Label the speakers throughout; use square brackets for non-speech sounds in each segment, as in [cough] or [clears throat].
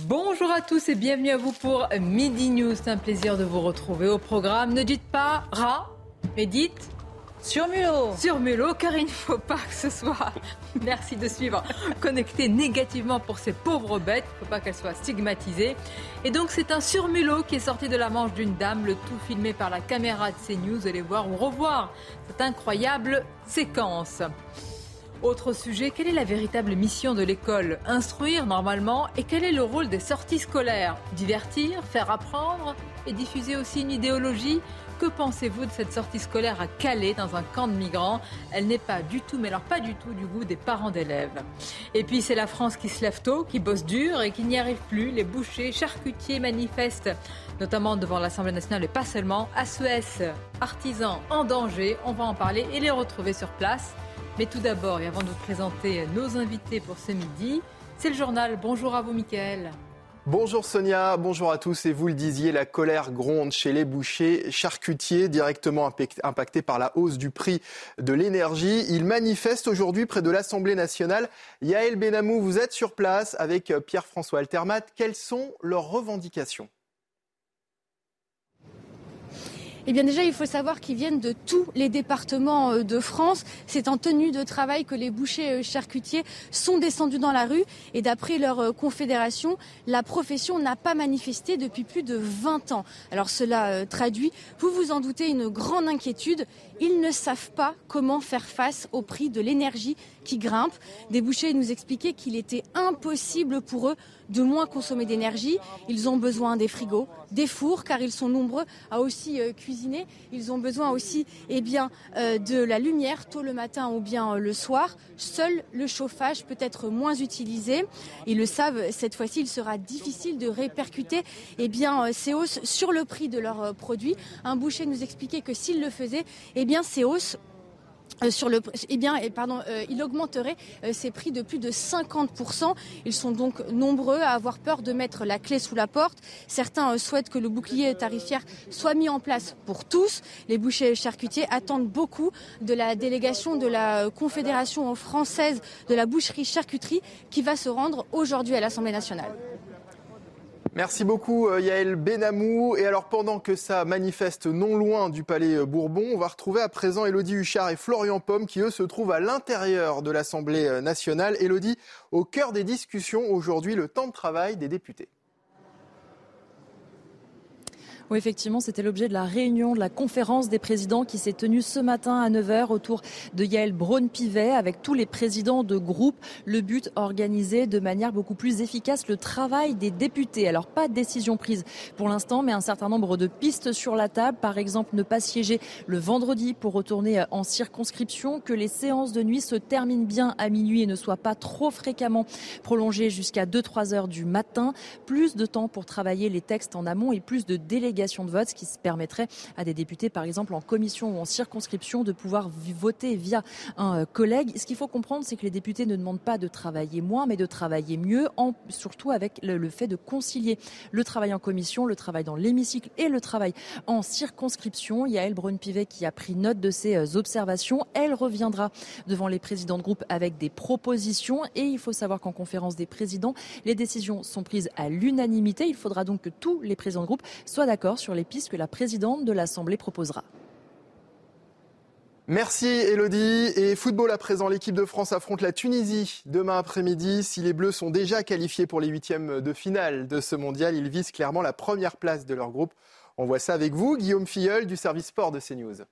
Speaker 1: Bonjour à tous et bienvenue à vous pour Midi News. C'est un plaisir de vous retrouver au programme. Ne dites pas rat, mais dites
Speaker 2: sur Mulot.
Speaker 1: Sur Mulot, car il ne faut pas que ce soit, [laughs] merci de suivre, connecté négativement pour ces pauvres bêtes. Il ne faut pas qu'elles soient stigmatisées. Et donc, c'est un surmulot qui est sorti de la manche d'une dame, le tout filmé par la caméra de CNews. Allez voir ou revoir cette incroyable séquence. Autre sujet, quelle est la véritable mission de l'école? Instruire normalement et quel est le rôle des sorties scolaires? Divertir, faire apprendre et diffuser aussi une idéologie? Que pensez-vous de cette sortie scolaire à Calais, dans un camp de migrants? Elle n'est pas du tout, mais alors pas du tout, du goût des parents d'élèves. Et puis c'est la France qui se lève tôt, qui bosse dur et qui n'y arrive plus. Les bouchers, charcutiers manifestent, notamment devant l'Assemblée nationale, et pas seulement. SES, artisans en danger, on va en parler et les retrouver sur place. Mais tout d'abord, et avant de présenter nos invités pour ce midi, c'est le journal. Bonjour à vous, Mickaël.
Speaker 3: Bonjour Sonia, bonjour à tous. Et vous le disiez, la colère gronde chez les bouchers charcutiers, directement impactés par la hausse du prix de l'énergie. Ils manifestent aujourd'hui près de l'Assemblée nationale. Yael Benamou, vous êtes sur place avec Pierre-François Altermat. Quelles sont leurs revendications?
Speaker 4: Eh bien déjà, il faut savoir qu'ils viennent de tous les départements euh, de France. C'est en tenue de travail que les bouchers euh, charcutiers sont descendus dans la rue. Et d'après leur euh, confédération, la profession n'a pas manifesté depuis plus de 20 ans. Alors cela traduit, vous vous en doutez, une grande inquiétude. Ils ne savent pas comment faire face au prix de l'énergie qui grimpe. Des bouchers nous expliquaient qu'il était impossible pour eux de moins consommer d'énergie. Ils ont besoin des frigos, des fours, car ils sont nombreux à aussi euh, cuisiner. Ils ont besoin aussi eh bien, euh, de la lumière tôt le matin ou bien euh, le soir. Seul le chauffage peut être moins utilisé. Ils le savent, cette fois-ci, il sera difficile de répercuter eh bien, ces hausses sur le prix de leurs produits. Un boucher nous expliquait que s'il le faisait, eh bien, euh, euh, il augmenterait euh, ses prix de plus de 50%. Ils sont donc nombreux à avoir peur de mettre la clé sous la porte. Certains souhaitent que le bouclier tarifaire soit mis en place pour tous. Les bouchers charcutiers attendent beaucoup de la délégation de la Confédération française de la boucherie-charcuterie qui va se rendre aujourd'hui à l'Assemblée nationale.
Speaker 3: Merci beaucoup euh, Yael Benamou. Et alors pendant que ça manifeste non loin du Palais euh, Bourbon, on va retrouver à présent Elodie Huchard et Florian Pomme qui eux se trouvent à l'intérieur de l'Assemblée euh, nationale. Elodie, au cœur des discussions aujourd'hui, le temps de travail des députés.
Speaker 5: Oui, effectivement, c'était l'objet de la réunion de la conférence des présidents qui s'est tenue ce matin à 9h autour de Yael Braun-Pivet avec tous les présidents de groupe. Le but, organiser de manière beaucoup plus efficace le travail des députés. Alors, pas de décision prise pour l'instant, mais un certain nombre de pistes sur la table. Par exemple, ne pas siéger le vendredi pour retourner en circonscription, que les séances de nuit se terminent bien à minuit et ne soient pas trop fréquemment prolongées jusqu'à 2-3 heures du matin. Plus de temps pour travailler les textes en amont et plus de délégations de vote, ce qui permettrait à des députés, par exemple en commission ou en circonscription, de pouvoir voter via un euh, collègue. Ce qu'il faut comprendre, c'est que les députés ne demandent pas de travailler moins, mais de travailler mieux, surtout avec le, fait de concilier le travail en commission, le travail dans l'hémicycle et le travail en circonscription. Il y a Elle Brun-Pivet qui a pris note de ces euh, observations. Elle reviendra devant les présidents de groupe avec des propositions et il faut savoir qu'en conférence des présidents, les décisions sont prises à l'unanimité. Il faudra donc que tous les présidents de groupe soient d'accord sur les pistes que la présidente de l'Assemblée proposera.
Speaker 3: Merci Elodie. Et football à présent, l'équipe de France affronte la Tunisie demain après-midi. Si les Bleus sont déjà qualifiés pour les huitièmes de finale de ce mondial, ils visent clairement la première place de leur groupe. On voit ça avec vous, Guillaume Filleul du service sport de CNews.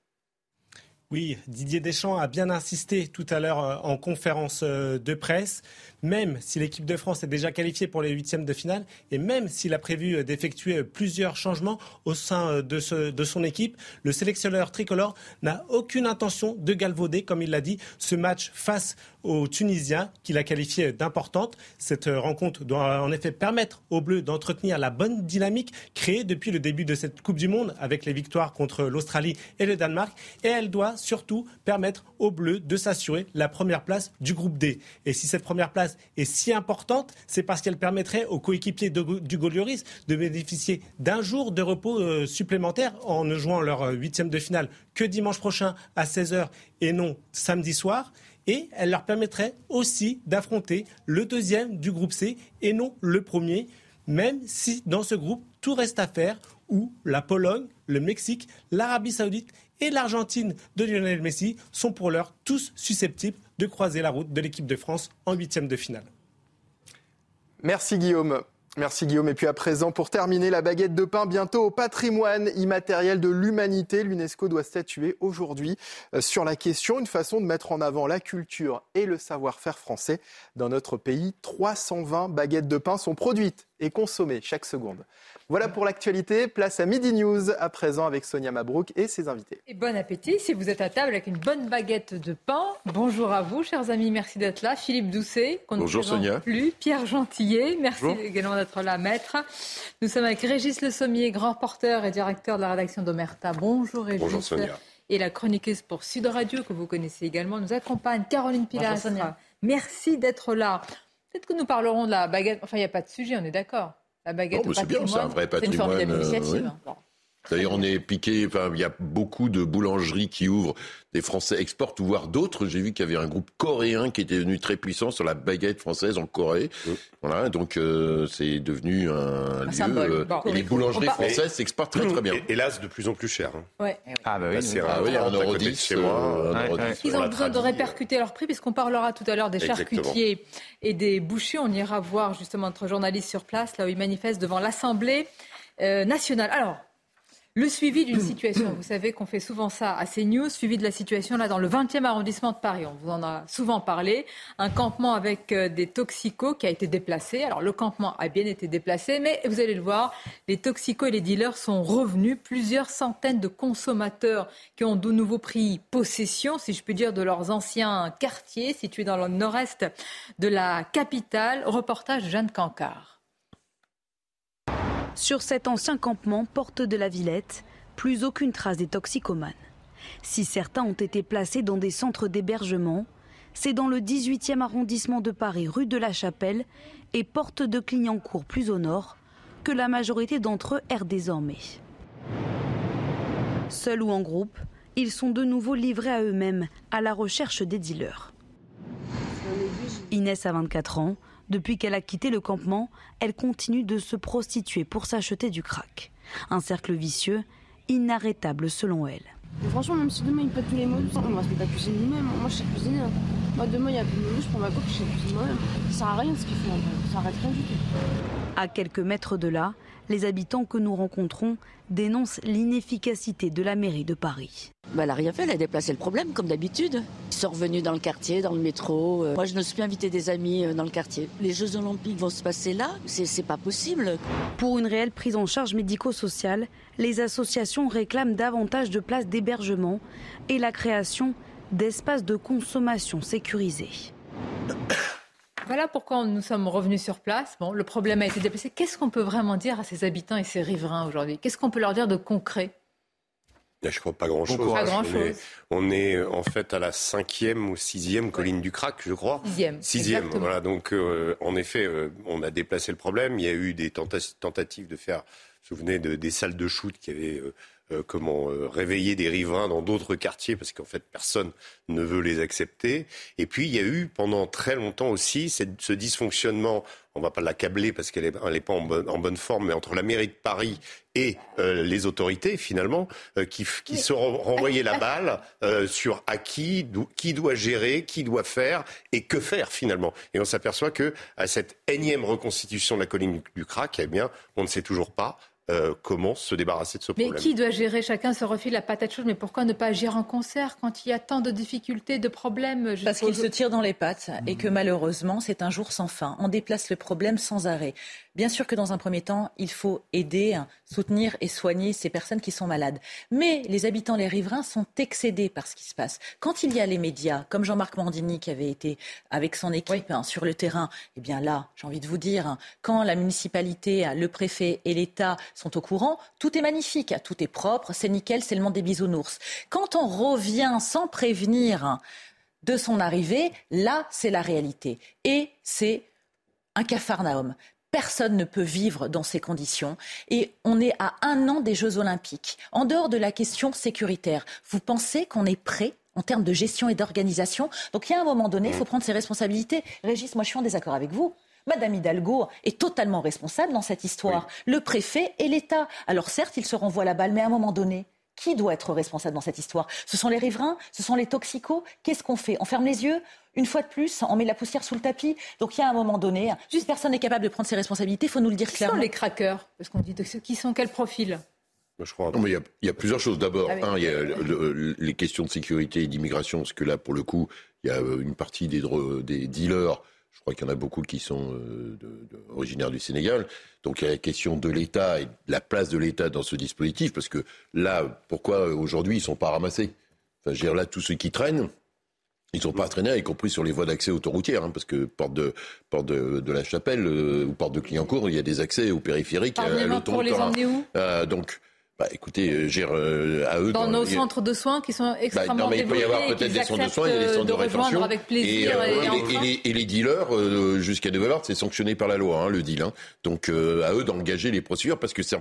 Speaker 2: Oui, Didier Deschamps a bien insisté tout à l'heure euh, en conférence euh, de presse même si l'équipe de France est déjà qualifiée pour les huitièmes de finale, et même s'il a prévu euh, d'effectuer plusieurs changements au sein de, son équipe, le sélectionneur tricolore n'a aucune intention de galvauder, comme il l'a dit, ce match face aux Tunisiens qu'il a qualifié d'importante. Cette rencontre doit en effet permettre aux Bleus d'entretenir la bonne dynamique créée depuis le début de cette Coupe du Monde avec les victoires contre l'Australie et le Danemark. Et elle doit surtout permettre aux Bleus de s'assurer la première place du groupe D. Et si cette première place est si importante, c'est parce qu'elle permettrait aux coéquipiers du Golioris de bénéficier d'un jour de repos euh, supplémentaire en ne jouant leur euh, huitième de finale que dimanche prochain à 16h et non samedi soir et elle leur permettrait aussi d'affronter le deuxième du groupe C et non le premier, même si dans ce groupe tout reste à faire où la Pologne, le Mexique, l'Arabie saoudite et l'Argentine de Lionel Messi sont pour l'heure tous susceptibles de croiser la route de l'équipe de France en huitième de finale.
Speaker 3: Merci Guillaume. Merci Guillaume. Et puis à présent, pour terminer, la baguette de pain bientôt au patrimoine immatériel de l'humanité. L'UNESCO doit statuer aujourd'hui euh, sur la question, une façon de mettre en avant la culture et le savoir-faire français dans notre pays. 320 baguettes de pain sont produites et consommées chaque seconde. Voilà pour l'actualité. Place à Midi News à présent avec Sonia Mabrouk et ses invités.
Speaker 1: Et bon appétit si vous êtes à table avec une bonne baguette de pain. Bonjour à vous, chers amis. Merci d'être là. Philippe Doucet,
Speaker 6: qu'on Bonjour Sonia.
Speaker 1: Plus. Pierre Gentillet, merci également d'être là, maître. Nous sommes avec Régis Le Sommier, grand reporter et directeur de la rédaction d'Omerta. Bonjour Régis.
Speaker 6: Bonjour Sonia.
Speaker 1: Et la chroniqueuse pour Sud Radio, que vous connaissez également, nous accompagne. Caroline Pilastre. Merci d'être là. Peut-être que nous parlerons de la baguette. Enfin, il n'y a pas de sujet, on est d'accord. La baguette
Speaker 6: oh, C'est bien, c'est un vrai patrimoine.
Speaker 1: C'est une initiative. Euh,
Speaker 6: D'ailleurs, on est piqué. Enfin, il y a beaucoup de boulangeries qui ouvrent. Des Français exportent, voire d'autres. J'ai vu qu'il y avait un groupe coréen qui était devenu très puissant sur la baguette française en Corée. Voilà, donc euh, c'est devenu un, lieu. Euh, et les boulangeries françaises s'exportent très très bien.
Speaker 7: hélas, de plus en plus cher. Hein.
Speaker 1: Ouais.
Speaker 6: Ah bah oui, c'est ah, oui, en euro 10
Speaker 7: chez moi.
Speaker 1: Ils ont besoin de répercuter leur prix, puisqu'on parlera tout à l'heure des charcutiers et des bouchers. On ira voir justement notre journaliste sur place, là où ils manifestent devant l'Assemblée nationale. Alors. Le suivi d'une situation, vous savez qu'on fait souvent ça à CNews, suivi de la situation là dans le 20e arrondissement de Paris. On vous en a souvent parlé. Un campement avec euh, des toxicos qui a été déplacé. Alors le campement a bien été déplacé, mais vous allez le voir, les toxicos et les dealers sont revenus. Plusieurs centaines de consommateurs qui ont de nouveau pris possession, si je puis dire, de leurs anciens quartiers situés dans le nord-est de la capitale. Reportage Jeanne Cancard.
Speaker 8: Sur cet ancien campement, porte de la Villette, plus aucune trace des toxicomanes. Si certains ont été placés dans des centres d'hébergement, c'est dans le 18e arrondissement de Paris, rue de la Chapelle et porte de Clignancourt plus au nord, que la majorité d'entre eux errent désormais. Seuls ou en groupe, ils sont de nouveau livrés à eux-mêmes, à la recherche des dealers. Inès a 24 ans. Depuis qu'elle a quitté le campement, elle continue de se prostituer pour s'acheter du crack. Un cercle vicieux, inarrêtable selon elle.
Speaker 9: franchement, même si demain il pète tous les mots, on va se mettre à cuisiner nous-mêmes. Moi, je sais cuisiner. Hein. Moi, demain, il y a plus de je prends ma coupe, je sais cuisiner moi-même. Ça sert à rien ce qu'ils font, ça arrête rien du tout.
Speaker 8: À quelques mètres de là, les habitants que nous rencontrons dénoncent l'inefficacité de la mairie de Paris.
Speaker 10: Bah, elle n'a rien fait, elle a déplacé le problème comme d'habitude. Ils sont revenus dans le quartier, dans le métro. Euh. Moi, je ne suis plus invité des amis euh, dans le quartier. Les Jeux Olympiques vont se passer là, c'est pas possible.
Speaker 8: Pour une réelle prise en charge médico-sociale, les associations réclament davantage de places d'hébergement et la création d'espaces de consommation sécurisés.
Speaker 1: Voilà pourquoi nous sommes revenus sur place. Bon, le problème a été déplacé. Qu'est-ce qu'on peut vraiment dire à ces habitants et ces riverains aujourd'hui? Qu'est-ce qu'on peut leur dire de concret?
Speaker 7: Je crois pas grand-chose. On, est en fait à la cinquième ou sixième colline du crack, je crois.
Speaker 1: Sixième.
Speaker 7: Sixième. Voilà. Donc, euh, en effet, euh, on a déplacé le problème. Il y a eu des tentatives de faire, vous vous souvenez, de, des salles de shoot qui avaient euh, euh, comment euh, réveiller des riverains dans d'autres quartiers parce qu'en fait personne ne veut les accepter. Et puis il y a eu pendant très longtemps aussi ce dysfonctionnement. On va pas l'accabler parce qu'elle n'est pas en bonne, forme, mais entre la mairie de Paris et euh, les autorités finalement qui, qui se renvoyaient la balle sur à qui, qui doit gérer, qui doit faire et que faire finalement. Et on s'aperçoit que à cette énième reconstitution de la colline du crack, eh bien, on ne sait toujours pas euh, comment se débarrasser de ce problème.
Speaker 1: Mais qui doit gérer Chacun se refile la patate chaude. Mais pourquoi ne pas agir en concert quand il y a tant de difficultés, de problèmes
Speaker 11: Parce qu'il se tire dans les pattes et que malheureusement, c'est un jour sans fin. On déplace le problème sans arrêt. Bien sûr que dans un premier temps, il faut aider, soutenir et soigner ces personnes qui sont malades. Mais les habitants, les riverains sont excédés par ce qui se passe. Quand il y a les médias, comme Jean-Marc Mandini qui avait été avec son équipe hein, sur le terrain, eh bien là, j'ai envie de vous dire, hein, quand la municipalité, le préfet et l'État sont au courant, tout est magnifique, tout est propre, c'est nickel, c'est le monde des bisounours. Quand on revient sans prévenir de son arrivée, là, c'est la réalité. Et c'est un cafarnaum. Personne ne peut vivre dans ces conditions. Et on est à un an des Jeux Olympiques. En dehors de la question sécuritaire, vous pensez qu'on est prêt en termes de gestion et d'organisation? Donc il y a un moment donné, il faut prendre ses responsabilités. Régis, moi je suis en désaccord avec vous. Madame Hidalgo est totalement responsable dans cette histoire. Le préfet et l'État. Alors certes, ils se renvoient la balle, mais à un moment donné, qui doit être responsable dans cette histoire? Ce sont les riverains? Ce sont les toxicos? Qu'est-ce qu'on fait? On ferme les yeux? Une fois de plus, on met la poussière sous le tapis? Donc il y a un moment donné, juste personne n'est capable de prendre ses responsabilités, il faut nous le dire clairement.
Speaker 1: Qui sont les craqueurs? Parce qu'on dit qui sont quel profil?
Speaker 6: Je crois. Non, mais il y, a, plusieurs choses. D'abord, ah il y a les questions de sécurité et d'immigration, parce que là, pour le coup, il y a une partie des, des dealers je crois qu'il y en a beaucoup qui sont euh, originaires du Sénégal. Donc il y a la question de l'État et de la place de l'État dans ce dispositif, parce que là, pourquoi aujourd'hui ils ne sont pas ramassés? Enfin, je veux dire, là, tous ceux qui traînent, ils ne sont pas traînés, y compris sur les voies d'accès autoroutières, hein, parce que porte de, porte de, la Chapelle euh, ou porte de Clignancourt, il y a des accès au périphérique, à l'autoroute.
Speaker 1: Pour les emmener où?
Speaker 6: Euh, Donc bah, écoutez, euh, j'ai euh, à eux.
Speaker 1: Dans, nos centres de soins qui sont extrêmement bah, non, mais il peut y avoir peut-être des centres de soins, il y a des centres de, rétention. Avec plaisir
Speaker 6: et, et, les, et, les, dealers, euh, jusqu'à nouvel ordre, c'est sanctionné par la loi, hein, le deal. Hein. Donc à eux d'engager les procédures parce que c'est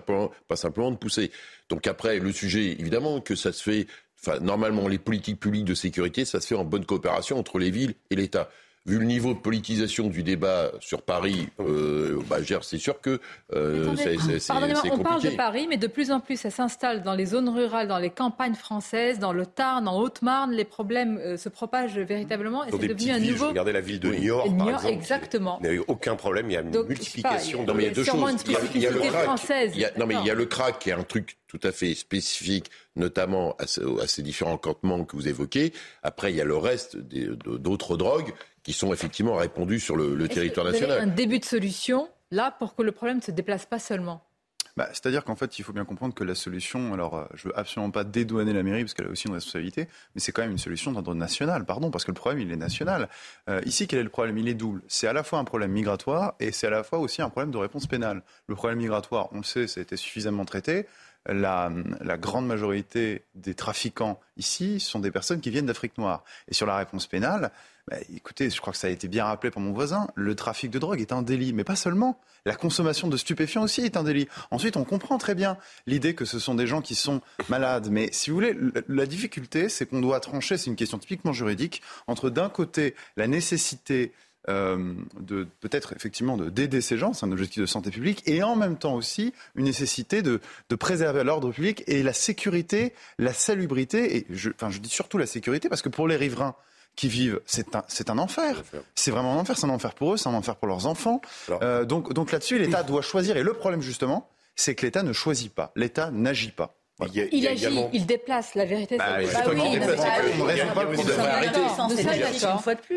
Speaker 6: pas simplement de pousser. Donc après, le sujet, évidemment, que ça se fait. Enfin, normalement, les politiques publiques de sécurité, ça se fait en bonne coopération entre les villes et l'État vu le niveau de politisation du débat sur Paris, euh, bah, c'est sûr que euh, c'est compliqué.
Speaker 1: On parle de Paris, mais de plus en plus, ça s'installe dans les zones rurales, dans les campagnes françaises, dans le Tarn, en Haute-Marne. Les problèmes euh, se propagent véritablement.
Speaker 7: Et c'est devenu un nouveau. Regardez la ville de New York, par exemple.
Speaker 1: Exactement.
Speaker 7: Il n'y a eu aucun problème. Il y a une multiplication.
Speaker 6: il y a deux choses.
Speaker 1: Il y a, le crack.
Speaker 6: non, mais il y a le crack qui est un truc tout à fait spécifique, notamment à, ces différents campements que vous évoquez. Après, il y a le reste d'autres drogues qui sont effectivement répandus sur le, territoire national.
Speaker 1: un début de solution, là, pour que le problème ne se déplace pas seulement?
Speaker 12: Bah, C'est-à-dire qu'en fait, il faut bien comprendre que la solution, alors euh, je veux absolument pas dédouaner la mairie parce qu'elle a aussi une responsabilité, mais c'est quand même une solution d'ordre national, pardon, parce que le problème, il est national. Euh, ici, quel est le problème? Il est double. C'est à la fois un problème migratoire et c'est à la fois aussi un problème de réponse pénale. Le problème migratoire, on le sait, ça a été suffisamment traité la, grande majorité des trafiquants ici sont des personnes qui viennent d'Afrique noire. Et sur la réponse pénale, bah, écoutez, je crois que ça a été bien rappelé par mon voisin, le trafic de drogue est un délit, mais pas seulement. La consommation de stupéfiants aussi est un délit. Ensuite, on comprend très bien l'idée que ce sont des gens qui sont malades. Mais si vous voulez, la difficulté, c'est qu'on doit trancher, c'est une question typiquement juridique, entre d'un côté la nécessité euh, de peut-être effectivement d'aider ces gens, c'est un objectif de santé publique, et en même temps aussi une nécessité de, de préserver l'ordre public et la sécurité, la salubrité, et enfin, je dis surtout la sécurité, parce que pour les riverains, qui vivent, c'est un, c'est un enfer. C'est vraiment un enfer. C'est un enfer pour eux, c'est un enfer pour leurs enfants. Euh, donc, donc là-dessus, l'État doit choisir. Et le problème, justement, c'est que l'État ne choisit pas. L'État n'agit pas.
Speaker 1: Il, agit, il déplace, la vérité.
Speaker 6: Bah, oui, bah oui,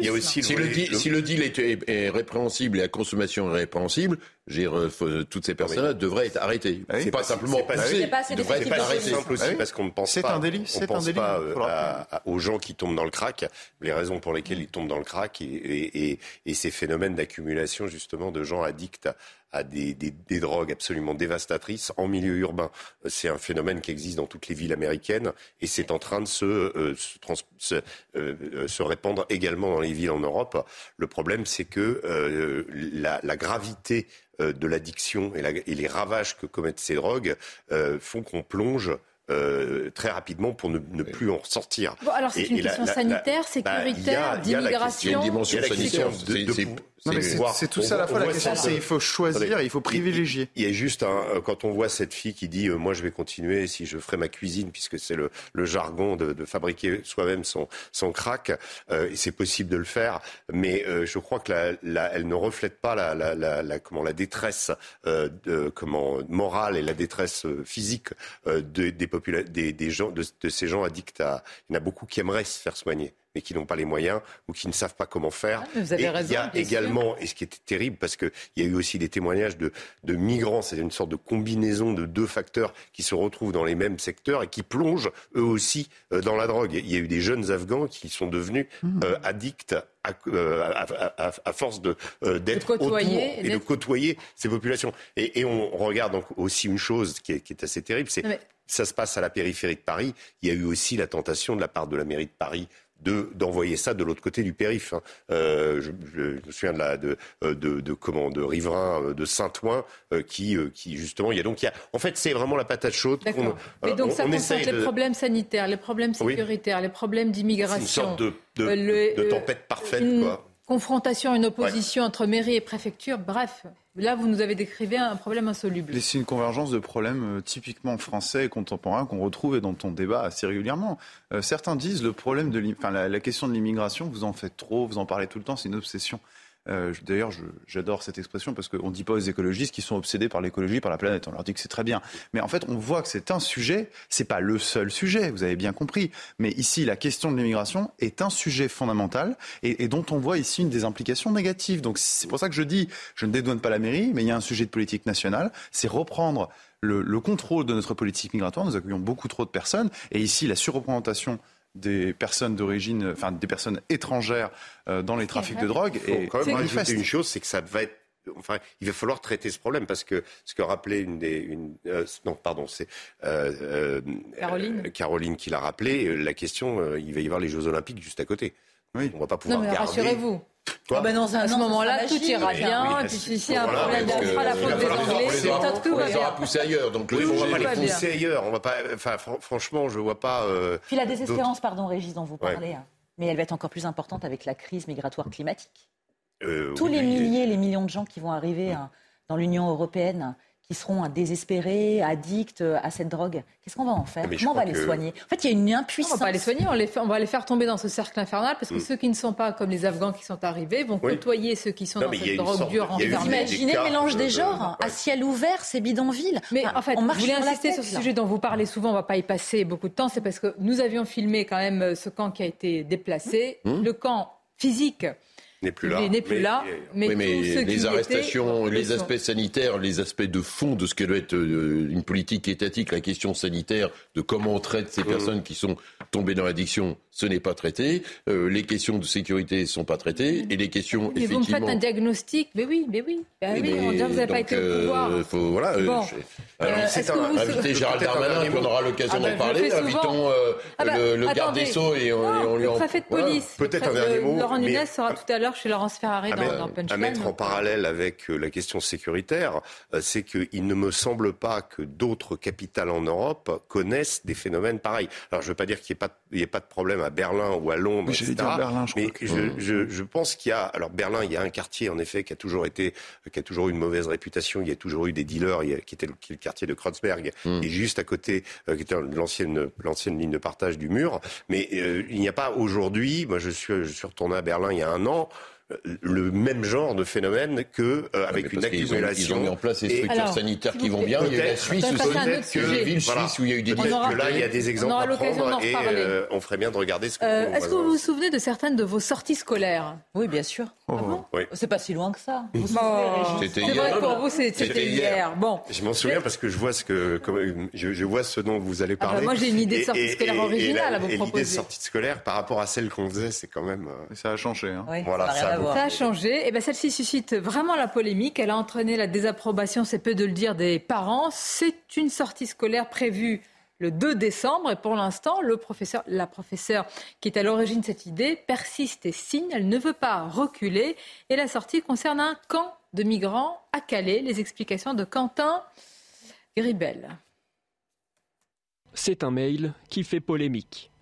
Speaker 6: Il y a aussi si le deal, si le deal est, répréhensible et la consommation est répréhensible, euh, toutes ces personnes-là devraient être arrêtées. Ah c'est pas simplement
Speaker 7: poussé, devraient être arrêtées. simple aussi ah parce qu'on ne pense pas,
Speaker 12: un délit,
Speaker 7: on pense pas euh, aux gens qui tombent dans le crack, les raisons pour lesquelles ils tombent dans le crack et, et ces phénomènes d'accumulation justement de gens addicts à des, des, des, drogues absolument dévastatrices en milieu urbain. C'est un phénomène qui existe dans toutes les villes américaines et c'est en train de se, euh, se, se, euh, se, répandre également dans les villes en Europe. Le problème, c'est que euh, la, la, gravité euh, de l'addiction et, et, les ravages que commettent ces drogues euh, font qu'on plonge euh, très rapidement pour ne, ne, plus en sortir.
Speaker 1: Bon, alors c'est une question sanitaire, bah, sécuritaire, d'immigration.
Speaker 6: Il y a une dimension sanitaire.
Speaker 12: C'est tout ça à la fois. La question, c'est il faut choisir, il faut privilégier.
Speaker 7: Il y a juste, un, quand on voit cette fille qui dit Moi, je vais continuer si je ferai ma cuisine, puisque c'est le, le, jargon de, de fabriquer soi-même son, son crack, euh, et c'est possible de le faire, mais euh, je crois que la, la, elle ne reflète pas la, la comment, la détresse euh, de, comment, morale et la détresse euh, physique euh, des, des, des, des, gens, de, de ces gens addicts à. Il y en a beaucoup qui aimeraient se faire soigner mais qui n'ont pas les moyens ou qui ne savent pas comment faire.
Speaker 1: Ah, vous avez
Speaker 7: et
Speaker 1: raison,
Speaker 7: il y a également, et ce qui était terrible, parce qu'il y a eu aussi des témoignages de, de migrants, c'est une sorte de combinaison de deux facteurs qui se retrouvent dans les mêmes secteurs et qui plongent eux aussi euh, dans la drogue. Il y a eu des jeunes Afghans qui sont devenus mmh. euh, addicts à, euh, à, à, à, force de euh, d'être autour et de côtoyer ces populations. Et, et, on regarde donc aussi une chose qui est, qui est assez terrible, c'est mais... ça se passe à la périphérie de Paris. Il y a eu aussi la tentation de la part de la mairie de Paris d'envoyer ça de l'autre côté du périph. Hein. Euh, je, je, me souviens de, la, de, de, de, comment, de riverains euh, de Saint-Ouen euh, qui, euh, qui justement, il y a donc, il y a, en fait, c'est vraiment la patate chaude.
Speaker 1: D'accord. Mais donc on, ça concerne les problèmes sanitaires, les problèmes sécuritaires, oui. les problèmes d'immigration.
Speaker 7: Une sorte de, le, tempête parfaite,
Speaker 1: une
Speaker 7: quoi.
Speaker 1: Confrontation, une opposition ouais. entre mairie et préfecture, bref. Là, vous nous avez décrivé un problème insoluble.
Speaker 12: C'est une convergence de problèmes euh, typiquement français et contemporains qu'on retrouve et dont on débat assez régulièrement. Euh, certains disent le problème de la question de l'immigration, vous en faites trop, vous en parlez tout le temps, c'est une obsession. Euh, D'ailleurs, j'adore cette expression parce qu'on ne dit pas aux écologistes qui sont obsédés par l'écologie, par la planète. On leur dit que c'est très bien. Mais en fait, on voit que c'est un sujet. C'est pas le seul sujet. Vous avez bien compris. Mais ici, la question de l'immigration est un sujet fondamental et, dont on voit ici une des implications négatives. Donc c'est pour ça que je dis, je ne dédouane pas la mairie, mais il y a un sujet de politique nationale. C'est reprendre le, le, contrôle de notre politique migratoire. Nous accueillons beaucoup trop de personnes et ici, la surreprésentation des personnes d'origine, enfin des personnes étrangères euh, dans les trafics de drogue.
Speaker 7: Et quand même rajouter une chose, c'est que ça va être Enfin, il va falloir traiter ce problème parce que ce que rappelait une des, une, euh, non, pardon, c'est euh, euh,
Speaker 1: Caroline.
Speaker 7: Caroline qui l'a rappelé. La question, il va y avoir les Jeux Olympiques juste à côté.
Speaker 12: Oui.
Speaker 7: On va pas pouvoir
Speaker 1: non, mais
Speaker 7: garder.
Speaker 1: rassurez-vous.
Speaker 7: Quoi
Speaker 1: ah ben dans un, à ce moment-là, tout ira bien.
Speaker 6: Oui,
Speaker 1: puis si un problème, fera la faute des Anglais.
Speaker 6: C'est tout va bien. On va pousser ailleurs. Donc
Speaker 7: oui, on va pas les pousser ailleurs. On va pas. Enfin, franchement, je vois pas. Euh,
Speaker 11: puis la désespérance, pardon, Régis, dont vous parlez, ouais. hein. mais elle va être encore plus importante avec la crise migratoire climatique.
Speaker 7: Euh,
Speaker 11: Tous
Speaker 7: oui,
Speaker 11: les milliers, les millions de gens qui vont arriver hein, dans l'Union européenne qui seront désespérés, addicts à cette drogue. Qu'est-ce qu'on va en faire
Speaker 7: Mais
Speaker 11: Comment on va les soigner En fait, il y a une impuissance.
Speaker 1: On va pas les soigner, on, les fait, on va les faire tomber dans ce cercle infernal parce que mm. ceux qui ne sont pas comme les Afghans qui sont arrivés vont oui. côtoyer ceux qui sont
Speaker 7: non,
Speaker 1: dans cette drogue dure enfermée.
Speaker 11: Imaginez le mélange des genres, de... à ciel ouvert, ces bidonvilles.
Speaker 1: Mais
Speaker 11: enfin,
Speaker 1: en fait,
Speaker 11: on marche
Speaker 1: vous voulez
Speaker 11: sur
Speaker 1: insister
Speaker 11: tête,
Speaker 1: sur ce
Speaker 11: là.
Speaker 1: sujet dont vous parlez souvent, on va pas y passer beaucoup de temps, c'est parce que nous avions filmé quand même ce camp qui a été déplacé.
Speaker 6: Mmh.
Speaker 1: Le camp physique
Speaker 7: n'est plus là.
Speaker 1: n'est plus
Speaker 7: mais,
Speaker 1: là. Mais,
Speaker 6: oui, mais
Speaker 1: ceux
Speaker 6: les arrestations,
Speaker 1: étaient,
Speaker 6: les aspects sanitaires, les aspects de fond de ce que doit être euh, une politique étatique, la question sanitaire, de comment on traite ces mmh. personnes qui sont tombées dans l'addiction, ce n'est pas traité. Euh, les questions de sécurité ne sont pas traitées. Et les questions,
Speaker 1: mais
Speaker 6: effectivement...
Speaker 1: vous me faites un diagnostic Mais oui, mais oui. Ben oui,
Speaker 6: mais
Speaker 1: on dirait que vous n'avez pas été au pouvoir.
Speaker 6: Euh, faut, voilà,
Speaker 1: bon.
Speaker 6: je... Alors,
Speaker 1: est-ce que vous...
Speaker 6: invitez Gérald Darmanin, puis on aura l'occasion
Speaker 1: ah ben,
Speaker 6: d'en parler. Invitons
Speaker 1: ah ben,
Speaker 6: le, le garde des Sceaux et on,
Speaker 1: non,
Speaker 6: et on lui
Speaker 1: le
Speaker 6: en...
Speaker 1: préfet de police.
Speaker 7: Peut-être un dernier mot.
Speaker 1: Laurent Nunez sera tout à l'heure chez Laurence Ferrari
Speaker 7: à
Speaker 1: dans,
Speaker 7: mettre,
Speaker 1: dans Punchline.
Speaker 7: À mettre en parallèle avec la question sécuritaire, c'est qu'il ne me semble pas que d'autres capitales en Europe connaissent des phénomènes pareils. Alors je ne veux pas dire qu'il n'y ait, ait, pas de problème à Berlin ou à Londres,
Speaker 12: oui,
Speaker 7: etc.
Speaker 12: Dire Berlin, je
Speaker 7: mais
Speaker 12: que...
Speaker 7: je, je, je, pense qu'il y a... Alors Berlin, il y a un quartier en effet qui a toujours été, qui a toujours eu une mauvaise réputation. Il y a toujours eu des dealers, il y a, qui était le, qui est le quartier de Kreuzberg,
Speaker 6: mm.
Speaker 7: et juste à côté, euh, qui était l'ancienne l'ancienne ligne de partage du mur. Mais euh, il n'y a pas aujourd'hui. Moi, je suis je suis retourné à Berlin il y a un an le même genre de phénomène que euh, avec une accumulation.
Speaker 6: Ils ont, ils ont mis en place des structures
Speaker 1: Alors,
Speaker 6: sanitaires qui vont bien. Il y a la Suisse aussi,
Speaker 7: que
Speaker 6: les villes
Speaker 7: voilà.
Speaker 6: suisses où il y a eu des
Speaker 7: Peut-être que là, il y a des exemples à prendre et euh, on ferait bien de regarder ce que.
Speaker 1: Euh, Est-ce que vous vous souvenez de certaines de vos sorties scolaires?
Speaker 11: Oui, bien sûr.
Speaker 7: Oh. Ah bon oui.
Speaker 11: C'est pas si loin que ça.
Speaker 1: Bon, c'est vrai pour vous, c'était hier. hier. Bon.
Speaker 7: Je m'en souviens parce que je vois ce que je, je vois ce dont vous allez parler.
Speaker 1: Ah bah moi, j'ai une idée de sortie
Speaker 7: et,
Speaker 1: scolaire
Speaker 7: et,
Speaker 1: originale
Speaker 7: et
Speaker 1: à vous proposer.
Speaker 7: L'idée de sortie scolaire par rapport à celle qu'on faisait, c'est quand même.
Speaker 12: Ça a changé. Hein.
Speaker 11: Oui,
Speaker 7: voilà,
Speaker 11: ça,
Speaker 7: ça,
Speaker 1: ça a changé. Et ben celle-ci suscite vraiment la polémique. Elle a entraîné la désapprobation, c'est peu de le dire, des parents. C'est une sortie scolaire prévue le 2 décembre et pour l'instant, la professeure qui est à l'origine de cette idée persiste et signe. Elle ne veut pas reculer et la sortie concerne un camp de migrants à Calais. Les explications de Quentin Gribel.
Speaker 13: C'est un mail qui fait polémique.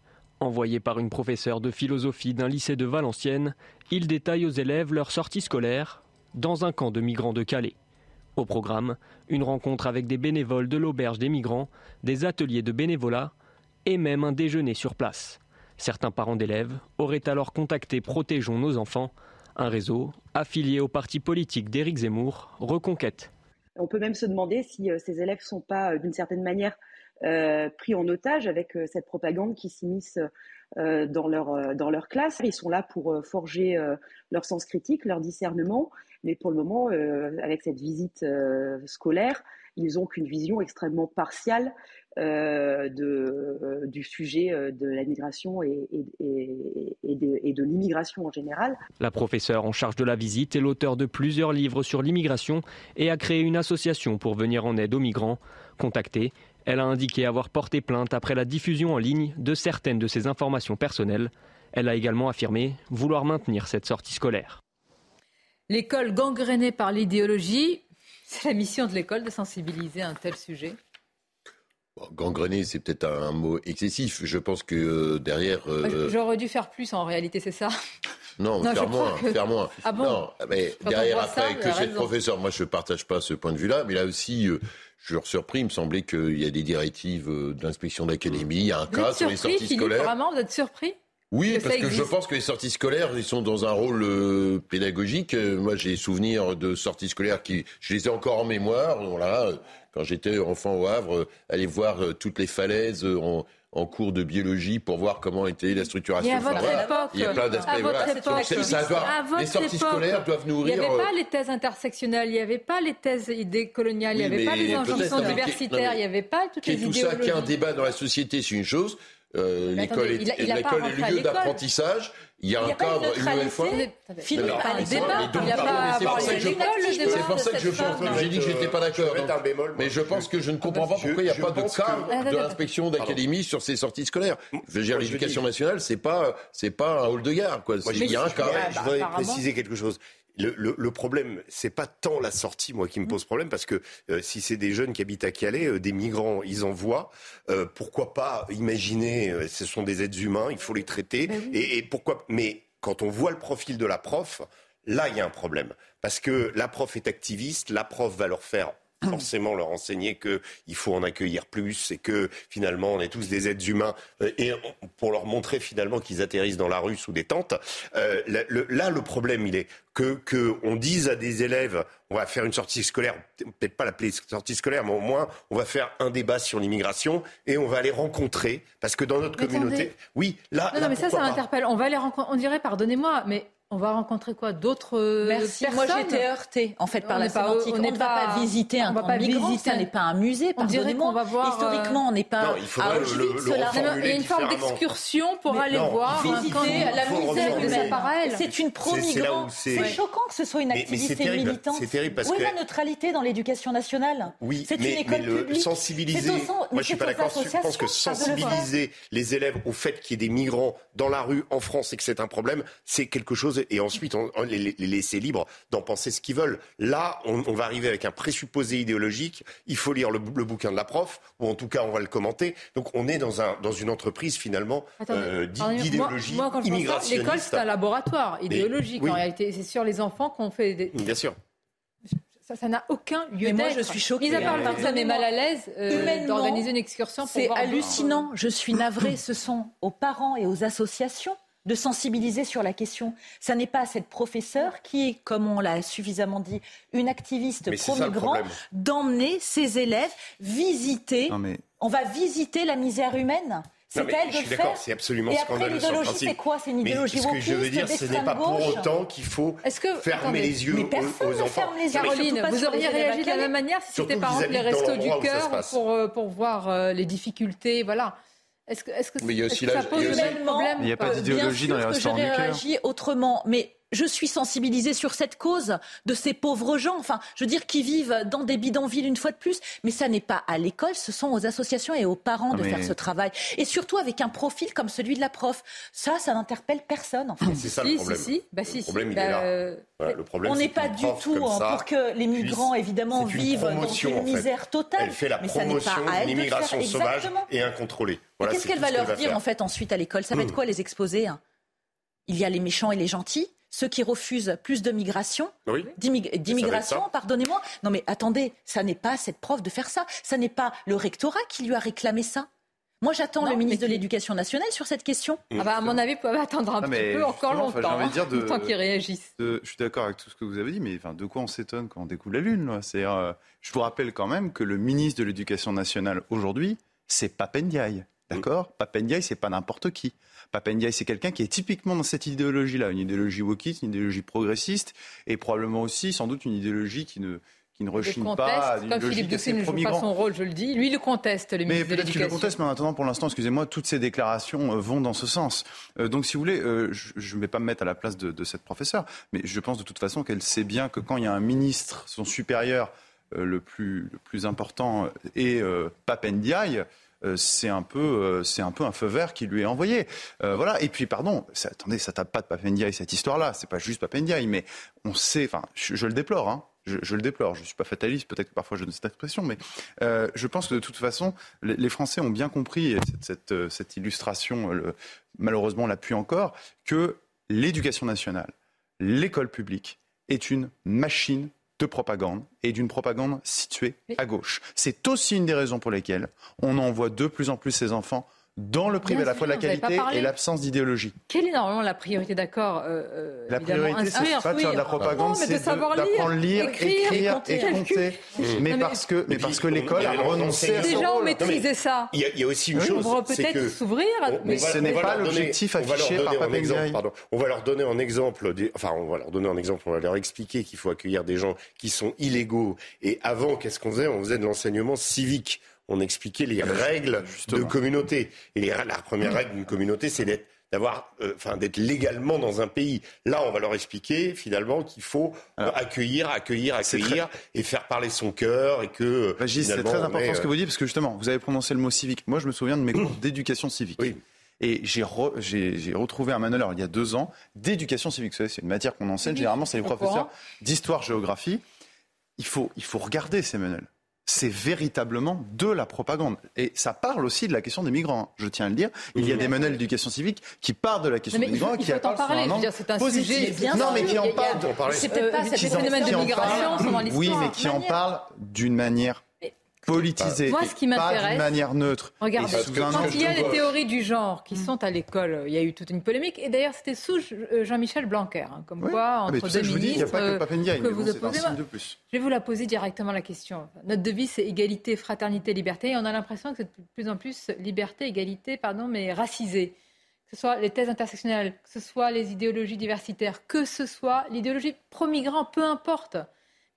Speaker 13: Envoyé par une professeure de philosophie d'un lycée de Valenciennes, il détaille aux élèves leur sortie scolaire dans un camp de migrants de Calais. Au programme, une rencontre avec des bénévoles de l'auberge des migrants, des ateliers de bénévolat et même un déjeuner sur place. Certains parents d'élèves auraient alors contacté Protégeons nos enfants, un réseau affilié au parti politique d'Éric Zemmour, Reconquête.
Speaker 14: On peut même se demander si euh, ces élèves ne sont pas, euh, d'une certaine manière, euh, pris en otage avec cette propagande qui s'immisce dans, leur, dans leur classe. Ils sont là pour forger leur sens critique, leur discernement, mais pour le moment, avec cette visite scolaire, ils n'ont qu'une vision extrêmement partiale de, du sujet de la migration et, de, de l'immigration en général.
Speaker 13: La professeure en charge de la visite est l'auteur de plusieurs livres sur l'immigration et a créé une association pour venir en aide aux migrants. Contactée, elle a indiqué avoir porté plainte après la diffusion en ligne de certaines de ses informations personnelles. Elle a également affirmé vouloir maintenir cette sortie scolaire.
Speaker 1: L'école gangrénée par l'idéologie, c'est la mission de l'école de sensibiliser à un tel sujet
Speaker 6: Gangréné, c'est peut-être un, mot excessif. Je pense que euh, derrière.
Speaker 1: Euh, j'aurais dû faire plus en réalité, c'est ça?
Speaker 6: Non, faire moins, faire moins.
Speaker 1: Ah bon?
Speaker 6: Non, mais derrière après que cette professeur, moi je ne partage pas ce point de vue-là, mais là aussi, euh, je suis surpris. Il me semblait qu'il y a des directives d'inspection d'académie, il y a un cas sur les sorties scolaires.
Speaker 1: Vraiment, vous êtes surpris?
Speaker 6: Oui, parce que je pense que les sorties scolaires, ils sont dans un rôle euh, pédagogique. Euh, moi, j'ai souvenir de sorties scolaires qui, je les ai encore en mémoire. Voilà, euh, quand j'étais enfant au Havre, aller voir toutes les falaises en, en cours de biologie pour voir comment était la structuration.
Speaker 1: Et à votre époque,
Speaker 6: il y a plein d'aspects. les sorties scolaires doivent nourrir.
Speaker 1: Il n'y avait pas les thèses intersectionnelles, il n'y avait pas les thèses idées coloniales, il n'y avait pas les injonctions universitaires, il n'y avait pas toutes les idéologies.
Speaker 6: Tout ça, qu'il y a un débat dans la société, c'est une chose. Euh, l'école est, le lieu d'apprentissage. Il y a, un cadre, une nouvelle fois.
Speaker 1: Philippe, pas les débats. Il n'y a
Speaker 6: pas C'est pour ça que je J'ai dit que j'étais pas d'accord. Mais je pense que je ne comprends pas pourquoi il n'y a pas de cadre de l'inspection d'académie sur ces sorties scolaires. Je veux dire, l'éducation nationale, c'est pas, c'est pas un hall de gare, quoi. Il y a un cadre.
Speaker 7: Je voudrais préciser quelque chose. Le, le, le, problème, c'est pas tant la sortie, moi, qui me pose problème, parce que euh, si c'est des jeunes qui habitent à Calais, euh, des migrants, ils en voient. Euh, pourquoi pas imaginer, ce sont des êtres humains, il faut les traiter. Ben et, et, pourquoi Mais quand on voit le profil de la prof, là, il y a un problème, parce que la prof est activiste, la prof va leur faire forcément leur enseigner qu'il faut en accueillir plus et que finalement on est tous des êtres humains euh, et pour leur montrer finalement qu'ils atterrissent dans la rue sous des tentes. Euh, là, le problème, il est que, que on dise à des élèves, on va faire une sortie scolaire, peut-être pas l'appeler sortie scolaire, mais au moins on va faire un débat sur l'immigration et on va les rencontrer parce que dans notre communauté, oui, là,
Speaker 1: non, non mais ça, ça m'interpelle. On va les rencontrer. On dirait, pardonnez-moi, mais on va rencontrer quoi? D'autres euh,
Speaker 11: Merci. Moi, j'étais heurtée en fait par la sémantique. On ne va pas visiter un camp de migrants, ce n'est pas un musée. On dirait qu'on va voir. Historiquement, on n'est pas. Non,
Speaker 7: il faudrait
Speaker 1: le, Il y a une forme d'excursion pour aller voir visiter
Speaker 11: la misère humaine. C'est une pro-migrant. C'est choquant que ce soit une activité militante.
Speaker 7: C'est terrible parce que.
Speaker 11: Où est la neutralité dans l'éducation nationale?
Speaker 7: Oui, c'est une école publique. Sensibiliser. Moi, je suis pas d'accord. Je pense que sensibiliser les élèves au fait qu'il y ait des migrants dans la rue en France et que c'est un problème, c'est quelque chose et ensuite on, les, laisser libres d'en penser ce qu'ils veulent. Là, on, va arriver avec un présupposé idéologique. Il faut lire le, bouquin de la prof, ou en tout cas on va le commenter. Donc on est dans, un, dans une entreprise finalement euh, d'idéologie immigrationniste.
Speaker 1: L'école c'est un laboratoire idéologique en réalité. C'est sur les enfants qu'on fait des...
Speaker 7: Bien sûr.
Speaker 1: Ça n'a aucun lieu d'être.
Speaker 11: Moi, je suis choquée.
Speaker 1: Mis à part ça met mal à l'aise euh, d'organiser une excursion.
Speaker 11: C'est hallucinant. Je suis navrée. Ce sont aux parents et aux associations de sensibiliser sur la question. Ça n'est pas cette professeure qui est, comme on l'a suffisamment dit, une activiste pro-migrant, d'emmener ses élèves visiter. On va visiter la misère humaine. C'est elle de je suis d'accord,
Speaker 7: c'est absolument
Speaker 11: Et
Speaker 7: après,
Speaker 11: l'idéologie, c'est quoi? C'est une idéologie
Speaker 7: mais Ce que je veux dire, ce n'est pas pour autant qu'il faut fermer les yeux aux, enfants.
Speaker 1: Les Caroline, vous auriez réagi de la même manière si c'était par exemple les restos du cœur pour, euh, pour voir euh, les difficultés, voilà. Est-ce que, est-ce que,
Speaker 12: mais il y a aussi ça pose
Speaker 1: le même problème
Speaker 12: Il n'y a pas d'idéologie dans les restaurants du cœur.
Speaker 11: réagi autrement, mais je suis sensibilisée sur cette cause de ces pauvres gens, enfin, je veux dire, qui vivent dans des bidonvilles une fois de plus, mais ça n'est pas à l'école, ce sont aux associations et aux parents de
Speaker 12: mais-
Speaker 11: faire ce travail. Et surtout avec un profil comme celui de la prof. Ça, ça n'interpelle personne, en fait.
Speaker 7: C'est ça
Speaker 1: Si,
Speaker 7: le problème.
Speaker 1: si, si. Bah, si,
Speaker 7: le
Speaker 1: si.
Speaker 7: problème, il
Speaker 1: Bah,
Speaker 7: est là.
Speaker 1: euh,
Speaker 7: Voilà, le problème,
Speaker 11: On n'est pas du tout hein,
Speaker 7: ça
Speaker 11: pour que les migrants,
Speaker 7: puisse-
Speaker 11: évidemment, vivent dans une
Speaker 7: en fait.
Speaker 11: misère totale.
Speaker 7: Elle fait la
Speaker 11: mais
Speaker 7: promotion d'une
Speaker 11: de
Speaker 7: immigration sauvage
Speaker 11: Exactement.
Speaker 7: et incontrôlée. Voilà,
Speaker 11: Qu'est-ce qu'elle va leur dire en fait ensuite à l'école? Ça va être quoi les exposés hein? Il y a les méchants et les gentils, ceux qui refusent plus de migration,
Speaker 7: Oui.
Speaker 11: d'immig- d'immigration, pardonnez-moi. Non mais attendez, ça n'est pas cette prof de faire ça. Ça n'est pas le rectorat qui lui a réclamé ça. Moi j'attends
Speaker 1: Non,
Speaker 11: le ministre
Speaker 1: mais
Speaker 11: de l'Éducation nationale sur cette question.
Speaker 1: Ah bah, à mon avis, vous pouvez attendre un petit peu encore
Speaker 12: enfin,
Speaker 1: longtemps.
Speaker 12: j'ai envie de dire
Speaker 1: hein,
Speaker 12: de-
Speaker 1: le temps qu'ils réagissent.
Speaker 12: de- je suis d'accord avec tout ce que vous avez dit, mais enfin, de quoi on s'étonne quand on découle la Lune là? C'est, euh, Je vous rappelle quand même que le ministre de l'Éducation nationale aujourd'hui, c'est Papendiaï. D'accord? Papendiaï, c'est pas n'importe qui. Papendiaï, c'est quelqu'un qui est typiquement dans cette idéologie-là, une idéologie wokiste, une idéologie progressiste, et probablement aussi, sans doute, une idéologie qui ne, qui ne rechigne
Speaker 1: conteste,
Speaker 12: pas
Speaker 1: comme Philippe Doucet ne joue pas son rôle, je le dis. Lui, il le conteste, le
Speaker 12: Mais peut-être qu'il le conteste, mais en attendant, pour l'instant, excusez-moi, toutes ces déclarations euh, vont dans ce sens. Euh, donc, si vous voulez, euh, je ne vais pas me mettre à la place de, de cette professeure, mais je pense de toute façon qu'elle sait bien que quand il y a un ministre, son supérieur euh, le, plus, le plus important, est Papendiaï, c'est un peu euh, c'est un peu un feu vert qui lui est envoyé. Euh, voilà. Et puis pardon ça, attendez ça tape pas de Papendiaï cette histoire là c'est pas juste Papendiaï mais on sait enfin je, le déplore hein. Je, le déplore. Je suis pas fataliste. Peut-être que parfois je donne cette expression mais euh, je pense que de toute façon les, Français ont bien compris et cette, euh, illustration euh, malheureusement l'appuie encore que l'éducation nationale l'école publique est une machine de propagande et d'une propagande située à gauche. C'est aussi une des raisons pour lesquelles on envoie de plus en plus ces enfants dans le privé, à la fois la qualité et l'absence d'idéologie.
Speaker 1: Quelle est normalement la priorité, d'accord euh, euh,
Speaker 12: La priorité, c'est pas de faire de la propagande,
Speaker 1: Non, mais de
Speaker 12: c'est d'apprendre à lire,
Speaker 1: écrire,
Speaker 12: écrire et
Speaker 1: calculer.
Speaker 12: compter. [laughs] Mais
Speaker 1: Non,
Speaker 12: parce que, mais parce que
Speaker 7: on-
Speaker 12: l'école a
Speaker 7: on- on
Speaker 12: renoncé à
Speaker 1: Déjà, on maîtrisait ça.
Speaker 7: Il y, a, il y a aussi une
Speaker 1: Oui,
Speaker 7: chose, c'est
Speaker 1: peut-être
Speaker 7: que
Speaker 1: s'ouvrir.
Speaker 12: Mais ce n'est pas l'objectif
Speaker 7: on va leur
Speaker 12: affiché
Speaker 7: donner
Speaker 12: par
Speaker 7: On va leur donner en exemple, enfin, on va leur donner en exemple, on va leur expliquer qu'il faut accueillir des gens qui sont illégaux. Et avant, qu'est-ce qu'on faisait? On faisait de l'enseignement civique. On expliquait les règles de communauté. Et les- la première règle d'une communauté, c'est d'être d'avoir, euh, enfin, d'être légalement dans un pays. Là, on va leur expliquer finalement qu'il faut accueillir, accueillir, accueillir et faire parler son cœur et que. euh,
Speaker 12: Régis, c'est très important
Speaker 7: est,
Speaker 12: ce que
Speaker 7: euh,
Speaker 12: vous dites, parce que justement, vous avez prononcé le mot civique. Moi, je me souviens de mes cours d'éducation civique. Et j'ai re- j'ai j'ai retrouvé un manuel, alors, il y a deux ans, d'éducation civique. Vous savez, c'est une matière qu'on enseigne, généralement, c'est les professeurs d'histoire-géographie. Il faut, il faut regarder ces manuels. C'est véritablement de la propagande. Et ça parle aussi de la question des migrants, je tiens à le dire. Il y a des manuels d'éducation civique qui parlent de la question
Speaker 1: Non,
Speaker 12: des
Speaker 1: il faut-
Speaker 12: migrants,
Speaker 1: il
Speaker 12: qui
Speaker 1: faut en
Speaker 12: parlent
Speaker 1: parler. c'est un
Speaker 12: positif.
Speaker 1: sujet, bien
Speaker 12: non, mais qui en parlent.
Speaker 1: c'est peut-être pas-
Speaker 12: qui
Speaker 1: des
Speaker 12: en-
Speaker 1: phénomènes
Speaker 12: qui
Speaker 1: de migration, sont dans
Speaker 12: Oui,
Speaker 1: l'histoire.
Speaker 12: mais qui en parlent d'une manière
Speaker 1: Moi, ce qui m'intéresse-
Speaker 12: d'une manière neutre.
Speaker 1: Regardez, quand il y a les théories du genre qui sont à l'école, il y a eu toute une polémique. Et d'ailleurs, c'était sous euh, Jean-Michel Blanquer, hein, comme quoi,
Speaker 12: Ah,
Speaker 1: entre
Speaker 12: ça,
Speaker 1: deux
Speaker 12: je vous dis, il n'y a
Speaker 1: ministres,
Speaker 12: pas que
Speaker 1: euh, que vous opposez.
Speaker 12: de plus.
Speaker 1: Je vais vous la poser directement la question. Notre devise, c'est égalité, fraternité, liberté. Et on a l'impression que c'est de plus en plus liberté, égalité, pardon, mais racisé. Que ce soit les thèses intersectionnelles, que ce soit les idéologies diversitaires, que ce soit l'idéologie pro-migrant, peu importe.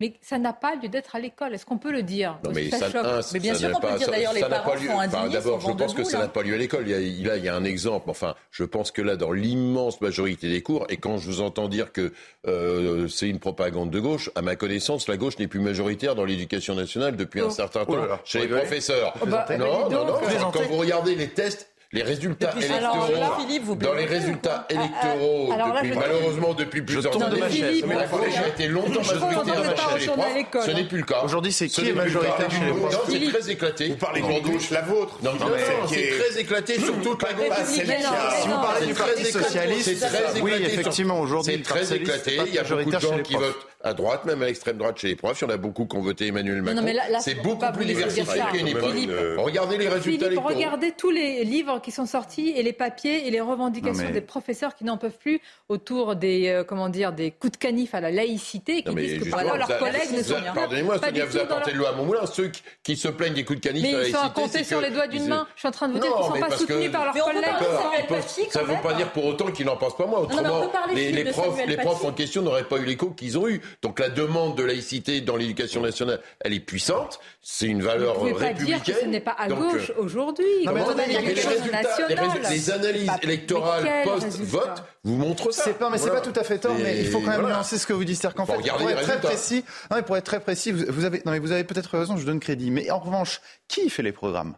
Speaker 1: Mais ça n'a pas lieu d'être à l'école. Est-ce qu'on peut le dire
Speaker 6: Non, mais
Speaker 1: Ça
Speaker 6: ça,
Speaker 1: choque.
Speaker 6: un,
Speaker 11: Mais bien
Speaker 6: ça
Speaker 11: sûr
Speaker 6: n'a
Speaker 11: qu'on peut dire. D'ailleurs, les parents
Speaker 6: pas lieu.
Speaker 11: sont
Speaker 6: Enfin,
Speaker 11: indignés,
Speaker 6: D'abord, je pense que ça
Speaker 11: là.
Speaker 6: n'a pas lieu à l'école. A, il y a- un exemple. Enfin, je pense que là, dans l'immense majorité des cours, et quand je vous entends dire que euh, c'est une propagande de gauche, à ma connaissance, la gauche n'est plus majoritaire dans l'éducation nationale depuis un
Speaker 1: Oh.
Speaker 6: certain
Speaker 12: Oh là
Speaker 6: temps
Speaker 12: là,
Speaker 6: chez les professeurs.
Speaker 1: Bah,
Speaker 6: non, non, non. Quand vous regardez les tests. Les résultats
Speaker 11: Depuis-
Speaker 6: électoraux,
Speaker 11: Alors là, Philippe, vous
Speaker 6: dans les résultats
Speaker 1: ou quoi
Speaker 6: électoraux,
Speaker 1: Ah, alors là,
Speaker 6: depuis,
Speaker 1: je-
Speaker 6: malheureusement depuis plusieurs
Speaker 12: de
Speaker 6: années,
Speaker 12: ma chaise.
Speaker 1: Philippe,
Speaker 6: la
Speaker 1: vous-
Speaker 6: collège a été longtemps majoritaire
Speaker 1: pas
Speaker 6: chez les
Speaker 1: à
Speaker 6: profs. Ce n'est plus le cas.
Speaker 12: Aujourd'hui, c'est
Speaker 6: Ce
Speaker 12: qui est majoritaire chez les profs
Speaker 6: C'est très éclaté.
Speaker 7: Vous parlez d'une gauche, la vôtre.
Speaker 6: Non, non,
Speaker 12: mais-
Speaker 6: c'est très éclaté sur toute la gauche.
Speaker 12: Si vous parlez
Speaker 6: C'est
Speaker 12: du
Speaker 6: très
Speaker 12: Parti
Speaker 6: éclaté.
Speaker 12: socialiste,
Speaker 6: C'est très
Speaker 12: oui, effectivement, aujourd'hui,
Speaker 6: c'est très éclaté. Il y a beaucoup de gens qui votent à droite, même à l'extrême droite chez les profs. Il y en a beaucoup qui ont voté Emmanuel
Speaker 1: non,
Speaker 6: Macron.
Speaker 1: mais là- là,
Speaker 6: C'est beaucoup
Speaker 1: pas
Speaker 6: plus diversifié qu'à une époque. Regardez les résultats
Speaker 1: Philippe,
Speaker 6: électoraux.
Speaker 1: regardez tous les livres qui sont sortis et les papiers et les revendications
Speaker 12: mais-
Speaker 1: des professeurs qui n'en peuvent plus autour des euh, comment dire des coups de canif à la laïcité et qui disent que leurs collègues ne sont plus
Speaker 6: Pardonnez-moi, vous apportez
Speaker 1: leur...
Speaker 6: le loi à mon moulin. Ceux qui- qui se plaignent des coups de canif
Speaker 1: Mais
Speaker 6: à la
Speaker 1: ils sont à
Speaker 6: laïcité,
Speaker 1: compter
Speaker 6: c'est
Speaker 1: sur les doigts d'une main. Je suis en train de vous dire qu'ils ne sont pas soutenus par leurs collègues.
Speaker 6: ça ne veut pas dire pour autant qu'ils n'en pensent pas moins. Autrement, les, profs, en question n'auraient pas eu l'écho qu'ils ont eu. Donc la demande de laïcité dans l'éducation nationale, elle est puissante. C'est une valeur
Speaker 1: Vous ne pouvez pas
Speaker 6: républicaine.
Speaker 1: dire que ce n'est pas à gauche
Speaker 6: euh,
Speaker 1: aujourd'hui.
Speaker 6: Non, mais les résultats,
Speaker 1: nationale.
Speaker 6: les analyses électorales post-vote vous montrent ça.
Speaker 12: C'est pas, mais c'est pas tout à fait tort, mais il faut quand même
Speaker 6: voilà.
Speaker 12: nuancer ce que vous dites. C'est-à-dire qu'en fait, pour être très précis, non, mais pour être très précis, vous, vous avez, non, mais vous avez peut-être raison, je vous donne crédit. Mais en revanche, qui fait les programmes?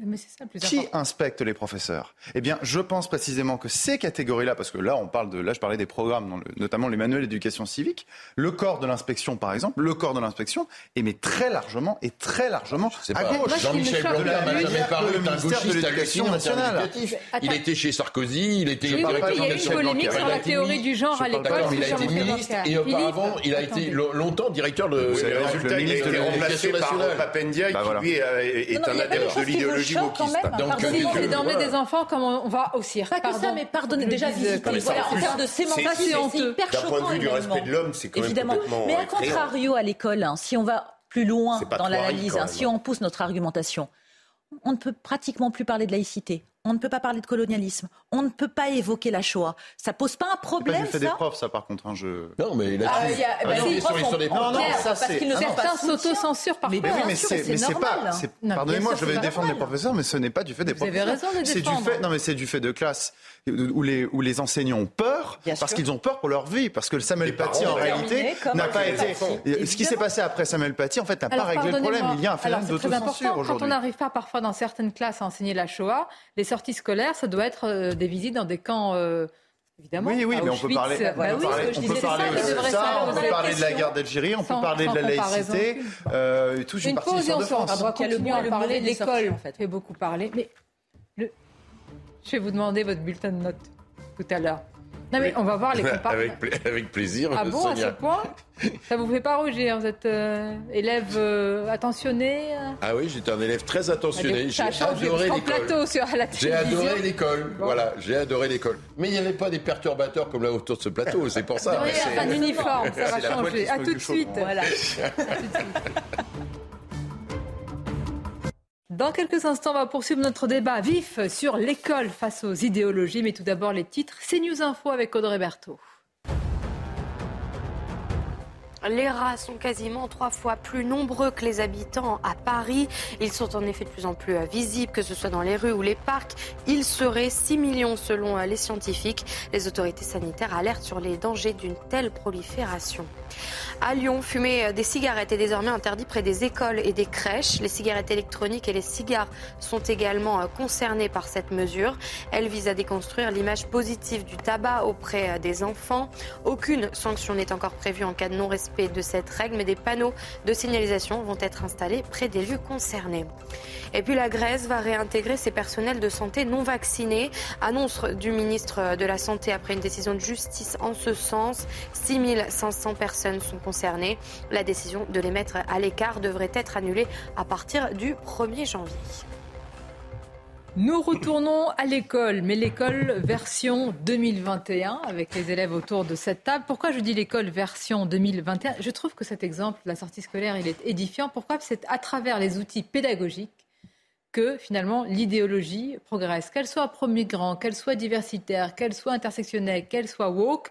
Speaker 1: Mais c'est ça le plus
Speaker 12: Qui
Speaker 1: important.
Speaker 12: inspecte les professeurs? Eh bien, je pense précisément que ces catégories-là, parce que là, on parle de, là, je parlais des programmes, dans le- notamment les manuels d'éducation civique, le corps de l'inspection, par exemple, le corps de l'inspection émet très largement et très largement
Speaker 6: C'est
Speaker 12: à
Speaker 6: pas-
Speaker 12: gauche.
Speaker 6: Jean-Michel Blanquer n'a jamais
Speaker 12: que
Speaker 6: paru
Speaker 12: le
Speaker 6: être un
Speaker 12: ministère de
Speaker 6: gauchiste
Speaker 12: l'Éducation nationale.
Speaker 6: Il était chez Sarkozy, il était
Speaker 1: Oui, il y a
Speaker 6: de
Speaker 1: une polémique sur
Speaker 6: Il a
Speaker 1: la
Speaker 6: été
Speaker 1: théorie
Speaker 6: ministre-
Speaker 1: du genre à l'école.
Speaker 6: mais Il a été ministre et auparavant, il a été longtemps directeur de
Speaker 7: le
Speaker 6: l'éducation
Speaker 7: résultat, il a été remplacé par
Speaker 6: nationale.
Speaker 7: Papendia,
Speaker 12: Bah
Speaker 7: qui
Speaker 12: voilà.
Speaker 7: lui est, est un adepte de
Speaker 11: qui vous
Speaker 7: l'idéologie
Speaker 11: choquent quand même.
Speaker 6: Donc,
Speaker 11: Pardonnez-moi,
Speaker 6: euh,
Speaker 1: C'est d'emmener des enfants comme on va au cirque.
Speaker 11: Pas que ça, mais pardonnez, déjà. Voilà, en termes de sémantique,
Speaker 1: c'est
Speaker 11: hyper
Speaker 7: D'un point de
Speaker 11: choquant
Speaker 7: vue du respect de l'homme, c'est quand même
Speaker 11: Évidemment.
Speaker 7: complètement
Speaker 11: Mais à
Speaker 7: effrayant.
Speaker 11: contrario, à l'école, hein, si on va plus loin dans l'analyse, hein, si on pousse notre argumentation, on ne peut pratiquement plus parler de laïcité. On ne peut pas parler de colonialisme. On ne peut pas évoquer la Shoah. Ça pose pas un
Speaker 12: C'est pas
Speaker 11: problème,
Speaker 12: du fait des
Speaker 11: ça
Speaker 12: profs, ça, par contre. hein, je...
Speaker 6: Non, mais là-dessus.
Speaker 1: Ah, il y a-
Speaker 6: Ah
Speaker 1: bah,
Speaker 6: non,
Speaker 1: les
Speaker 6: sont-
Speaker 1: profs
Speaker 6: sont des
Speaker 1: ont-
Speaker 12: Non, non, ça,
Speaker 1: parce
Speaker 12: c'est-
Speaker 1: qu'ils
Speaker 12: ah,
Speaker 1: certains
Speaker 11: Pas soutien.
Speaker 1: s'auto-censurent parfois.
Speaker 11: Mais
Speaker 12: Mais oui, mais c'est, pas. Pardonnez-moi, je vais défendre les professeurs, mais ce n'est pas du fait des
Speaker 1: Vous avez
Speaker 12: professeurs.
Speaker 1: raison de les
Speaker 12: C'est du
Speaker 1: défendre.
Speaker 12: fait, non, mais c'est du fait de classe où les, où les enseignants ont peur
Speaker 11: Bien
Speaker 12: parce qu'ils ont peur pour leur vie, parce que le Samuel Paty en réalité n'a pas été. Ce qui s'est passé après Samuel Paty, en fait, n'a pas réglé le problème. Il y a un phénomène d'autocensure
Speaker 1: Quand on
Speaker 12: aujourd'hui.
Speaker 1: n'arrive pas parfois dans certaines classes à enseigner la Shoah, les sorties scolaires, ça doit être euh, des visites dans des camps, euh, évidemment.
Speaker 12: Oui, oui, mais on peut parler,
Speaker 1: Bah
Speaker 12: on peut
Speaker 1: oui,
Speaker 12: parler, on peut parler de ça, on peut
Speaker 1: la
Speaker 12: parler de la guerre d'Algérie, on peut parler de la laïcité, euh, et tout une
Speaker 1: Une
Speaker 12: partie
Speaker 1: pause et on se reprend.
Speaker 12: France.
Speaker 1: On doit
Speaker 11: Qu'il y a le
Speaker 1: continuer à
Speaker 11: le
Speaker 1: parler de l'école.
Speaker 11: en fait.
Speaker 1: fait beaucoup parler. Mais le- je vais vous demander votre bulletin de notes tout à l'heure. Non, mais on va voir les comparaisons.
Speaker 6: Avec, pla- avec plaisir,
Speaker 1: Ah bon, à ce point? Ça vous fait pas rougir Vous êtes euh, élève euh, attentionné euh?
Speaker 6: Ah oui, j'étais un élève très attentionné.
Speaker 1: Ça a
Speaker 6: J'ai adoré l'école.
Speaker 1: plateau sur la
Speaker 6: J'ai
Speaker 1: télévision.
Speaker 6: adoré l'école.
Speaker 1: Bon.
Speaker 6: Voilà, j'ai adoré l'école. Mais il n'y avait pas des perturbateurs comme là autour de ce plateau, c'est pour ça.
Speaker 1: Oui,
Speaker 6: C'est-
Speaker 1: un uniforme, ça va changer. [laughs] À tout de suite. Voilà. Dans quelques instants, on va poursuivre notre débat vif sur l'école face aux idéologies. Mais tout d'abord, les titres. C'est News Info avec Audrey Berthaud.
Speaker 15: Les rats sont quasiment trois fois plus nombreux que les habitants à Paris. Ils sont en effet de plus en plus visibles, que ce soit dans les rues ou les parcs. Ils seraient 6 millions selon les scientifiques. Les autorités sanitaires alertent sur les dangers d'une telle prolifération. À Lyon, fumer des cigarettes est désormais interdit près des écoles et des crèches. Les cigarettes électroniques et les cigares sont également euh, concernés par cette mesure. Elle vise à déconstruire l'image positive du tabac auprès euh, des enfants. Aucune sanction n'est encore prévue en cas de non-respect de cette règle, mais des panneaux de signalisation vont être installés près des lieux concernés. Et puis la Grèce va réintégrer ses personnels de santé non vaccinés. Annonce du ministre de la Santé après une décision de justice en ce sens. 6500 personnes sont concernées. La décision de les mettre à l'écart devrait être annulée à partir du 1er janvier.
Speaker 1: Nous retournons à l'école, mais l'école version 2021 avec les élèves autour de cette table. Pourquoi je dis l'école version 2021 Je trouve que cet exemple, la sortie scolaire, il est édifiant. Pourquoi? C'est à travers les outils pédagogiques que finalement l'idéologie progresse, qu'elle soit pro-migrant, qu'elle soit diversitaire, qu'elle soit intersectionnelle, qu'elle soit woke,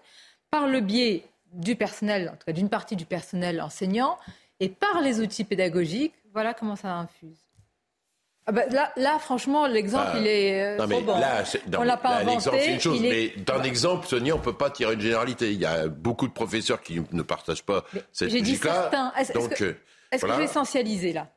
Speaker 1: par le biais du personnel, en tout cas d'une partie du personnel enseignant, et par les outils pédagogiques, voilà comment ça infuse. Ah bah là, là, franchement, l'exemple,
Speaker 6: Bah,
Speaker 1: il est. euh,
Speaker 6: Non, mais là, non,
Speaker 1: on l'a pas
Speaker 6: là,
Speaker 1: inventé.
Speaker 6: c'est une chose,
Speaker 1: est-
Speaker 6: mais d'un exemple, Sonia, on peut pas tirer une généralité. Il y a beaucoup de professeurs qui ne partagent pas cette
Speaker 1: J'ai dit certains. Est-ce est-ce que,
Speaker 6: euh,
Speaker 1: est-ce que je vais essentialiser là?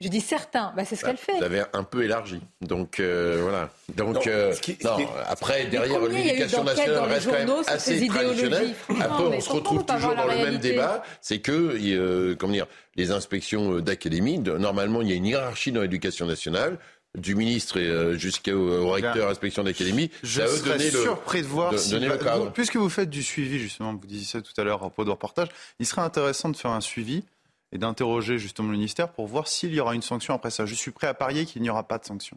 Speaker 1: Je dis certains. Bah, c'est ce
Speaker 6: Bah,
Speaker 1: qu'elle fait.
Speaker 6: Vous avez un peu élargi. Donc, euh, voilà. Donc,
Speaker 7: Non,
Speaker 6: euh,
Speaker 7: qui-
Speaker 6: non, après, derrière l'éducation nationale reste quand même assez traditionnelle. Après, on se retrouve toujours dans le même
Speaker 1: réalité
Speaker 6: débat. C'est que, euh, comment dire, les inspections d'académie, normalement, il y a une hiérarchie dans l'éducation nationale du ministre jusqu'au au recteur inspection d'académie.
Speaker 12: Je serais
Speaker 6: donner le-
Speaker 12: surpris de voir
Speaker 6: de-
Speaker 12: si,
Speaker 6: donner le
Speaker 12: vous-
Speaker 6: cadre.
Speaker 12: puisque vous faites du suivi justement, vous disiez ça tout à l'heure à propos de reportage, il serait intéressant de faire un suivi et d'interroger justement le ministère pour voir s'il y aura une sanction après ça. Je suis prêt à parier qu'il n'y aura pas de sanction.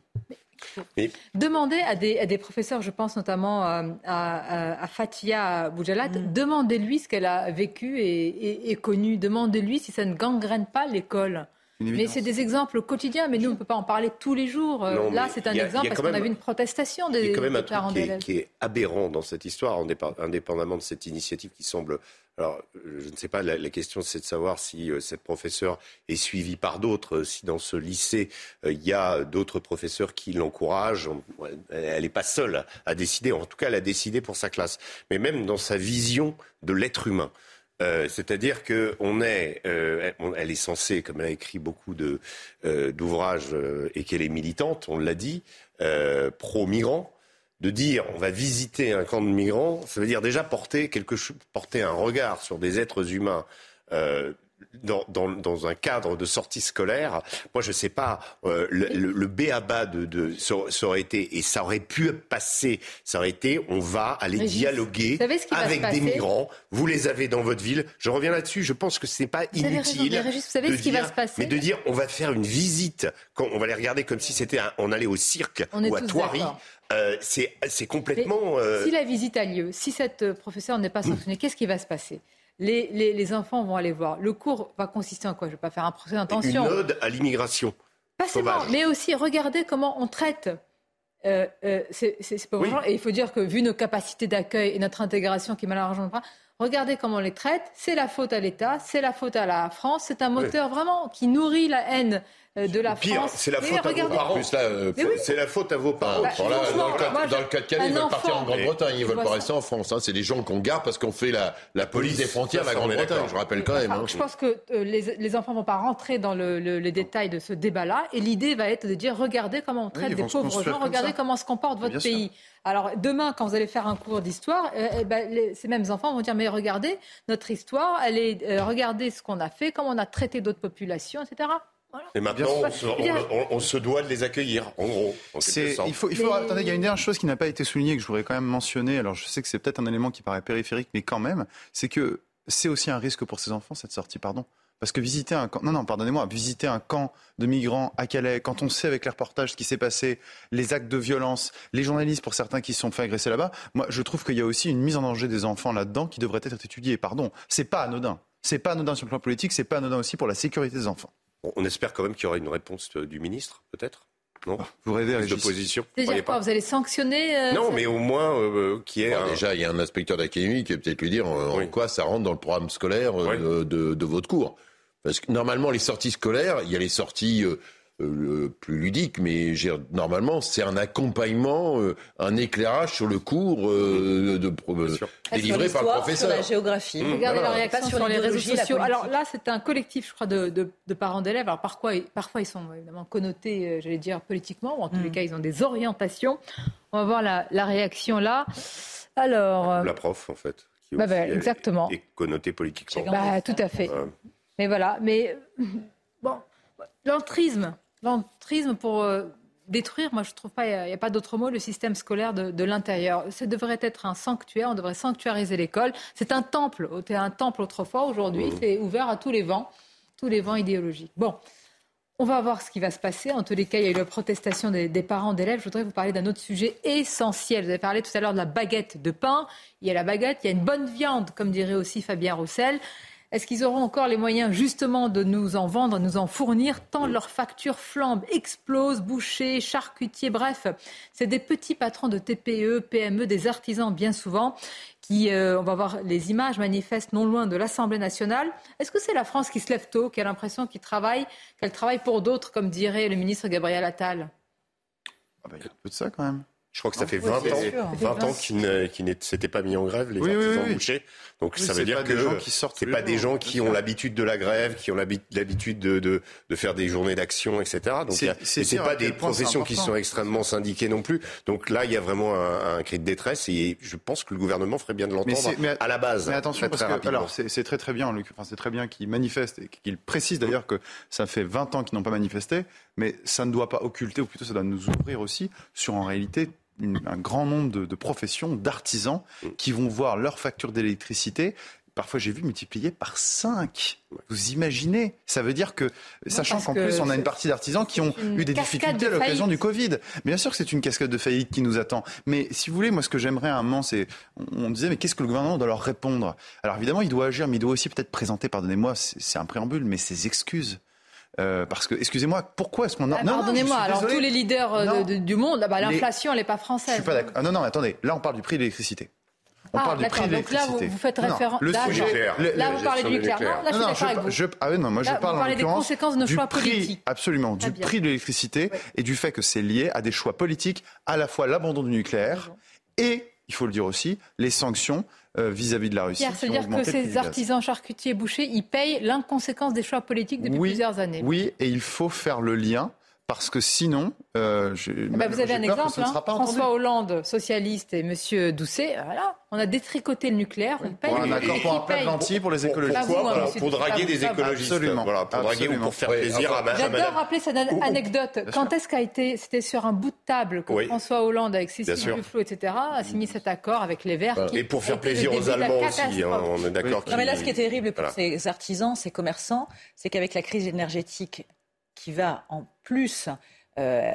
Speaker 1: Demandez à des, à des professeurs, je pense notamment euh, à, à- à Fatia Boujalat,
Speaker 11: Mm.
Speaker 1: demandez-lui ce qu'elle a vécu et, et- et connu. Demandez-lui si ça ne gangrène pas l'école. Mais c'est des exemples quotidiens, mais nous, on ne peut pas en parler tous les jours. Euh, là, c'est un exemple parce qu'on a vu une protestation des,
Speaker 7: Il y a quand même un truc qui est,
Speaker 1: d'élèves.
Speaker 7: qui est aberrant dans cette histoire, indépendamment de cette initiative qui semble alors, je ne sais pas, la, la question c'est de savoir si euh, cette professeure est suivie par d'autres, euh, si dans ce lycée euh, il y a d'autres professeurs qui l'encouragent. Elle n'est pas seule à décider, en tout cas elle a décidé pour sa classe. Mais même dans sa vision de l'être humain. Euh, C'est-à-dire qu'on est, euh, on- elle est censée, comme elle a écrit beaucoup euh, d'ouvrages euh, et qu'elle est militante, on l'a dit, euh, pro-migrant, de dire on va visiter un camp de migrants, ça veut dire déjà porter quelque chose, porter un regard sur des êtres humains. Dans, dans, dans un cadre de sortie scolaire, moi je sais pas, euh, le, le, le béaba de, de ça, aurait été et ça aurait pu passer, ça aurait été on va aller dialoguer
Speaker 1: ce
Speaker 7: avec des migrants, vous les avez dans votre ville. Je reviens là-dessus, je pense que pas
Speaker 1: Vous avez raison,
Speaker 7: inutile
Speaker 1: Régis, vous savez
Speaker 7: de
Speaker 1: ce qui va
Speaker 7: dire-
Speaker 1: se passer
Speaker 7: mais de dire on va faire une visite, quand on va les regarder comme si c'était on allait au cirque
Speaker 1: On
Speaker 7: ou à Thoiry, euh, c'est complètement euh,
Speaker 1: Si la visite a lieu, si cette professeure n'est pas sanctionnée, qu'est-ce qui va se passer? Les, les- les enfants vont aller voir. Le cours va consister en quoi? Je ne vais pas faire un procès
Speaker 7: une
Speaker 1: d'intention.
Speaker 7: ode à l'immigration.
Speaker 1: Pas seulement, mais aussi regardez comment on traite euh, euh, ces, pauvres
Speaker 7: Oui.
Speaker 1: gens. Et il faut dire que vu nos capacités d'accueil et notre intégration qui malheureusement pas, regardez comment on les traite. C'est la faute à l'État, c'est la faute à la France. C'est un moteur vraiment qui nourrit la haine de la
Speaker 7: Pire,
Speaker 1: France.
Speaker 7: c'est la à
Speaker 6: euh,
Speaker 1: oui.
Speaker 7: C'est la faute à vos parents.
Speaker 1: Bah,
Speaker 6: là, dans, le cas,
Speaker 1: moi,
Speaker 6: dans le cas de Calais, ils veulent partir en Grande-Bretagne, ils veulent pas rester en France. hein. C'est des gens qu'on garde parce qu'on fait la, la police des frontières,
Speaker 7: Ça,
Speaker 6: la Grande-Bretagne, je rappelle quand même.
Speaker 1: Enfin,
Speaker 6: hein.
Speaker 1: Je pense que euh, les, les enfants vont pas rentrer dans le, le- les détails de ce débat-là. Et l'idée va être de dire regardez comment on traite des pauvres gens, regardez
Speaker 12: ça.
Speaker 1: comment se comporte votre
Speaker 12: Bien sûr.
Speaker 1: pays. Alors demain, quand vous allez faire un cours d'histoire, euh, eh ben, les- ces mêmes enfants vont dire mais regardez notre histoire, elle est, euh, regardez ce qu'on a fait, comment on a traité d'autres populations, etc. Voilà.
Speaker 7: Et maintenant, on se, on- on- on se doit de les accueillir, en gros. en
Speaker 12: faut, il faut attendez, il y a une dernière chose qui n'a pas été soulignée que je voudrais quand même mentionner. Alors je sais que c'est peut-être un élément qui paraît périphérique, mais quand même, c'est que c'est aussi un risque pour ces enfants cette sortie, pardon. Parce que visiter un camp, non, non, pardonnez-moi, visiter un camp de migrants à Calais, quand on sait avec les reportages ce qui s'est passé, les actes de violence, les journalistes pour certains qui se sont fait agresser là-bas, moi je trouve qu'il y a aussi une mise en danger des enfants là-dedans qui devrait être étudiée. Pardon, c'est pas anodin. C'est pas anodin sur le plan politique, c'est pas anodin aussi pour la sécurité des enfants.
Speaker 7: On- espère quand même qu'il y aura une réponse euh, du ministre, peut-être Non?
Speaker 12: Vous rêvez,
Speaker 7: Prise
Speaker 12: Régis?
Speaker 7: d'opposition vous
Speaker 1: C'est-à-dire
Speaker 7: croyez
Speaker 1: quoi
Speaker 7: pas
Speaker 1: Vous allez sanctionner euh,
Speaker 7: Non, mais au moins euh, qui est
Speaker 6: Bon,
Speaker 7: un...
Speaker 6: Déjà, il y a un inspecteur d'académie qui va peut-être lui dire en,
Speaker 7: Oui.
Speaker 6: quoi ça rentre dans le programme scolaire euh, de, de- de votre cours. Parce que normalement, les sorties scolaires, il y a les sorties euh, euh, plus ludiques, mais normalement, c'est un accompagnement, euh, un éclairage sur le cours euh, de,
Speaker 11: Sur
Speaker 6: délivré par le professeur.
Speaker 11: Sur la géographie.
Speaker 1: Regardez
Speaker 6: Voilà.
Speaker 1: la réaction
Speaker 11: Pas
Speaker 1: sur,
Speaker 11: sur
Speaker 1: les réseaux sociaux. Alors là, c'est un collectif, je crois, de, de- de parents d'élèves. Alors parfois, ils- parfois, ils sont évidemment connotés, j'allais dire, politiquement, ou en tous les cas, ils ont des orientations. On va voir la, la réaction là. Alors,
Speaker 7: La prof, en fait. Qui
Speaker 1: Bah,
Speaker 7: aussi
Speaker 1: bah, exactement.
Speaker 7: Est connotée politiquement.
Speaker 1: bah, tout à fait.
Speaker 7: Ouais.
Speaker 1: Mais voilà, mais bon, l'entrisme, l'entrisme pour euh, détruire, moi je trouve pas, il n'y a, pas d'autre mot, le système scolaire de, de l'intérieur. Ça devrait être un sanctuaire, on devrait sanctuariser l'école. C'est un temple, c'était un temple autrefois, aujourd'hui
Speaker 7: Mmh.
Speaker 1: c'est ouvert à tous les vents, tous les vents idéologiques. Bon. On va voir ce qui va se passer. En tous les cas, il y a eu la protestation des, des parents d'élèves. Je voudrais vous parler d'un autre sujet essentiel. Vous avez parlé tout à l'heure de la baguette de pain. Il y a la baguette, il y a une bonne viande, comme dirait aussi Fabien Roussel. Est-ce qu'ils auront encore les moyens justement de nous en vendre, nous en fournir, tant leurs factures flambent, explosent, bouchers, charcutiers, bref, c'est des petits patrons de TPE, PME, des artisans bien souvent, qui, euh, on va voir les images, manifestent non loin de l'Assemblée nationale. Est-ce que c'est la France qui se lève tôt, qui a l'impression qu'il travaille, qu'elle travaille pour d'autres, comme dirait le ministre Gabriel Attal?
Speaker 12: Ah bah, il y a un peu de ça quand même.
Speaker 7: Je crois que ça fait
Speaker 1: Oui,
Speaker 7: 20
Speaker 1: c'est
Speaker 7: ans,
Speaker 1: sûr.
Speaker 7: 20 ans qu'ils ne s'étaient pas mis en grève, les
Speaker 12: Oui,
Speaker 7: artisans
Speaker 12: oui, oui.
Speaker 7: bouchers. Donc
Speaker 12: Oui,
Speaker 7: ça veut dire que c'est pas des gens qui ont l'habitude de la grève, qui ont l'habi- l'habitude de, de, de faire des journées d'action, etc. Donc
Speaker 12: C'est-
Speaker 7: pas des professions qui sont extrêmement syndiquées non plus. Donc là, il y a vraiment un, un cri de détresse et je pense que le gouvernement ferait bien de l'entendre à la base.
Speaker 12: Mais attention,
Speaker 7: très,
Speaker 12: parce
Speaker 7: très
Speaker 12: que alors c'est très très bien, enfin, c'est très bien qu'ils manifestent et qu'ils précisent d'ailleurs que ça fait 20 ans qu'ils n'ont pas manifesté, mais ça ne doit pas occulter, ou plutôt ça doit nous ouvrir aussi sur en réalité une- un grand nombre de, de professions, d'artisans qui vont voir leur facture d'électricité. Parfois, j'ai vu multiplier par 5. Vous imaginez? Ça veut dire que, sachant qu'en
Speaker 1: que
Speaker 12: plus, on a une partie d'artisans qui ont eu des difficultés
Speaker 1: de
Speaker 12: à l'occasion du Covid. Bien sûr que c'est une cascade de faillite qui nous attend. Mais si vous voulez, moi, ce que j'aimerais à un moment, c'est, on disait, mais qu'est-ce que le gouvernement doit leur répondre? Alors évidemment, il doit agir, mais il doit aussi peut-être présenter, pardonnez-moi, c'est c'est un préambule, mais ses excuses. Euh, parce que, excusez-moi, pourquoi est-ce qu'on a...
Speaker 1: Ah, pardonnez-moi, alors tous les leaders euh, du monde, bah, l'inflation, elle n'est pas française. Je
Speaker 12: suis pas d'accord. Ah, non, non, attendez, là on parle du prix de l'électricité.
Speaker 1: On ah, parle du prix de l'électricité. Donc là, vous, faites référence.
Speaker 12: Le
Speaker 1: sujet. Là, vous parlez du nucléaire. Non, là, je suis d'accord avec vous.
Speaker 12: Je, ah oui, non, moi, je parle
Speaker 1: en des conséquences de nos choix
Speaker 12: prix,
Speaker 1: politiques.
Speaker 12: Absolument, du prix de l'électricité et du fait que c'est lié à des choix politiques, à la fois l'abandon du nucléaire et, il faut le dire aussi, les sanctions euh, vis-à-vis de la Russie.
Speaker 1: cest à dire que ces artisans charcutiers bouchers, ils payent l'inconséquence des choix politiques depuis plusieurs années.
Speaker 12: Oui, et il faut faire le lien parce que sinon, euh,
Speaker 1: eh ben, vous avez un exemple, hein. François Hollande, socialiste, et M. Doucet, voilà, on a détricoté le nucléaire, on paye.
Speaker 12: Pour un accord pour un plat entier pour les écologistes.
Speaker 7: Pourquoi pour draguer des écologistes.
Speaker 12: Absolument.
Speaker 7: Voilà, pour draguer ou pour faire plaisir à,
Speaker 1: à J'adore rappeler cette anecdote. Quand est-ce qu'a été, c'était sur un bout de table que François Hollande, avec Cécile Duflot, etc., a signé cet accord avec les Verts.
Speaker 7: et pour faire plaisir aux Allemands aussi, hein, on est d'accord.
Speaker 11: Non mais là, ce qui est terrible pour ces artisans, ces commerçants, c'est qu'avec la crise énergétique qui va en plus euh,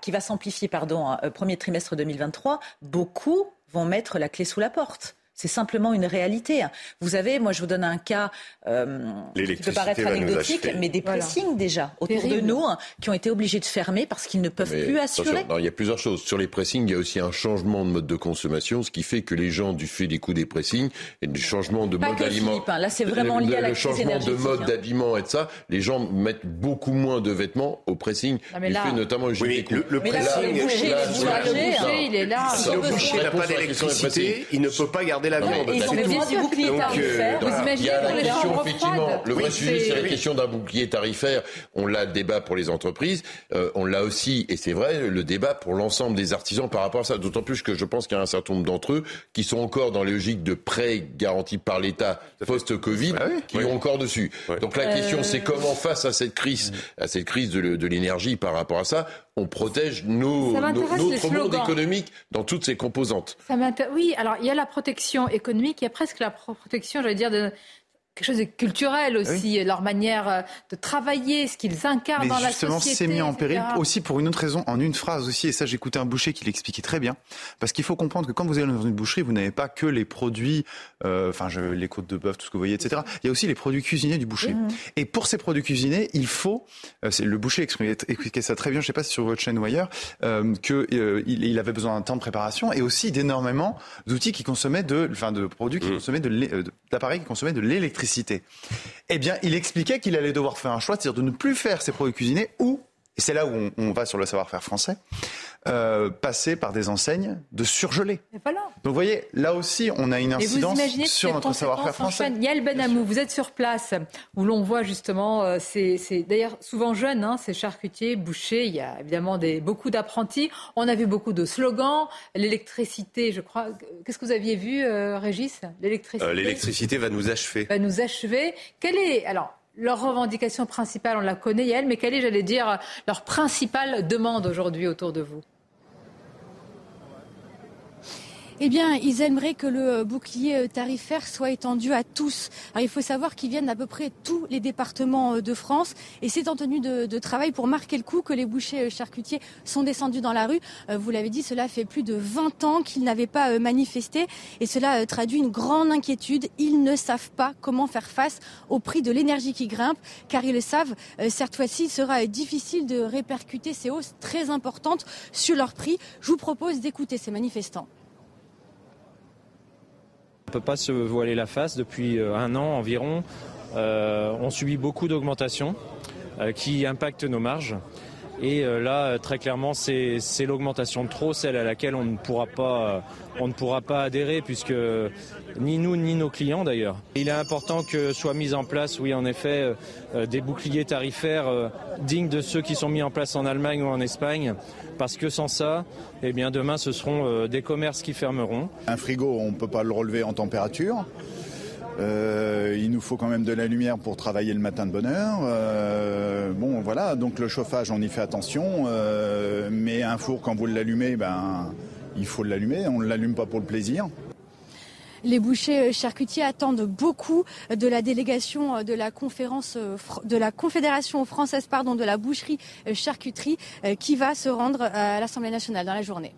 Speaker 11: qui va s'amplifier, pardon, euh, premier trimestre 2023, beaucoup vont mettre la clé sous la porte. C'est simplement une réalité. Vous avez, moi je vous donne un cas euh, qui peut paraître anecdotique, mais des pressings déjà autour de nous hein, qui ont été obligés de fermer parce qu'ils ne peuvent plus assurer.
Speaker 6: il y a plusieurs choses. Sur les pressings, il y a aussi un changement de mode de consommation, ce qui fait que les gens, du fait des coûts des pressings et du changement de mode d'habillement,
Speaker 11: hein. là c'est vraiment lié à la
Speaker 6: le changement de mode hein. d'habillement et de ça, les gens mettent beaucoup moins de vêtements au pressing.
Speaker 1: mais là,
Speaker 6: fait notamment
Speaker 7: oui, le, le, pressing,
Speaker 1: le boucher, il est là.
Speaker 7: Si le boucher n'a pas d'électricité, il ne peut pas garder la viande.
Speaker 1: Ils ont du bouclier tarifaire. Vous imaginez
Speaker 6: la question, effectivement, le vrai sujet, c'est la question d'un bouclier tarifaire. On l'a le débat pour les entreprises, euh, on l'a aussi, et c'est vrai, le débat pour l'ensemble des artisans par rapport à ça. D'autant plus que je pense qu'il y a un certain nombre d'entre eux qui sont encore dans les logiques de prêts garantis par l'État post-Covid, ah qui ont encore dessus. Donc la question, c'est comment face à cette crise, à cette crise de l'énergie par rapport à ça, on protège nos, notre monde économique dans toutes ses composantes.
Speaker 1: Ça oui, alors il y a la protection économique, il y a presque la protection, j'allais dire, de, quelque chose de culturel aussi, leur manière euh, de travailler, ce qu'ils incarnent dans la société.
Speaker 12: Justement, c'est mis en péril aussi pour une autre raison, en une phrase aussi, et ça j'écoutais un boucher qui l'expliquait très bien, parce qu'il faut comprendre que quand vous allez dans une boucherie, vous n'avez pas que les produits, euh, enfin les côtes de bœuf, tout ce que vous voyez, etc. Il y a aussi les produits cuisinés du boucher. Mmh. Et pour ces produits cuisinés, il faut, euh, le boucher expliquait ça très bien, je ne sais pas si sur votre chaîne ou ailleurs, euh, qu'il il avait besoin d'un temps de préparation et aussi d'énormément d'outils qui consommaient de, enfin de produits qui mmh. consommaient de, d'appareils qui consommaient de l'électricité eh bien, il expliquait qu'il allait devoir faire un choix, c'est-à-dire de ne plus faire ses produits cuisinés ou, et c'est là où on, va sur le savoir-faire français, euh, passer par des enseignes de surgelés.
Speaker 1: voilà.
Speaker 12: Donc vous voyez, là aussi, on a une incidence sur notre savoir-faire français.
Speaker 1: Yael Benamou, vous êtes sur place, où l'on voit justement, euh, c'est d'ailleurs souvent jeunes, hein, ces charcutiers, bouchers, il y a évidemment des, beaucoup d'apprentis. On a vu beaucoup de slogans, l'électricité, je crois. Qu'est-ce que vous aviez vu, euh, Régis?
Speaker 7: L'électricité. L'électricité va nous achever.
Speaker 1: Va nous achever. Quelle est, alors, leur revendication principale, on la connaît, Yael, mais quelle est, j'allais dire, leur principale demande aujourd'hui autour de vous?
Speaker 4: Eh bien, ils aimeraient que le bouclier euh, tarifaire soit étendu à tous. Alors, il faut savoir qu'ils viennent d'à peu près tous les départements euh, de France et c'est en tenue de, travail pour marquer le coup que les bouchers euh, charcutiers sont descendus dans la rue. Vous l'avez dit, cela fait plus de 20 ans qu'ils n'avaient pas manifesté et cela traduit une grande inquiétude. Ils ne savent pas comment faire face au prix de l'énergie qui grimpe car ils le savent, cette fois-ci, il sera difficile de répercuter ces hausses très importantes sur leur prix. Je vous propose d'écouter ces manifestants.
Speaker 16: On ne peut pas se voiler la face. Depuis euh, un an environ, euh, on subit beaucoup d'augmentations euh, qui impactent nos marges. Et là, très clairement, c'est l'augmentation de trop, celle à laquelle on ne pourra pas, on ne pourra pas adhérer, puisque ni nous ni nos clients d'ailleurs. Il est important que soient mis en place, oui, en effet, des boucliers tarifaires dignes de ceux qui sont mis en place en Allemagne ou en Espagne, parce que sans ça, eh bien demain ce seront euh, des commerces qui fermeront.
Speaker 17: Un frigo, on ne peut pas le relever en température. Euh, il nous faut quand même de la lumière pour travailler le matin de bonne heure. Euh, bon, voilà, donc le chauffage, on y fait attention. mais un four, quand vous l'allumez, ben, il faut l'allumer. On ne l'allume pas pour le plaisir.
Speaker 4: Les bouchers charcutiers attendent beaucoup de la délégation de la conférence de Confédération française pardon, de la boucherie charcuterie qui va se rendre à l'Assemblée nationale dans la journée.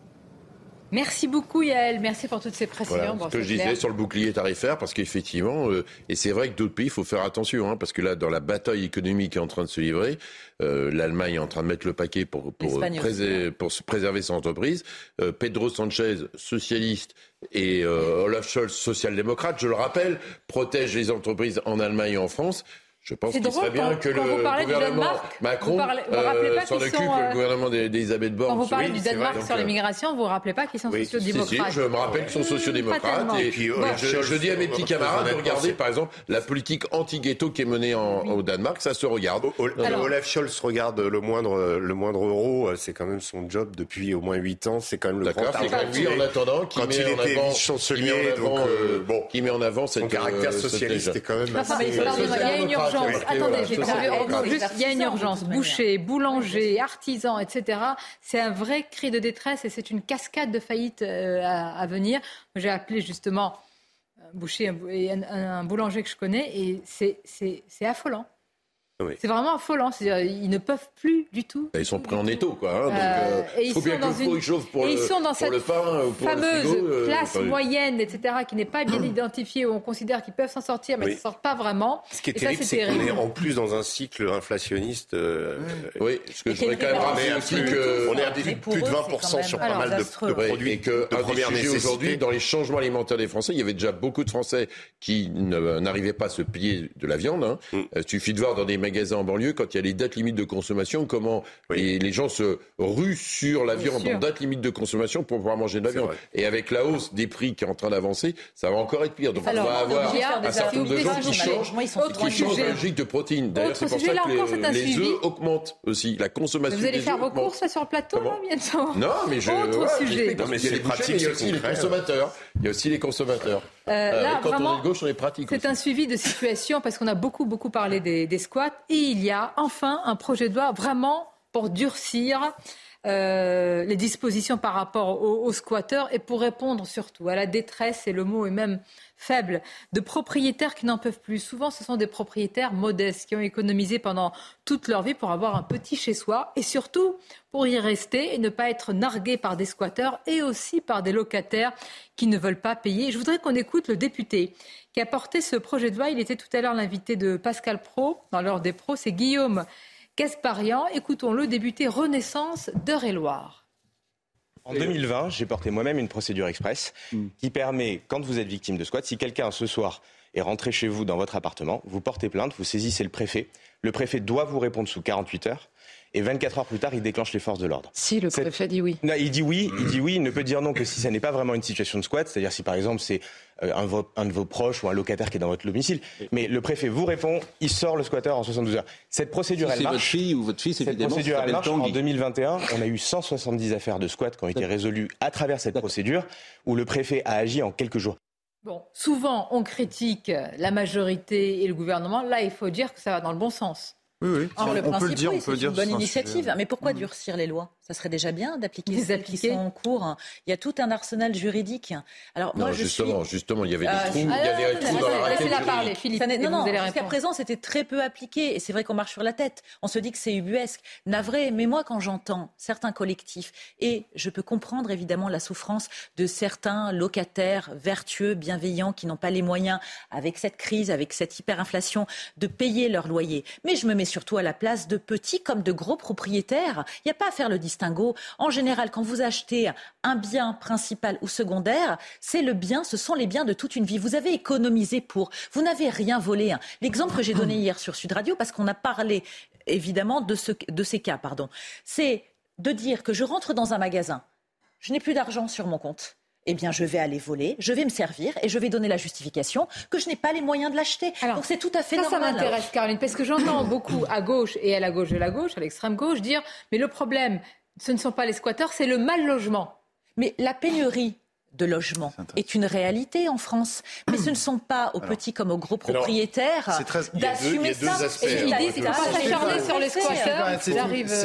Speaker 1: Merci beaucoup Yael, merci pour toutes ces précisions.
Speaker 6: Voilà, ce que je disais sur le bouclier tarifaire, parce qu'effectivement, euh, et c'est vrai que d'autres pays, il faut faire attention, hein, parce que là, dans la bataille économique qui est en train de se livrer, euh, l'Allemagne est en train de mettre le paquet pour, pour, préserver, pour préserver son entreprise. Euh, Pedro Sanchez, socialiste, et euh, Olaf Scholz, social-démocrate, je le rappelle, protègent les entreprises en Allemagne et en France. Je pense qu'il serait bien que le gouvernement Macron euh, s'en occupe, le euh, gouvernement d'Elisabeth Borne.
Speaker 1: Quand vous parlez du Danemark sur l'immigration, vous ne vous rappelez pas qu'ils sont oui, sociodémocrates
Speaker 6: si, je me rappelle qu'ils sont sociodémocrates. Et, puis, je, dis à mes petits camarades de regarder, par exemple, la politique anti-ghetto qui est menée au Danemark, ça se regarde.
Speaker 7: Olaf Scholz regarde le moindre, le moindre euro, c'est quand même son job depuis au moins 8 ans, c'est quand même le grand
Speaker 6: c'est lui, en attendant, qui met en avant, chancelier, euh, qui met en avant cette
Speaker 7: caractère socialiste est quand même
Speaker 1: urgence Attendez, il y a une urgence. Boucher, boulanger, artisans, etc. C'est un vrai cri de détresse et c'est une cascade de faillites euh, à, venir. J'ai appelé justement un boucher et un boulanger que je connais et c'est affolant. C'est vraiment affolant. Ils ne peuvent plus du tout.
Speaker 6: Ils sont pris en étau, quoi. Hein, euh, euh, il faut bien que le une... chauffe pour, le, ils sont dans cette pain, pour
Speaker 1: fameuse euh, classe moyenne, etc., qui n'est pas bien identifiée, où on considère qu'ils peuvent s'en sortir, mais ils ne sortent pas vraiment.
Speaker 7: Ce qui est terrible, c'est qu'on est en plus dans un cycle inflationniste.
Speaker 6: Oui, ce que je voudrais quand même rappeler aussi
Speaker 7: qu'on est à plus de 20% sur pas mal de, produits
Speaker 6: et que. Aujourd'hui, dans les changements alimentaires des Français, il y avait déjà beaucoup de Français qui n'arrivaient pas à se plier de la viande. Hein. Mm. Il suffit de voir dans des magasins en banlieue, quand il y a les dates limites de consommation, comment les, gens se ruent sur la viande en date limite de consommation pour pouvoir manger de la viande. Et avec la hausse des prix qui est en train d'avancer, ça va encore être pire. Donc on va avoir un certain nombre de gens qui changent, qui changent la logique de protéines. D'ailleurs, c'est pour ça que les, œufs augmentent aussi. La consommation
Speaker 1: Vous allez faire vos courses sur le plateau bientôt
Speaker 6: Non, mais je.
Speaker 1: Autre sujet.
Speaker 6: Non, mais c'est pratique. Il y a aussi les consommateurs. Il y a aussi les consommateurs. Euh, euh, là, quand on est de gauche, on est pratique.
Speaker 1: C'est un suivi de situation parce qu'on a beaucoup, beaucoup parlé des, des squats et il y a enfin un projet de loi vraiment pour durcir euh, les dispositions par rapport aux, squatteurs et pour répondre surtout à la détresse, et le mot est même faible, de propriétaires qui n'en peuvent plus. Souvent, ce sont des propriétaires modestes qui ont économisé pendant toute leur vie pour avoir un petit chez soi et surtout pour y rester et ne pas être nargués par des squatteurs et aussi par des locataires qui ne veulent pas payer. Je voudrais qu'on écoute le député qui a porté ce projet de loi. Il était tout à l'heure l'invité de Pascal Pro dans l'heure des pros. C'est Guillaume Gasparian. Écoutons le débuté Renaissance d'Eure-et-Loire.
Speaker 18: En 2020, j'ai porté moi-même une procédure express hmm. qui permet, quand vous êtes victime de squat, si quelqu'un ce soir est rentré chez vous dans votre appartement, vous portez plainte, vous saisissez le préfet. Le préfet doit vous répondre sous 48 heures. Et 24 heures plus tard, il déclenche les forces de l'ordre.
Speaker 1: Si le préfet dit oui.
Speaker 18: Non, il dit oui, il dit oui. Il ne peut dire non que si ça n'est pas vraiment une situation de squat, c'est-à-dire si par exemple c'est euh, un, de vos proches ou un locataire qui est dans votre domicile. Mais le préfet vous répond, il sort le squatteur en 72 heures. Cette procédure, elle marche.
Speaker 6: votre fille ou votre fils,
Speaker 18: cette procédure, elle marche. En 2021, on a eu 170 affaires de squat qui ont été résolues à travers cette procédure où le préfet a agi en quelques jours.
Speaker 1: Bon, souvent on critique la majorité et le gouvernement. Là, il faut dire que ça va dans le bon sens.
Speaker 12: Oui, oui.
Speaker 11: le on, peut le dire, c'est une bonne initiative. Mais pourquoi durcir les lois? Ça serait déjà bien d'appliquer celles qui sont en cours. Il y a tout un arsenal juridique.
Speaker 6: Alors moi, justement, justement, il y avait des trous, il y avait des trous dans la raquette
Speaker 1: parler, Philippe.
Speaker 11: Non, non, jusqu'à présent, c'était très peu appliqué. Et c'est vrai qu'on marche sur la tête. On se dit que c'est ubuesque, navré. Mais moi, quand j'entends certains collectifs, et je peux comprendre évidemment la souffrance de certains locataires vertueux, bienveillants, qui n'ont pas les moyens, avec cette crise, avec cette hyperinflation, de payer leur loyer. Mais je me mets surtout à la place de petits comme de gros propriétaires. Il n'y a pas à faire le distinguo. En général, quand vous achetez un bien principal ou secondaire, c'est le bien, ce sont les biens de toute une vie. Vous avez économisé pour. Vous n'avez rien volé. L'exemple que j'ai donné hier sur Sud Radio, parce qu'on a parlé évidemment de ces cas, pardon, c'est de dire que je rentre dans un magasin, je n'ai plus d'argent sur mon compte eh bien, je vais aller voler, je vais me servir et je vais donner la justification que je n'ai pas les moyens de l'acheter. Donc c'est tout à fait normal.
Speaker 1: Ça m'intéresse, Caroline, parce que j'entends beaucoup à gauche et à la gauche de la gauche, à l'extrême gauche, dire mais le problème, ce ne sont pas les squatteurs, c'est le mal logement.
Speaker 11: Mais la pénurie de logement est une réalité en France. Mais ce ne sont pas aux petits comme aux gros propriétaires d'assumer ça.
Speaker 1: Et ils disent qu'il ne faut pas s'acharner sur les squatteurs.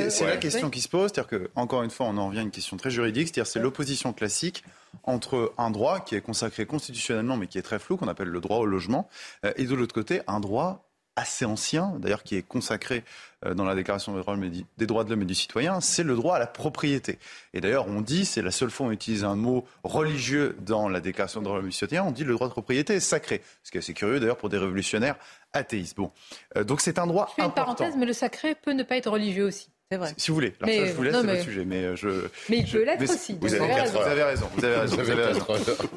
Speaker 12: C'est la question qui se pose. C'est-à-dire que, encore une fois, on en revient à une question très juridique. C'est-à-dire c'est l'opposition classique entre un droit qui est consacré constitutionnellement mais qui est très flou, qu'on appelle le droit au logement, euh, et de l'autre côté, un droit assez ancien, d'ailleurs qui est consacré euh, dans la Déclaration des droits de l'homme et du citoyen, c'est le droit à la propriété. Et d'ailleurs, on dit, c'est la seule fois où on utilise un mot religieux dans la Déclaration des droits de l'homme et du citoyen, on dit le droit de propriété est sacré. Ce qui est assez curieux d'ailleurs pour des révolutionnaires athéistes. Bon, euh, donc c'est un droit
Speaker 1: je fais une parenthèse, mais le sacré peut ne pas être religieux aussi. C'est vrai.
Speaker 12: Si vous voulez. Alors ça, je vous laisse, c'est votre sujet. Mais, euh, je,
Speaker 1: mais il peut l'être aussi.
Speaker 12: Vous avez, raison. vous avez, raison. Vous avez raison. Vous avez raison.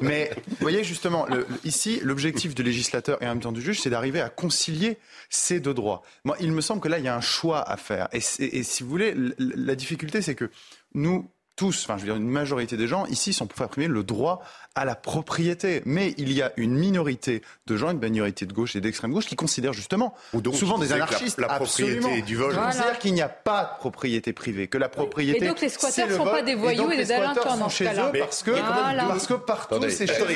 Speaker 12: mais vous voyez, justement, le, ici, l'objectif du législateur et en même temps du juge, c'est d'arriver à concilier ces deux droits. Moi, il me semble que là, il y a un choix à faire. Et, et si vous voulez, la difficulté, c'est que nous, tous, enfin je veux dire une majorité des gens ici sont pour faire le droit à la propriété. Mais il y a une minorité de gens, une minorité de gauche et d'extrême gauche qui considèrent justement, Ou donc souvent des anarchistes,
Speaker 7: la, propriété du vol.
Speaker 12: Voilà. considèrent qu'il n'y a pas de propriété privée, que la propriété.
Speaker 1: Et donc les squatteurs ne sont pas des voyous et, des délinquants dans ce cas-là.
Speaker 12: Parce que, parce que partout, c'est chez eux.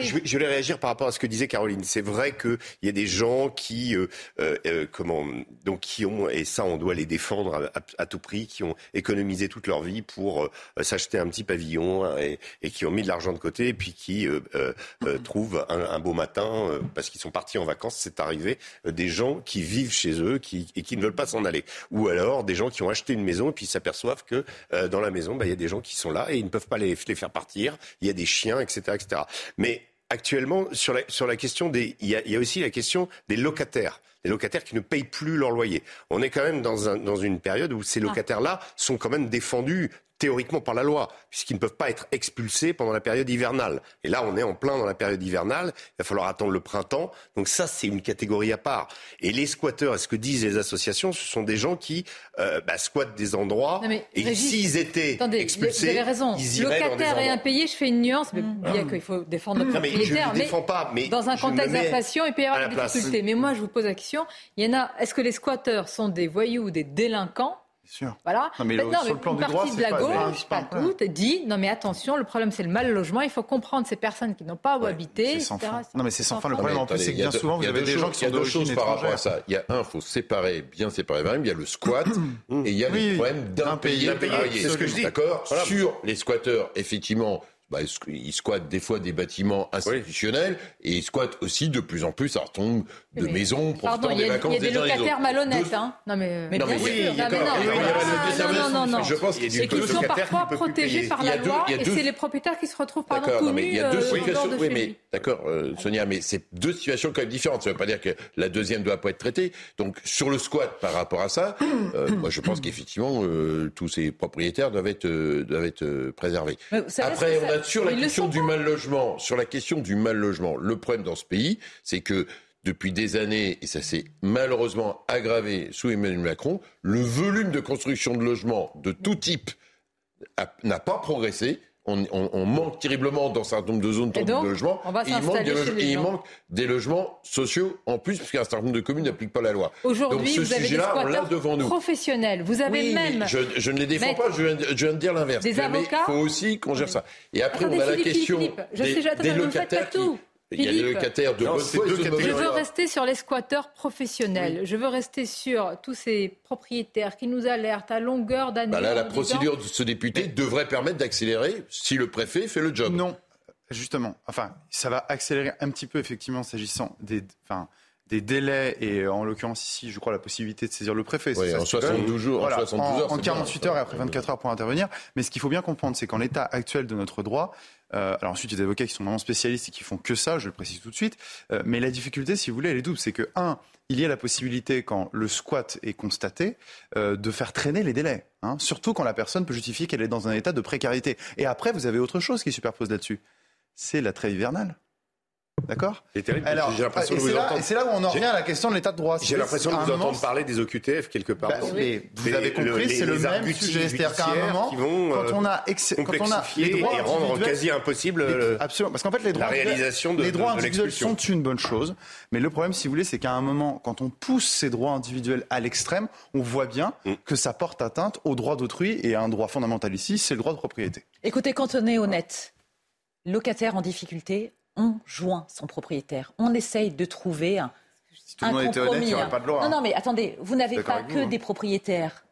Speaker 7: Je voulais réagir par rapport à ce que disait Caroline. C'est vrai qu'il y a des gens qui, euh, euh, comment, donc qui ont, et ça on doit les défendre à tout prix, qui ont économisé toute leur vie pour euh, s'acheter un petit pavillon hein, et, qui ont mis de l'argent de côté et puis qui euh, euh, trouvent un, beau matin, parce qu'ils sont partis en vacances, c'est arrivé, des gens qui vivent chez eux qui, et qui ne veulent pas s'en aller. Ou alors des gens qui ont acheté une maison et puis s'aperçoivent que dans la maison, bah, il y a des gens qui sont là et ils ne peuvent pas les, les faire partir. Il y a des chiens, etc. etc. Mais actuellement, sur la, sur la question des. Il y, a, il y a aussi la question des locataires les locataires qui ne payent plus leur loyer. On est quand même dans, un, dans une période où ces ah. locataires-là sont quand même défendus théoriquement par la loi, puisqu'ils ne peuvent pas être expulsés pendant la période hivernale. Et là, on est en plein dans la période hivernale, il va falloir attendre le printemps. Donc ça, c'est une catégorie à part. Et les squatteurs, ce que disent les associations, ce sont des gens qui euh, bah, squattent des endroits, et s'ils étaient expulsés,
Speaker 1: vous avez raison.
Speaker 7: ils
Speaker 1: Locataire et impayé, je fais une nuance, mais mmh. bien qu'il faut défendre le propriétaire,
Speaker 7: mais, je pas, mais
Speaker 1: dans un contexte d'inflation, il peut y avoir des difficultés. Mais moi, je vous pose la question, il y en a, est-ce que les squatteurs sont des voyous ou des délinquants
Speaker 12: sûr.
Speaker 1: Voilà. Non, mais Maintenant, sur le plan une partie de la gauche, pas, toute, dit non mais attention, le problème c'est le mal logement. Il faut comprendre ces personnes qui n'ont pas où habiter.
Speaker 12: Sans fin. Non mais c'est sans fin. Le problème en plus, c'est que bien souvent vous avez des gens qui sont d'origine
Speaker 6: par rapport à ça. Il y a un, il faut séparer, bien séparer. Il y a le squat [clears throat] et il y a le problème d'impayé.
Speaker 7: C'est ce que je dis.
Speaker 6: D'accord. Sur les squatteurs, effectivement bah, ils squattent des fois des bâtiments institutionnels et ils squattent aussi de plus en plus certain nombre de maisons profitant des vacances
Speaker 1: Il y a des locataires malhonnêtes. Hein. Non, mais, mais, bien sûr. Non, non, non. Je pense qu'il y a des sont parfois protégés par la loi et c'est les propriétaires qui se retrouvent par tout nus. Il y a deux situations. Oui, mais
Speaker 6: d'accord, euh, Sonia, mais c'est deux situations quand même différentes. Ça ne veut pas dire que la deuxième ne doit pas être traitée. Donc sur le squat par rapport à ça, euh, [coughs] moi je pense qu'effectivement euh, tous ces propriétaires doivent être doivent être préservés. Après, on a sur la question du mal logement, sur la question du mal logement, le problème dans ce pays, c'est que depuis des années, et ça s'est malheureusement aggravé sous Emmanuel Macron, le volume de construction de logements de tout type n'a pas progressé on, manque terriblement dans un certain nombre de zones de logement.
Speaker 1: et il, manque
Speaker 6: des, il manque des logements sociaux en plus, parce qu'un certain nombre de communes n'appliquent pas la loi.
Speaker 1: Aujourd'hui, vous avez des squatteurs devant nous. professionnels. Vous avez même.
Speaker 6: Je, ne les défends pas, je viens, de dire l'inverse.
Speaker 1: Des avocats.
Speaker 6: Il faut aussi qu'on gère ça. Et après, on a la question des, locataires qui, il y a des locataires de
Speaker 1: Je veux rester sur les squatteurs professionnels. Je veux rester sur tous ces propriétaires qui nous alertent à longueur d'année.
Speaker 6: Bah là, la procédure de ce député devrait permettre d'accélérer si le préfet fait le job.
Speaker 12: Non, justement. Enfin, ça va accélérer un petit peu, effectivement, s'agissant des. Enfin, des délais et en l'occurrence ici, je crois, la possibilité de saisir le préfet.
Speaker 6: Oui, en 72 jours.
Speaker 12: Voilà,
Speaker 6: en, 72
Speaker 12: heures, en 48 heures et après 24 heures pour intervenir. Mais ce qu'il faut bien comprendre, c'est qu'en l'état actuel de notre droit, euh, alors ensuite, il y a des avocats qui sont vraiment spécialistes et qui font que ça, je le précise tout de suite. Euh, mais la difficulté, si vous voulez, elle est double. C'est que, un, il y a la possibilité, quand le squat est constaté, euh, de faire traîner les délais. Hein, surtout quand la personne peut justifier qu'elle est dans un état de précarité. Et après, vous avez autre chose qui superpose là-dessus. C'est la trêve hivernale. D'accord
Speaker 7: C'est terrible. Alors, j'ai l'impression
Speaker 12: de
Speaker 7: vous
Speaker 12: entendre. Et c'est là où on en revient à la question de l'état de droit.
Speaker 7: J'ai l'impression de vous entendre parler des OQTF quelque part. Bah,
Speaker 12: mais vous avez compris, c'est le même sujet. C'est-à-dire qu'à un moment, quand on a,
Speaker 7: quand on a les droits et rendre quasi impossible
Speaker 12: absolument, parce qu'en fait les droits,
Speaker 7: la réalisation de,
Speaker 12: les droits individuels sont une bonne chose, mais le problème, si vous voulez, c'est qu'à un moment, quand on pousse ces droits individuels à l'extrême, on voit bien mm. que ça porte atteinte aux droits d'autrui et à un droit fondamental ici, c'est le droit de propriété.
Speaker 11: Écoutez, quand on est honnête, locataire en difficulté, on joint son propriétaire. On essaye de trouver un,
Speaker 12: si tout le monde
Speaker 11: compromis.
Speaker 12: Était honnête, il aurait pas de loi.
Speaker 11: Non, non, mais attendez, vous n'avez pas que hein. des propriétaires,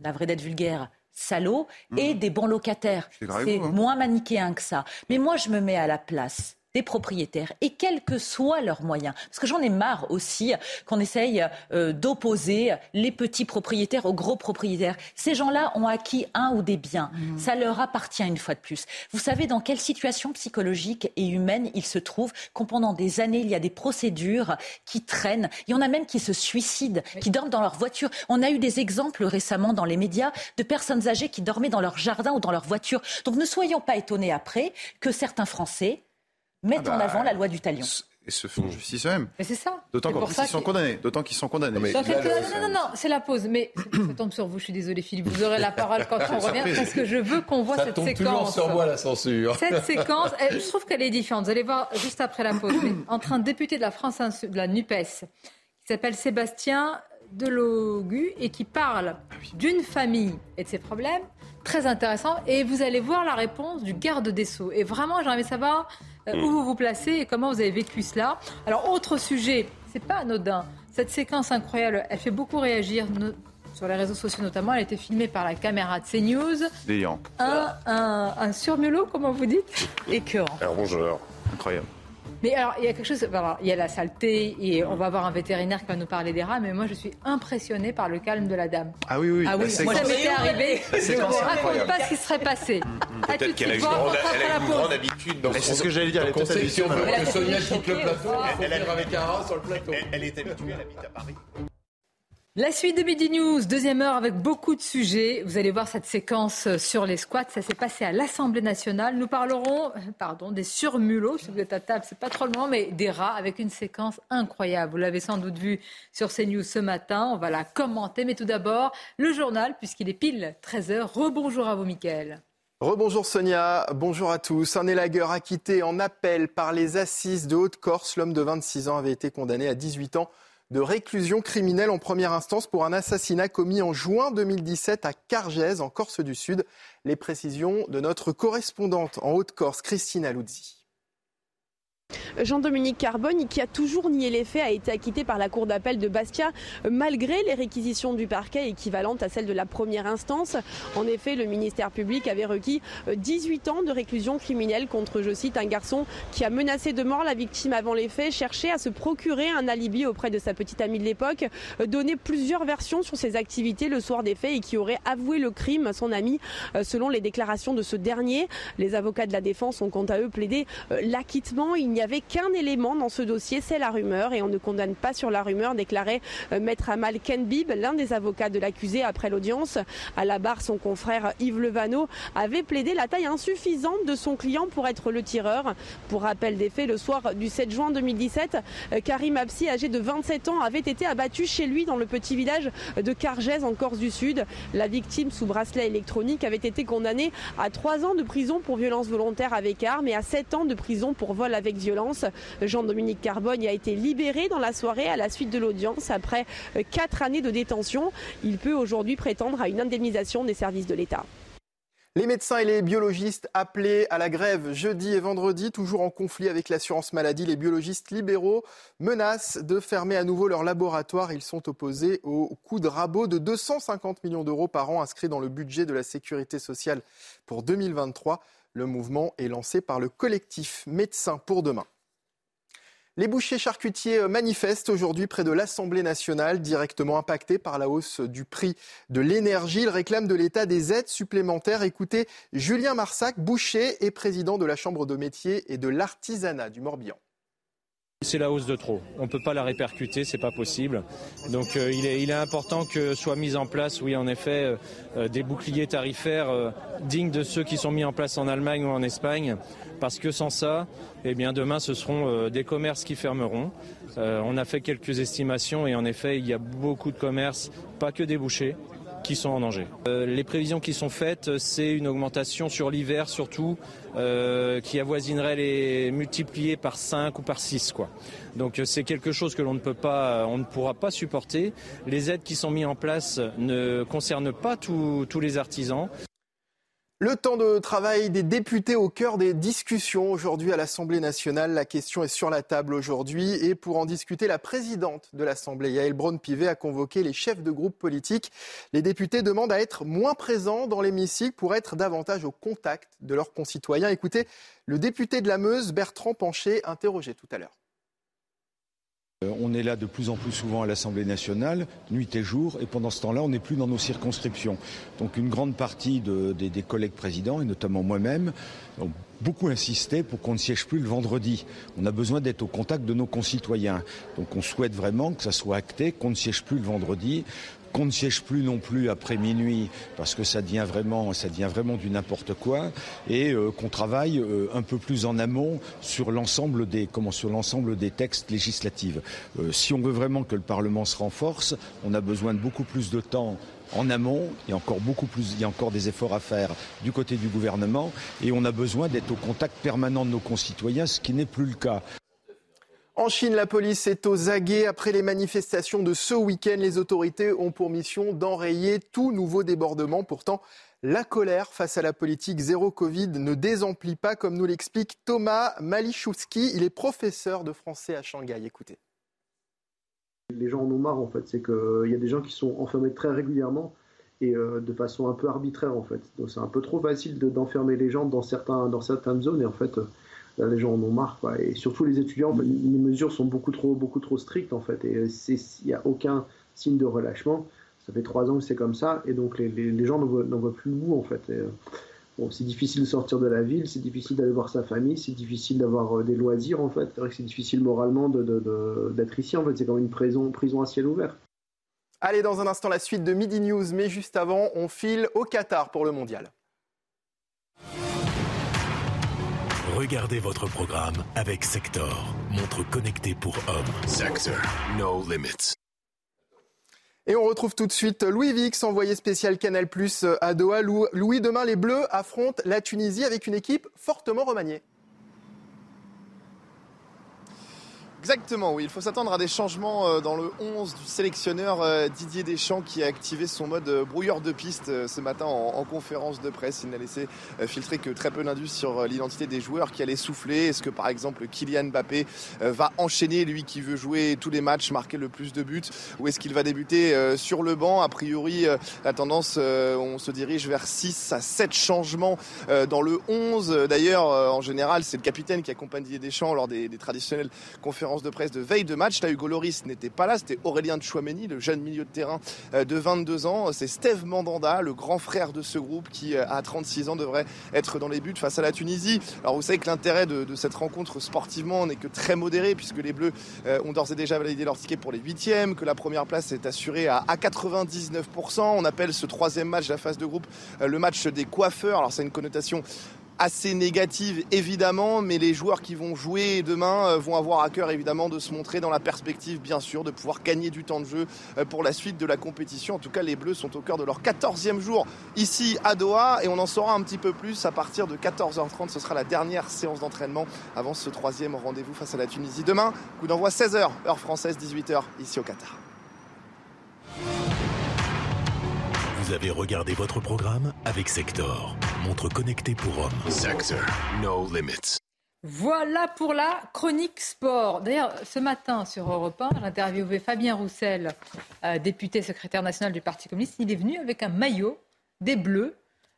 Speaker 11: la vraie dette vulgaire, salauds, et mmh. des bons locataires. C'est hein. moins manichéen que ça. Mais moi, je me mets à la place des propriétaires et quels que soient leurs moyens. Parce que j'en ai marre aussi qu'on essaye euh, d'opposer les petits propriétaires aux gros propriétaires. Ces gens-là ont acquis un ou des biens. Mmh. Ça leur appartient une fois de plus. Vous savez dans quelle situation psychologique et humaine ils se trouvent quand pendant des années il y a des procédures qui traînent. Il y en a même qui se suicident, qui dorment dans leur voiture. On a eu des exemples récemment dans les médias de personnes âgées qui dormaient dans leur jardin ou dans leur voiture. Donc ne soyons pas étonnés après que certains Français mettent ah en bah, avant la loi du talion
Speaker 12: et se font justice eux-mêmes.
Speaker 1: Mais c'est ça.
Speaker 12: D'autant qu'ils sont condamnés. D'autant qu'ils sont condamnés.
Speaker 1: non, non, non, c'est la pause. Mais ça tombe sur vous. Je suis désolée, Philippe. Vous aurez la parole quand on revient parce que je veux qu'on voit cette séquence.
Speaker 6: toujours sur moi la censure.
Speaker 1: Cette séquence, je trouve qu'elle est différente. Vous allez voir juste après la pause. entre un député de la France, de la Nupes, qui s'appelle Sébastien Delogu et qui parle d'une famille et de ses problèmes, très intéressant. Et vous allez voir la réponse du garde des sceaux. Et vraiment, j'aimerais savoir euh, où vous vous placez et comment vous avez vécu cela. Alors, autre sujet, c'est pas anodin. Cette séquence incroyable, elle fait beaucoup réagir sur les réseaux sociaux notamment. Elle a été filmée par la caméra de CNews.
Speaker 12: Déliant.
Speaker 1: Un, un, un surmulot, comment vous dites?
Speaker 11: Écœurant.
Speaker 7: Un rongeur.
Speaker 12: Incroyable.
Speaker 1: Mais alors, il y a quelque chose. il y a la saleté et on va avoir un vétérinaire qui va nous parler des rats. Mais moi, je suis impressionnée par le calme de la dame.
Speaker 12: Ah oui, oui.
Speaker 1: Ah oui. Moi, ça m'était arrivé. [laughs] Je ne raconte pas ce qui serait passé.
Speaker 7: Peut-être qu'elle a une grande, habitude dans
Speaker 12: C'est ce que j'allais dire. Elle
Speaker 6: est si on veut que Sonia quitte le plateau, faut avec un rat sur le plateau.
Speaker 7: Elle est habituée, elle habite à Paris.
Speaker 1: La suite de Midi News, deuxième heure avec beaucoup de sujets. Vous allez voir cette séquence sur les squats. Ça s'est passé à l'Assemblée nationale. Nous parlerons, pardon, des surmulots. Si vous êtes à table, c'est pas trop le moment, mais des rats avec une séquence incroyable. Vous l'avez sans doute vu sur CNews ce matin. On va la commenter. Mais tout d'abord, le journal, puisqu'il est pile 13h. Rebonjour à vous, Mickaël.
Speaker 3: Rebonjour Sonia, bonjour à tous. Un élagueur acquitté en appel par les assises de Haute-Corse. L'homme de 26 ans avait été condamné à 18 ans de réclusion criminelle en première instance pour un assassinat commis en juin 2017 à Cargèse, en Corse du Sud. Les précisions de notre correspondante en Haute-Corse, Christine Aluzzi.
Speaker 9: Jean-Dominique Carbone, qui a toujours nié les faits, a été acquitté par la Cour d'appel de Bastia malgré les réquisitions du parquet équivalentes à celles de la première instance. En effet, le ministère public avait requis 18 ans de réclusion criminelle contre, je cite, un garçon qui a menacé de mort la victime avant les faits, cherchait à se procurer un alibi auprès de sa petite amie de l'époque, donné plusieurs versions sur ses activités le soir des faits et qui aurait avoué le crime à son ami selon les déclarations de ce dernier. Les avocats de la défense ont quant à eux plaidé euh, l'acquittement. Avait qu'un élément dans ce dossier, c'est la rumeur, et on ne condamne pas sur la rumeur, déclarait euh, Maître Amal Ken Bib, l'un des avocats de l'accusé après l'audience. À la barre, son confrère Yves Levano avait plaidé la taille insuffisante de son client pour être le tireur. Pour rappel des faits, le soir du 7 juin 2017, euh, Karim Absi, âgé de 27 ans, avait été abattu chez lui dans le petit village de Cargèse en Corse du Sud. La victime, sous bracelet électronique, avait été condamnée à 3 ans de prison pour violence volontaire avec arme et à 7 ans de prison pour vol avec violence. Jean-Dominique Carbone a été libéré dans la soirée à la suite de l'audience après euh, quatre années de détention. Il peut aujourd'hui prétendre à une indemnisation des services de l'État.
Speaker 3: Les médecins et les biologistes appelés à la grève jeudi et vendredi, toujours en conflit avec l'assurance maladie, les biologistes libéraux menacent de fermer à nouveau leur laboratoire. Ils sont opposés au coût de rabot de 250 millions d'euros par an inscrit dans le budget de la sécurité sociale pour 2023. Le mouvement est lancé par le collectif Médecins pour demain. Les bouchers charcutiers manifestent aujourd'hui près de l'Assemblée nationale, directement impactés par la hausse du prix de l'énergie. Ils réclament de l'État des aides supplémentaires. Écoutez, Julien Marsac, boucher et président de la Chambre de métier et de l'artisanat du Morbihan.
Speaker 16: C'est la hausse de trop. On ne peut pas la répercuter, c'est pas possible. Donc euh, il, est, important que soient mis en place, oui en effet, euh, euh, des boucliers tarifaires dignes de ceux qui sont mis en place en Allemagne ou en Espagne parce que sans ça, eh bien demain ce seront des commerces qui fermeront. On a fait quelques estimations et en effet il y a beaucoup de commerces, pas que des bouchers, qui sont en danger. Euh, les prévisions qui sont faites, c'est une augmentation sur l'hiver surtout, qui avoisinerait les multipliés par 5 ou par 6 quoi. Donc c'est quelque chose que l'on ne peut pas, on ne pourra pas supporter. Les aides qui sont mises en place ne concernent pas tous les artisans.
Speaker 3: Le temps de travail des députés au cœur des discussions aujourd'hui à l'Assemblée nationale. La question est sur la table aujourd'hui et pour en discuter, la présidente de l'Assemblée, Yael Braun-Pivet, a convoqué les chefs de groupe politiques. Les députés demandent à être moins présents dans l'hémicycle pour être davantage au contact de leurs concitoyens. Écoutez le député de la Meuse, Bertrand Pancher, interrogé tout à l'heure.
Speaker 19: Euh, on est là de plus en plus souvent à l'Assemblée nationale, nuit et jour, et pendant ce temps-là, on n'est plus dans nos circonscriptions. Donc une grande partie des, collègues présidents, et notamment moi-même, ont beaucoup insisté pour qu'on ne siège plus le vendredi. On a besoin d'être au contact de nos concitoyens. Donc on souhaite vraiment que ça soit acté, qu'on ne siège plus le vendredi qu'on ne siège plus non plus après minuit parce que ça devient vraiment, ça devient vraiment du n'importe quoi et euh, qu'on travaille euh, un peu plus en amont sur l'ensemble des, comment, sur l'ensemble des textes législatifs. Euh, si on veut vraiment que le Parlement se renforce, on a besoin de beaucoup plus de temps en amont, il encore beaucoup plus, il y a encore des efforts à faire du côté du gouvernement et on a besoin d'être au contact permanent de nos concitoyens, ce qui n'est plus le cas.
Speaker 3: En Chine, la police est aux aguets. Après les manifestations de ce week-end, les autorités ont pour mission d'enrayer tout nouveau débordement. Pourtant, la colère face à la politique zéro Covid ne désemplit pas, comme nous l'explique Thomas Malichowski. Il est professeur de français à Shanghai. Écoutez.
Speaker 20: Les gens en ont marre, en fait. C'est qu'il y a des gens qui sont enfermés très régulièrement et euh, de façon un peu arbitraire, en fait. Donc c'est un peu trop facile d'enfermer les gens dans, dans certaines zones et en fait les gens en ont marre. Et surtout les étudiants, les mesures sont beaucoup trop, beaucoup trop strictes en fait. Et il n'y a aucun signe de relâchement. Ça fait trois ans que c'est comme ça. Et donc les, les, gens n'en voient, plus le bout en fait. Euh, bon, c'est difficile de sortir de la ville, c'est difficile d'aller voir sa famille, c'est difficile d'avoir euh, des loisirs en fait. C'est vrai que c'est difficile moralement d'être ici en fait. C'est comme une prison, prison à ciel ouvert.
Speaker 3: Allez, dans un instant, la suite de Midi News. Mais juste avant, on file au Qatar pour le mondial.
Speaker 21: Regardez votre programme avec Sector, montre connectée pour hommes. Sector, no limits.
Speaker 3: Et on retrouve tout de suite Louis Vix, envoyé spécial Canal Plus à Doha. Louis, demain, les Bleus affrontent la Tunisie avec une équipe fortement remaniée.
Speaker 22: Exactement, oui. Il faut s'attendre à des changements euh, dans le 11 du sélectionneur euh, Didier Deschamps qui a activé son mode euh, brouilleur de piste ce matin en, conférence de presse. Il n'a laissé filtrer que très peu d'indices sur l'identité des joueurs qui allaient souffler. Est-ce que par exemple Kylian Mbappé va enchaîner, lui qui veut jouer tous les matchs, marquer le plus de buts Ou est-ce qu'il va débuter sur le banc? A priori, la tendance, on se dirige vers 6 à 7 changements dans le 11. D'ailleurs, en général, c'est le capitaine qui accompagne Didier Deschamps lors des, des traditionnelles conférences de presse de veille de match. Là, Hugo Loris n'était pas là, c'était Aurélien Chouameni, le jeune milieu de terrain euh, de 22 ans. C'est Steve Mandanda, le grand frère de ce groupe qui, euh, à 36 ans, devrait être dans les buts face à la Tunisie. Alors, vous savez que l'intérêt de, cette rencontre sportivement n'est que très modéré, puisque les Bleus euh, ont d'ores et déjà validé leur ticket pour les huitièmes, que la première place est assurée à, 99%. On appelle ce troisième match la phase de groupe le match des coiffeurs. Alors, c'est une connotation assez négative évidemment, mais les joueurs qui vont jouer demain euh, vont avoir à cœur évidemment de se montrer dans la perspective bien sûr de pouvoir gagner du temps de jeu euh, pour la suite de la compétition. En tout cas, les Bleus sont au cœur de leur 14e jour ici à Doha et on en saura un petit peu plus à partir de 14h30. Ce sera la dernière séance d'entraînement avant ce troisième rendez-vous face à la Tunisie. Demain, coup d'envoi 16h, heure française, 18h ici au Qatar.
Speaker 21: Vous avez regardé votre programme avec Sector, montre connectée pour hommes. Sector, no limits.
Speaker 1: Voilà pour la chronique sport. D'ailleurs, ce matin sur Europe 1, j'ai interviewé Fabien Roussel, euh, député secrétaire national du Parti communiste. Il est venu avec un maillot des Bleus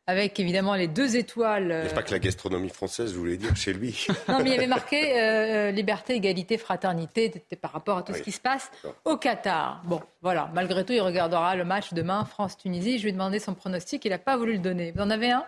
Speaker 1: avec évidemment les deux étoiles.
Speaker 7: Il n'y a pas que la gastronomie française, vous voulez dire, chez lui. [laughs]
Speaker 1: non, mais il y avait marqué [laughs] euh, liberté, égalité, fraternité par rapport à tout ce qui se passe au Qatar. Bon, voilà, malgré tout, il regardera le match demain, France-Tunisie. Je lui ai demandé son pronostic, il n'a pas voulu le donner. Vous en avez un?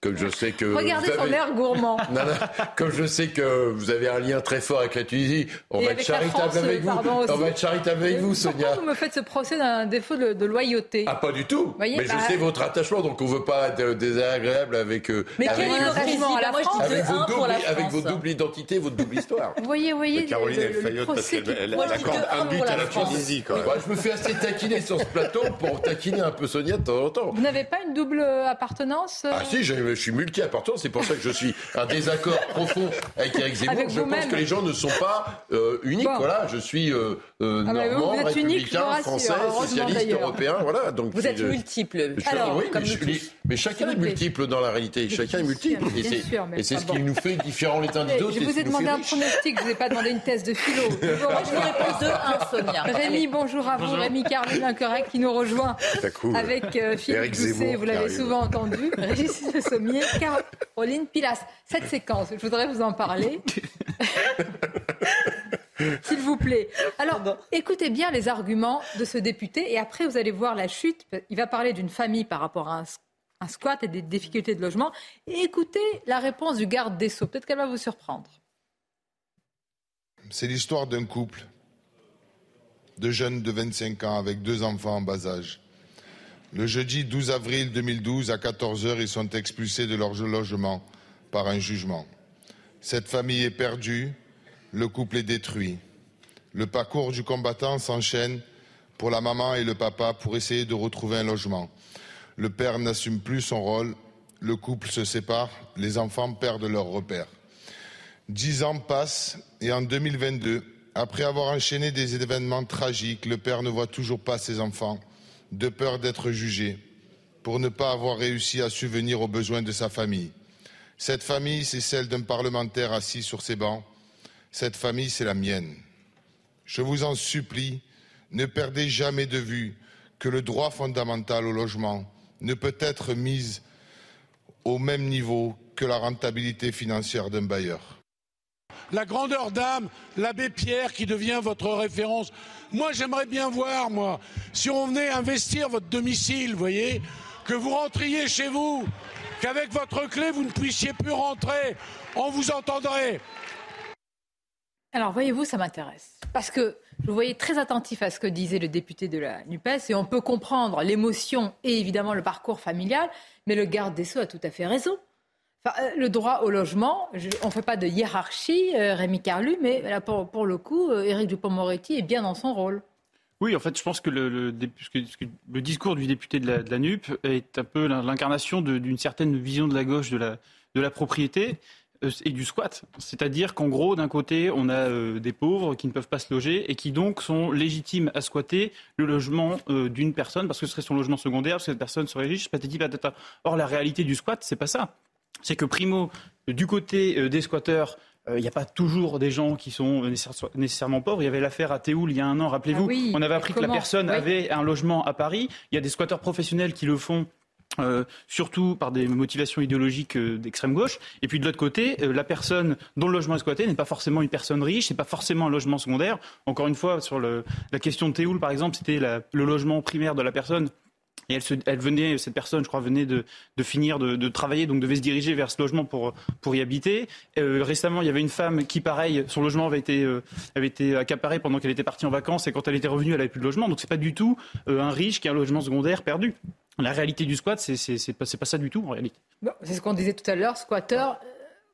Speaker 6: Comme je sais que.
Speaker 1: Regardez son air gourmand. [laughs]
Speaker 6: comme je sais que vous avez un lien très fort avec la Tunisie, on va être charitable avec vous. On va être charitable avec vous, Sonia.
Speaker 1: Pourquoi vous me faites ce procès d'un défaut de, loyauté
Speaker 6: Ah, pas du tout. mais je bah, sais votre attachement, donc on ne veut pas être désagréable avec.
Speaker 1: Euh, mais quel est attachement à la France
Speaker 6: avec, vos double, avec votre double identité, votre double histoire.
Speaker 1: Vous voyez, voyez.
Speaker 7: Caroline, elle faillote parce qu'elle accorde un but à la Tunisie.
Speaker 6: Je me fais assez taquiner sur ce plateau pour taquiner un peu Sonia de temps en temps.
Speaker 1: Vous n'avez pas une double appartenance
Speaker 6: Ah, si, j'ai je suis multi-apportant. C'est pour ça que je suis un désaccord profond avec Eric Zemmour.
Speaker 1: Avec
Speaker 6: je pense que les gens ne sont pas euh, uniques.
Speaker 1: Bon.
Speaker 6: Voilà, je suis euh, euh,
Speaker 1: Ah vous,
Speaker 6: normand,
Speaker 1: vous êtes unique,
Speaker 6: républicain, français, socialiste, européen. Voilà. Donc
Speaker 11: Vous êtes
Speaker 6: je suis-
Speaker 11: Alors,
Speaker 6: oui,
Speaker 11: comme
Speaker 6: mais, je- mais chacun est multiple dans la réalité. Chacun est multiple. Et
Speaker 1: Bien
Speaker 6: c'est ce qui
Speaker 1: bon.
Speaker 6: nous fait différents les uns des autres.
Speaker 1: Je vous ai demandé un pronostic, je ne vous ai pas demandé une thèse de philo. [laughs]
Speaker 11: Moi, je vous réponds 2-1, Sonia. [laughs]
Speaker 1: Rémi, bonjour à vous. Rémi Carlin Incorrect qui nous rejoint
Speaker 7: coup,
Speaker 1: avec euh, Philippe Doucet,
Speaker 7: Zemmour
Speaker 1: vous l'avez souvent entendu, [laughs] Régis Le Caroline Pilas. Cette séquence, je voudrais vous en parler. [laughs] S'il vous plaît. Alors, écoutez bien les arguments de ce député et après, vous allez voir la chute. Il va parler d'une famille par rapport à un, un squat et des difficultés de logement. Et écoutez la réponse du garde des Sceaux. Peut-être qu'elle va vous surprendre.
Speaker 23: C'est l'histoire d'un couple de jeunes de 25 ans avec deux enfants en bas âge. Le jeudi 12 avril 2012, à 14h, ils sont expulsés de leur logement par un jugement. Cette famille est perdue, le couple est détruit. Le parcours du combattant s'enchaîne pour la maman et le papa pour essayer de retrouver un logement. Le père n'assume plus son rôle, le couple se sépare, les enfants perdent leur repère. Dix ans passent et en 2022, après avoir enchaîné des événements tragiques, le père ne voit toujours pas ses enfants, de peur d'être jugé, pour ne pas avoir réussi à subvenir aux besoins de sa famille. Cette famille, c'est celle d'un parlementaire assis sur ses bancs. Cette famille, c'est la mienne. Je vous en supplie, ne perdez jamais de vue que le droit fondamental au logement ne peut être mis au même niveau que la rentabilité financière d'un bailleur.
Speaker 24: La grandeur d'âme, l'abbé Pierre qui devient votre référence. Moi, j'aimerais bien voir, moi, si on venait investir votre domicile, voyez, que vous rentriez chez vous, qu'avec votre clé, vous ne puissiez plus rentrer, on vous entendrait.
Speaker 1: Alors, voyez-vous, ça m'intéresse. Parce que je vous voyais très attentif à ce que disait le député de la NUPES et on peut comprendre l'émotion et évidemment le parcours familial, mais le garde des Sceaux a tout à fait raison. Euh, le droit au logement, on ne fait pas de hiérarchie, euh, Rémi Carlu, mais pour, le coup, euh, Éric Dupond-Moretti est bien dans son rôle.
Speaker 25: Oui, en fait, je pense que le, discours du député de la, de NUP est un peu l'in- l'incarnation d'une certaine vision de la gauche de la, propriété et du squat. C'est-à-dire qu'en gros, d'un côté, on a des pauvres qui ne peuvent pas se loger et qui donc sont légitimes à squatter le logement d'une personne parce que ce serait son logement secondaire, parce que cette personne serait riche, patati patata. Or, la réalité du squat, c'est pas ça. C'est que primo, euh, du côté euh, des squatteurs, euh, il n'y a pas toujours des gens qui sont nécessaire- nécessairement pauvres. Il y avait l'affaire à Théoul il y a un an, rappelez-vous.
Speaker 1: Ah oui,
Speaker 25: on avait appris que la personne
Speaker 1: Oui.
Speaker 25: avait un logement à Paris. Il y a des squatteurs professionnels qui le font. euh, surtout par des motivations idéologiques euh, d'extrême gauche. Et puis de l'autre côté, euh, la personne dont le logement est squatté n'est pas forcément une personne riche, c'est pas forcément un logement secondaire. Encore une fois, sur le- la question de Théoul, par exemple, c'était le logement primaire de la personne. Et elle, se- elle venait, cette personne, je crois, venait de, de finir de, de travailler, donc devait se diriger vers ce logement pour, pour y habiter. Euh, récemment, il y avait une femme qui, pareil, son logement avait été, euh, avait été accaparé pendant qu'elle était partie en vacances, et quand elle était revenue, elle n'avait plus de logement. Donc c'est pas du tout euh, un riche qui a un logement secondaire perdu. La réalité du squat, c'est pas, pas ça du tout en réalité.
Speaker 1: Bon, c'est ce qu'on disait tout à l'heure, squatteurs, euh,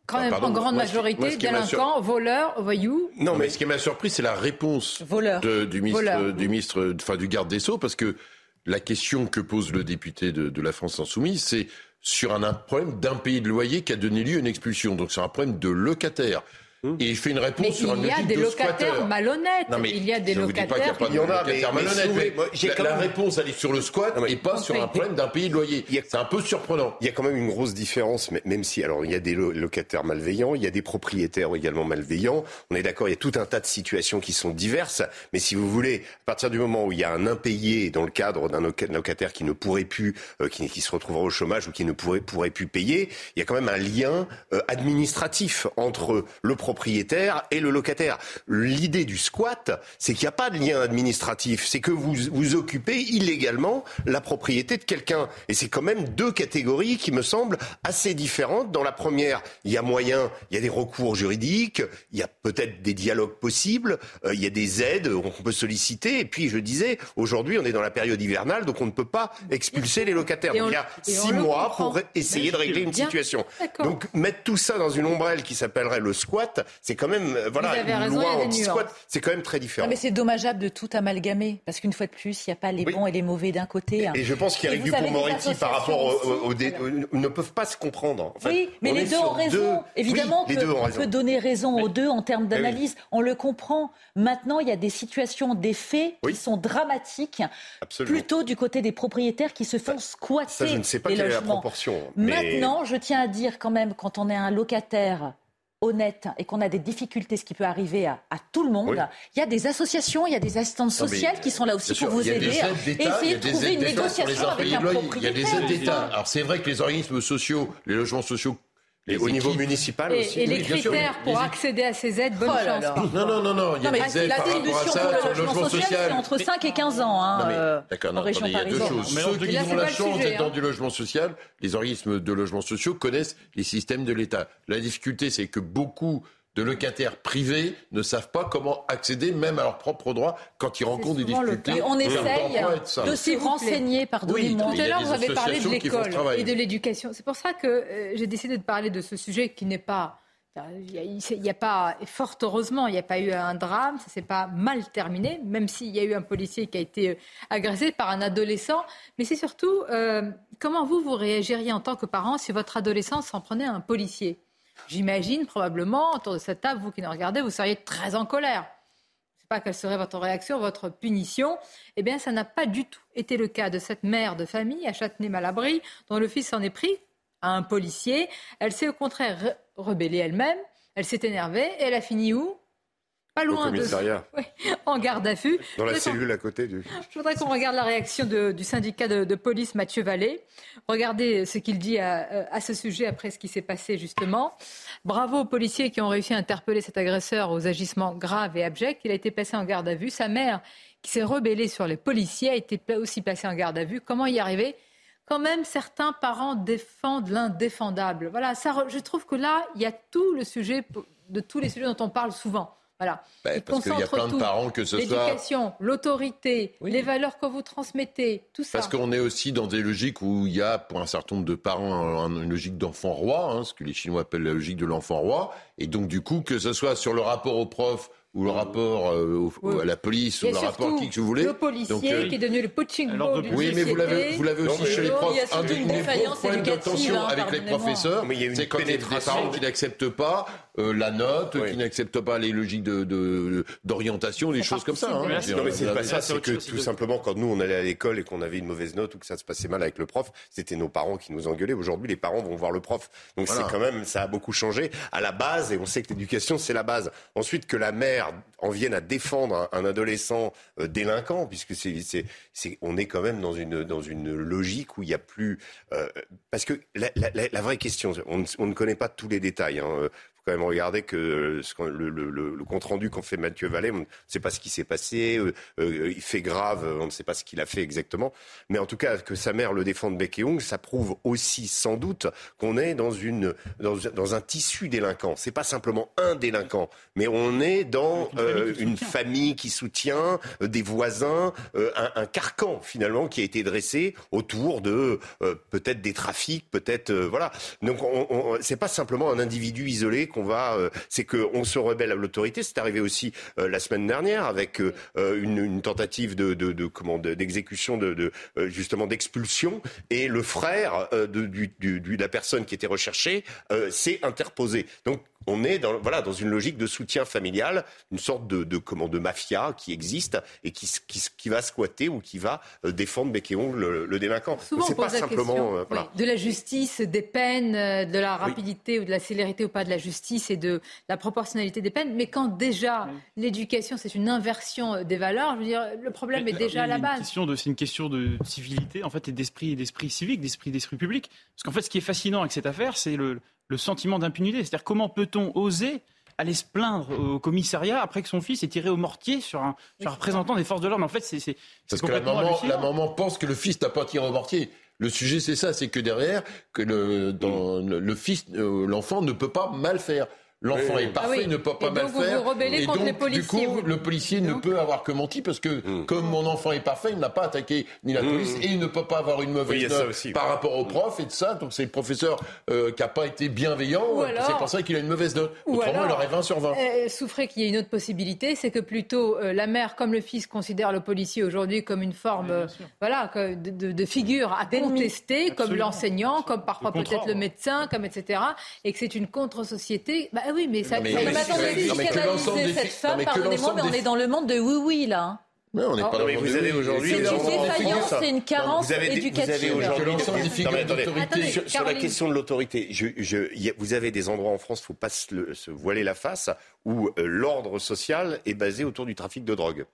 Speaker 1: quand
Speaker 6: Ah,
Speaker 1: même
Speaker 6: pardon,
Speaker 1: en grande
Speaker 6: moi,
Speaker 1: majorité,
Speaker 6: moi, m'a sur-
Speaker 1: délinquants, voleurs, voyous.
Speaker 6: Non, mais ce qui m'a surpris, c'est la réponse de- du ministre,
Speaker 1: Voleur.
Speaker 6: du ministre, enfin du garde des sceaux, parce que la question que pose le député de, la France insoumise, c'est sur un, problème d'impayé de loyer qui a donné lieu à une expulsion. Donc c'est un problème de locataire. Et il fait une réponse
Speaker 1: Mais
Speaker 6: sur un
Speaker 1: il y a des
Speaker 6: de
Speaker 1: locataires malhonnêtes.
Speaker 6: Non, mais
Speaker 1: il y a des
Speaker 6: je vous dis pas qu'il y a
Speaker 1: locataires.
Speaker 6: pas de
Speaker 1: qui-
Speaker 6: locataires
Speaker 7: mais-
Speaker 6: malhonnêtes, mais la, la réponse, elle est sur le squat et pas sur un problème d'impayé de loyer. C'est un peu surprenant.
Speaker 7: Il y a quand même une grosse différence, même si, alors, il y a des lo- locataires malveillants, il y a des propriétaires également malveillants. On est d'accord, il y a tout un tas de situations qui sont diverses. Mais si vous voulez, à partir du moment où il y a un impayé dans le cadre d'un loca- locataire qui ne pourrait plus, euh, qui, qui se retrouvera au chômage ou qui ne pourrait, pourrait plus payer, il y a quand même un lien euh, administratif entre le propriétaire et le locataire. L'idée du squat, c'est qu'il n'y a pas de lien administratif. C'est que vous vous occupez illégalement la propriété de quelqu'un. Et c'est quand même deux catégories qui me semblent assez différentes. Dans la première, il y a moyen, il y a des recours juridiques, il y a peut-être des dialogues possibles, euh, il y a des aides qu'on peut solliciter. Et puis, je disais, aujourd'hui, on est dans la période hivernale, donc on ne peut pas expulser les locataires. Donc,
Speaker 1: on-
Speaker 7: il y a
Speaker 1: on
Speaker 7: six mois pour essayer de régler une situation. Donc, mettre tout ça dans une ombrelle qui s'appellerait le squat, c'est quand même euh, voilà
Speaker 1: avez
Speaker 7: une
Speaker 1: y
Speaker 7: loi anti-squat.
Speaker 1: nuances.
Speaker 7: C'est quand même très différent.
Speaker 11: Non, mais c'est dommageable de tout amalgamer, parce qu'une fois de plus, il n'y a pas les
Speaker 7: Oui.
Speaker 11: bons et les mauvais d'un côté. hein.
Speaker 7: Et je pense qu'Éric
Speaker 11: Et vous avez des
Speaker 7: Dupond-Moretti, par rapport au,
Speaker 11: associations
Speaker 7: au- au dé- ne peuvent pas se comprendre. En fait,
Speaker 11: oui, mais les deux ont raison.
Speaker 7: deux-
Speaker 11: Évidemment
Speaker 7: Oui, les
Speaker 11: que-
Speaker 7: deux ont
Speaker 11: on peut donner raison aux deux en termes
Speaker 7: oui.
Speaker 11: d'analyse. On le comprend. Maintenant, il y a des situations, des faits qui sont dramatiques,
Speaker 7: Absolument.
Speaker 11: plutôt du côté des propriétaires qui se font squatter
Speaker 7: Ça, je ne sais pas
Speaker 11: les
Speaker 7: quelle est la proportion. mais-
Speaker 11: Maintenant, je tiens à dire quand même, quand on est un locataire honnête et qu'on a des difficultés, ce qui peut arriver à, à tout le monde,
Speaker 6: Oui.
Speaker 11: il y a des associations, il y a des assistantes
Speaker 6: Non,
Speaker 11: sociales qui sont là aussi pour
Speaker 6: sûr,
Speaker 11: vous aider
Speaker 6: y
Speaker 11: essayer de trouver une négociation avec un.
Speaker 6: Il y a des aides d'État. Alors c'est vrai que les organismes sociaux, les logements sociaux,
Speaker 7: Et
Speaker 6: les
Speaker 7: au niveau municipal
Speaker 1: Et,
Speaker 7: aussi.
Speaker 1: et les
Speaker 6: Oui,
Speaker 1: critères pour
Speaker 6: les-
Speaker 1: accéder à ces aides, bonne
Speaker 11: Oh là
Speaker 1: chance.
Speaker 11: là.
Speaker 6: Non, non, non, non, il y a
Speaker 11: Non, mais
Speaker 6: des aides
Speaker 11: la
Speaker 6: par rapport à
Speaker 11: distribution
Speaker 6: ça
Speaker 11: pour le logement social, c'est entre 5 et 15 ans hein, euh,
Speaker 6: D'accord, non, il y a deux choses.
Speaker 25: Mais
Speaker 6: Ceux qui
Speaker 1: là,
Speaker 6: ont la chance d'être dans du logement social, les organismes de logement sociaux connaissent les systèmes de l'État. La difficulté, c'est que beaucoup de locataires privés ne savent pas comment accéder même à leurs propres droits quand ils rencontrent des difficultés.
Speaker 11: Et on essaye de
Speaker 1: plaît.
Speaker 11: renseigner, pardonnez-moi.
Speaker 6: Oui,
Speaker 1: Tout à l'heure, vous avez parlé de l'école et de l'éducation. C'est pour ça que euh, j'ai décidé de parler de ce sujet qui n'est pas. Il n'y a, pas, et fort heureusement, il n'y a pas eu un drame, ça s'est pas mal terminé, même s'il y a eu un policier qui a été euh, agressé par un adolescent. Mais c'est surtout euh, comment vous, vous réagiriez en tant que parent si votre adolescent s'en prenait à un policier? J'imagine probablement, autour de cette table, vous qui nous regardez, vous seriez très en colère. Je ne sais pas quelle serait votre réaction, votre punition. Eh bien, ça n'a pas du tout été le cas de cette mère de famille à Châtenay-Malabry, dont le fils s'en est pris à un policier. Elle s'est au contraire re- rebellée elle-même. Elle s'est énervée et elle a fini où? Pas loin de. [laughs] en garde à vue.
Speaker 7: Dans la cellule à côté du. [laughs]
Speaker 1: je voudrais qu'on regarde la réaction de- du syndicat de, de police Mathieu Vallée. Regardez ce qu'il dit à, à ce sujet après ce qui s'est passé justement. Bravo aux policiers qui ont réussi à interpeller cet agresseur aux agissements graves et abjects. Il a été placé en garde à vue. Sa mère, qui s'est rebellée sur les policiers, a été aussi placée en garde à vue. Comment y arriver? Quand même, certains parents défendent l'indéfendable. Voilà, ça, je trouve que là, il y a tout le sujet de tous les sujets dont on parle souvent. Voilà.
Speaker 6: Ben,
Speaker 1: Il
Speaker 6: parce qu'il y a plein de
Speaker 1: tout.
Speaker 6: parents que ce soit
Speaker 1: L'éducation, l'autorité, les valeurs que vous transmettez, tout ça.
Speaker 6: Parce qu'on est aussi dans des logiques où il y a, pour un certain nombre de parents, un- une logique d'enfant roi, hein, ce que les Chinois appellent la logique de l'enfant roi. Et donc, du coup, que ce soit sur le rapport au prof ou le rapport euh, au-
Speaker 1: Oui.
Speaker 6: à la police ou le rapport à qui que vous voulez.
Speaker 1: Le policier
Speaker 6: Donc, euh,
Speaker 1: qui est devenu le punching
Speaker 25: Alors,
Speaker 1: ball
Speaker 25: de-
Speaker 6: oui, mais vous l'avez, vous l'avez
Speaker 7: Non,
Speaker 6: aussi chez les profs.
Speaker 11: il y a surtout
Speaker 6: un des-
Speaker 11: une
Speaker 6: des
Speaker 11: défaillance
Speaker 6: gros problèmes de tension
Speaker 11: hein,
Speaker 6: avec les professeurs.
Speaker 7: Mais il y a une
Speaker 6: C'est quand il y a des
Speaker 7: pénétration.
Speaker 6: parents qui n'acceptent pas euh, la note,
Speaker 7: Oui.
Speaker 6: qui n'acceptent pas les logiques de- de- d'orientation, des choses comme ça. hein.
Speaker 1: de
Speaker 7: Non mais c'est
Speaker 6: vous
Speaker 7: pas ça,
Speaker 25: c'est
Speaker 7: que tout simplement quand nous on allait à l'école et qu'on avait une mauvaise note ou que ça se passait mal avec le prof, c'était nos parents qui nous engueulaient. Aujourd'hui, les parents vont voir le prof. Donc
Speaker 6: Voilà.
Speaker 7: c'est quand même, ça a beaucoup changé à la base et on sait que l'éducation c'est la base. Ensuite que la mère en vienne à défendre un, un adolescent euh, délinquant, puisque c'est, c'est, c'est, on est quand même dans une dans une logique où il y a plus euh, parce que la, la, la- la vraie question, on, ne- on ne connaît pas tous les détails. Hein. Euh, quand même regarder que euh, ce le, le, le, le compte rendu qu'en fait Mathieu Vallée, on ne sait pas ce qui s'est passé, euh, euh, il fait grave, euh, on ne sait pas ce qu'il a fait exactement, mais en tout cas que sa mère le défende bec et ongle, ça prouve aussi sans doute qu'on est dans une dans, dans un tissu délinquant. C'est pas simplement un délinquant, mais on est dans euh, une famille qui soutient, euh, des voisins, euh, un, un carcan finalement qui a été dressé autour de euh, peut-être des trafics, peut-être euh, voilà. Donc on, on, c'est pas simplement un individu isolé qu'on va, euh, c'est que on se rebelle à l'autorité. C'est arrivé aussi euh, la semaine dernière avec euh, une, tentative de, de, comment de- d'exécution de, justement d'expulsion et le frère de, de la personne qui était recherchée s'est interposé. Donc on est dans, voilà, dans une logique de soutien familial, une sorte de, de, comment, de mafia qui existe et qui, qui, va squatter ou qui va euh, défendre bec et ongle le, le délinquant.
Speaker 1: Souvent,
Speaker 7: C'est
Speaker 1: on
Speaker 7: pas
Speaker 1: pose la
Speaker 7: simplement
Speaker 1: question
Speaker 7: euh, voilà.
Speaker 1: oui, de la justice, des peines, euh, de la rapidité ou de la célérité ou pas de la justice et de la proportionnalité des peines. Mais quand déjà l'éducation, c'est une inversion euh, des valeurs, je veux dire, le problème est déjà à la base.
Speaker 25: C'est une question de civilité, en fait, et d'esprit, civique, d'esprit, d'esprit public. Parce qu'en fait, ce qui est fascinant avec cette affaire, c'est le, le sentiment d'impunité. C'est-à-dire, comment peut-on oser aller se plaindre au commissariat après que son fils est tiré au mortier sur un, sur un représentant des forces de l'ordre En fait, c'est
Speaker 6: Parce que la maman,
Speaker 25: hallucinant.
Speaker 6: la maman pense que le fils n'a pas tiré au mortier. Le sujet, c'est ça, c'est que derrière, que le, dans, le, le fils, euh, l'enfant ne peut pas mal faire. L'enfant est parfait,
Speaker 1: Ah oui.
Speaker 6: ne peut pas
Speaker 1: Et
Speaker 6: mal
Speaker 1: donc, vous
Speaker 6: faire.
Speaker 1: vous rebellez
Speaker 6: et
Speaker 1: contre
Speaker 6: donc,
Speaker 1: les policiers,
Speaker 6: du coup,
Speaker 1: vous.
Speaker 6: le policier ne peut avoir que menti parce que
Speaker 7: Hmm.
Speaker 6: comme mon enfant est parfait, il n'a pas attaqué ni la
Speaker 7: Mm.
Speaker 6: police et il ne peut pas avoir une mauvaise
Speaker 7: Oui,
Speaker 6: note
Speaker 7: aussi.
Speaker 6: par rapport au prof et de ça. Donc c'est le professeur euh, qui n'a pas été bienveillant. Euh,
Speaker 1: alors-
Speaker 6: c'est pour ça qu'il a une mauvaise note.
Speaker 1: Ou
Speaker 6: Autrement,
Speaker 1: alors,
Speaker 6: il aurait 20 sur 20.
Speaker 1: euh, souffrez qu'il y ait une autre possibilité, c'est que plutôt euh, la mère comme le fils considèrent le policier aujourd'hui comme une forme euh, voilà, de, de- de figure à contester, comme l'enseignant, comme parfois
Speaker 25: Le
Speaker 1: peut-être le médecin, comme etc. Et que c'est une contre-société. Bah oui, mais ça.
Speaker 6: Non, mais- mais
Speaker 11: Mais attendez,
Speaker 6: l'ensemble
Speaker 11: canalisez
Speaker 6: des
Speaker 11: cette femme, pardonnez-moi, mais on est dans le monde de oui, oui, là. hein.
Speaker 6: Non, on n'est pas
Speaker 7: Non,
Speaker 6: dans
Speaker 7: mais
Speaker 6: le
Speaker 7: vous
Speaker 6: monde
Speaker 7: avez
Speaker 6: de-
Speaker 7: aujourd'hui
Speaker 11: une défaillance, c'est une carence
Speaker 7: vous avez, des- vous
Speaker 11: éducative.
Speaker 7: avez aujourd'hui sur, sur la question de l'autorité, je, je- vous avez des endroits en France, faut pas se, le- se voiler la face, où euh, l'ordre social est basé autour du trafic de drogue.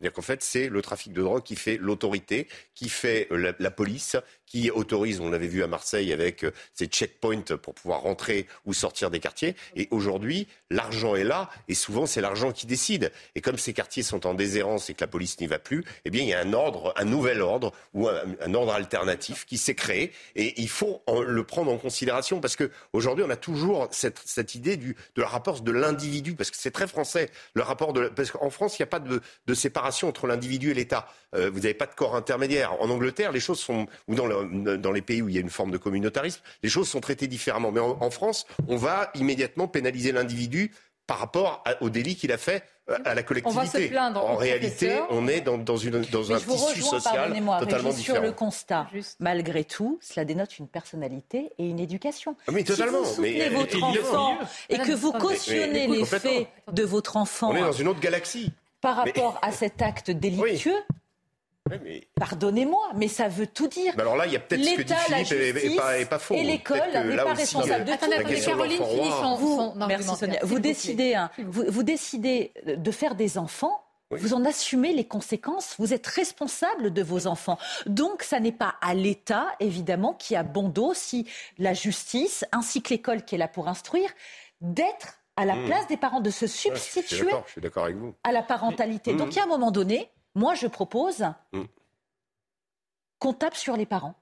Speaker 7: C'est-à-dire qu'en fait, c'est le trafic de drogue qui fait l'autorité, qui fait euh, la, la police, qui autorise, on l'avait vu à Marseille avec euh, ces checkpoints pour pouvoir rentrer ou sortir des quartiers. Et aujourd'hui, l'argent est là, et souvent c'est l'argent qui décide. Et comme ces quartiers sont en déshérence et que la police n'y va plus, eh bien il y a un ordre, un nouvel ordre ou un, ordre alternatif qui s'est créé, et il faut le prendre en considération parce que aujourd'hui on a toujours cette, idée du, de la rapport de l'individu, parce que c'est très français le rapport de, parce qu'en France il n'y a pas de, séparation entre l'individu et l'État. Euh, vous n'avez pas de corps intermédiaire. En Angleterre, les choses sont, ou dans, dans les pays où il y a une forme de communautarisme, les choses sont traitées différemment. Mais en, en France, on va immédiatement pénaliser l'individu par rapport à- au délit qu'il a fait euh, à la collectivité.
Speaker 1: On va se plaindre
Speaker 7: en réalité, on est dans, dans, une, dans
Speaker 11: Mais
Speaker 7: un tissu
Speaker 11: rejoins,
Speaker 7: social totalement
Speaker 11: Régis, sur
Speaker 7: différent.
Speaker 11: le constat. Malgré tout, cela dénote une personnalité et une éducation.
Speaker 7: Ah oui, totalement.
Speaker 11: Si vous soutenez
Speaker 7: Mais,
Speaker 11: votre
Speaker 7: et-
Speaker 11: enfant et que vous cautionnez
Speaker 7: Mais- mais-
Speaker 11: les faits de votre enfant
Speaker 7: On est dans une autre galaxie.
Speaker 11: par
Speaker 7: Mais-
Speaker 11: rapport à cet acte délictueux,
Speaker 7: Mais-
Speaker 11: pardonnez-moi, mais ça veut tout dire.
Speaker 7: Mais alors là, il y a peut-être ce que dit
Speaker 11: L'État, la
Speaker 7: Philippe est- pas, est pas faux.
Speaker 11: et l'école n'est pas
Speaker 7: aussi,
Speaker 11: responsable de tout.
Speaker 1: Attendez, attendez, Caroline finit son,
Speaker 11: Vous,
Speaker 1: son
Speaker 11: merci Sonia. Vous décidez, hein, vous, vous décidez de faire des enfants. Vous en assumez les conséquences. Vous êtes responsable de vos enfants. Donc, ça n'est pas à l'État, évidemment, qui a bon dos si la justice, ainsi que l'école qui est là pour instruire, d'être à la
Speaker 7: Mmh.
Speaker 11: place des parents, de se
Speaker 7: Ouais, je suis
Speaker 11: substituer
Speaker 7: d'accord, je suis d'accord avec vous.
Speaker 11: à la parentalité.
Speaker 7: Mais-
Speaker 11: Donc, il y a un moment donné, moi, je propose
Speaker 7: Mmh.
Speaker 11: qu'on tape sur les parents.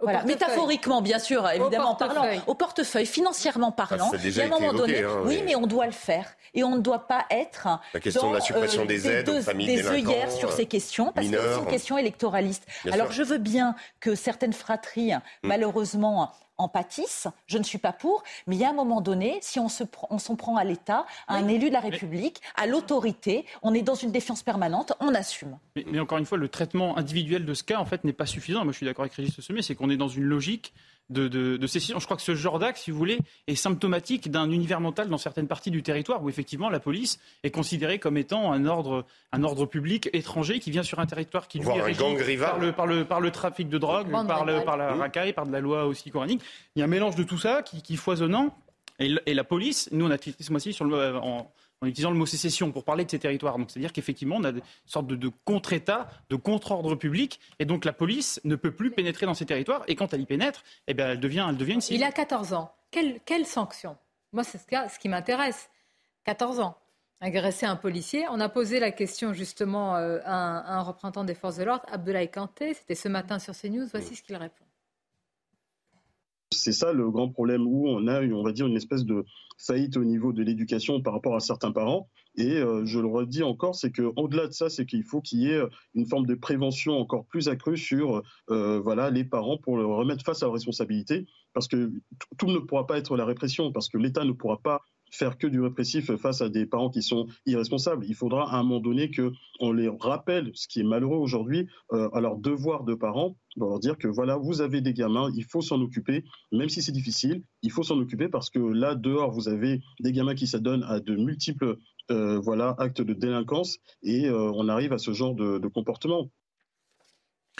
Speaker 1: Au
Speaker 11: Voilà, métaphoriquement, bien sûr, évidemment parlant,
Speaker 1: portefeuille.
Speaker 11: au portefeuille, financièrement parlant.
Speaker 7: ça a déjà
Speaker 11: il y a un moment
Speaker 7: évoqué,
Speaker 11: donné,
Speaker 7: hein,
Speaker 11: oui,
Speaker 7: mais-
Speaker 11: mais on doit le faire. Et on ne doit pas être
Speaker 7: La question de la
Speaker 11: dans,
Speaker 7: suppression des aides aux
Speaker 11: deux-
Speaker 7: familles
Speaker 11: des œillères sur
Speaker 7: euh,
Speaker 11: ces questions, parce que c'est une question électoraliste.
Speaker 7: Bien
Speaker 11: Alors,
Speaker 7: sûr.
Speaker 11: je veux bien que certaines fratries,
Speaker 7: Mm.
Speaker 11: malheureusement, en pâtissent. Je ne suis pas pour, mais il y a un moment donné, si on se s'en prend à l'État, à un élu de la République, à l'autorité, on est dans une défiance permanente, on assume.
Speaker 25: Mais, mais encore une fois, le traitement individuel de ce cas, en fait, n'est pas suffisant. Moi, je suis d'accord avec Régis Sommet, c'est qu'on est dans une logique de, de, de sécession. Je crois que ce genre d'acte, si vous voulez, est symptomatique d'un univers mental dans certaines parties du territoire où, effectivement, la police est considérée comme étant un ordre, un ordre public étranger qui vient sur un territoire qui lui
Speaker 7: Voire
Speaker 25: est
Speaker 7: un
Speaker 25: régi par le, par, le, par le trafic de drogue, par, le,
Speaker 1: rivale.
Speaker 25: par la
Speaker 7: Mmh.
Speaker 25: racaille, par de la loi aussi coranique. Il y a un mélange de tout ça qui, qui est foisonnant. Et, la police, nous, on a tweeté ce mois-ci sur le, euh, en, en utilisant le mot sécession pour parler de ces territoires. Donc, c'est-à-dire qu'effectivement, on a une sorte de, de contre-État, de contre-ordre public, et donc la police ne peut plus pénétrer dans ces territoires. Et quand elle y pénètre, eh ben, elle devient, elle devient une cible.
Speaker 1: Il a 14 ans. Quelle, quelle sanction? Moi, c'est ce, qui m'intéresse. 14 ans. Agresser un policier. On a posé la question justement euh, à, un, à un représentant des forces de l'ordre, Abdoulaye Kanté. C'était ce matin sur CNews. Voici ce qu'il répond.
Speaker 26: C'est ça le grand problème où on a, on va dire, une espèce de faillite au niveau de l'éducation par rapport à certains parents. Et euh, je le redis encore, c'est que au-delà de ça, c'est qu'il faut qu'il y ait une forme de prévention encore plus accrue sur, euh, voilà, les parents pour le remettre face à leurs responsabilités, parce que tout ne pourra pas être la répression, parce que l'État ne pourra pas faire que du répressif face à des parents qui sont irresponsables. Il faudra à un moment donné que on les rappelle, ce qui est malheureux aujourd'hui, euh, à leur devoir de parents, de leur dire que voilà, vous avez des gamins, il faut s'en occuper, même si c'est difficile, il faut s'en occuper parce que là dehors vous avez des gamins qui s'adonnent à de multiples euh, voilà actes de délinquance et euh, on arrive à ce genre de, de comportement.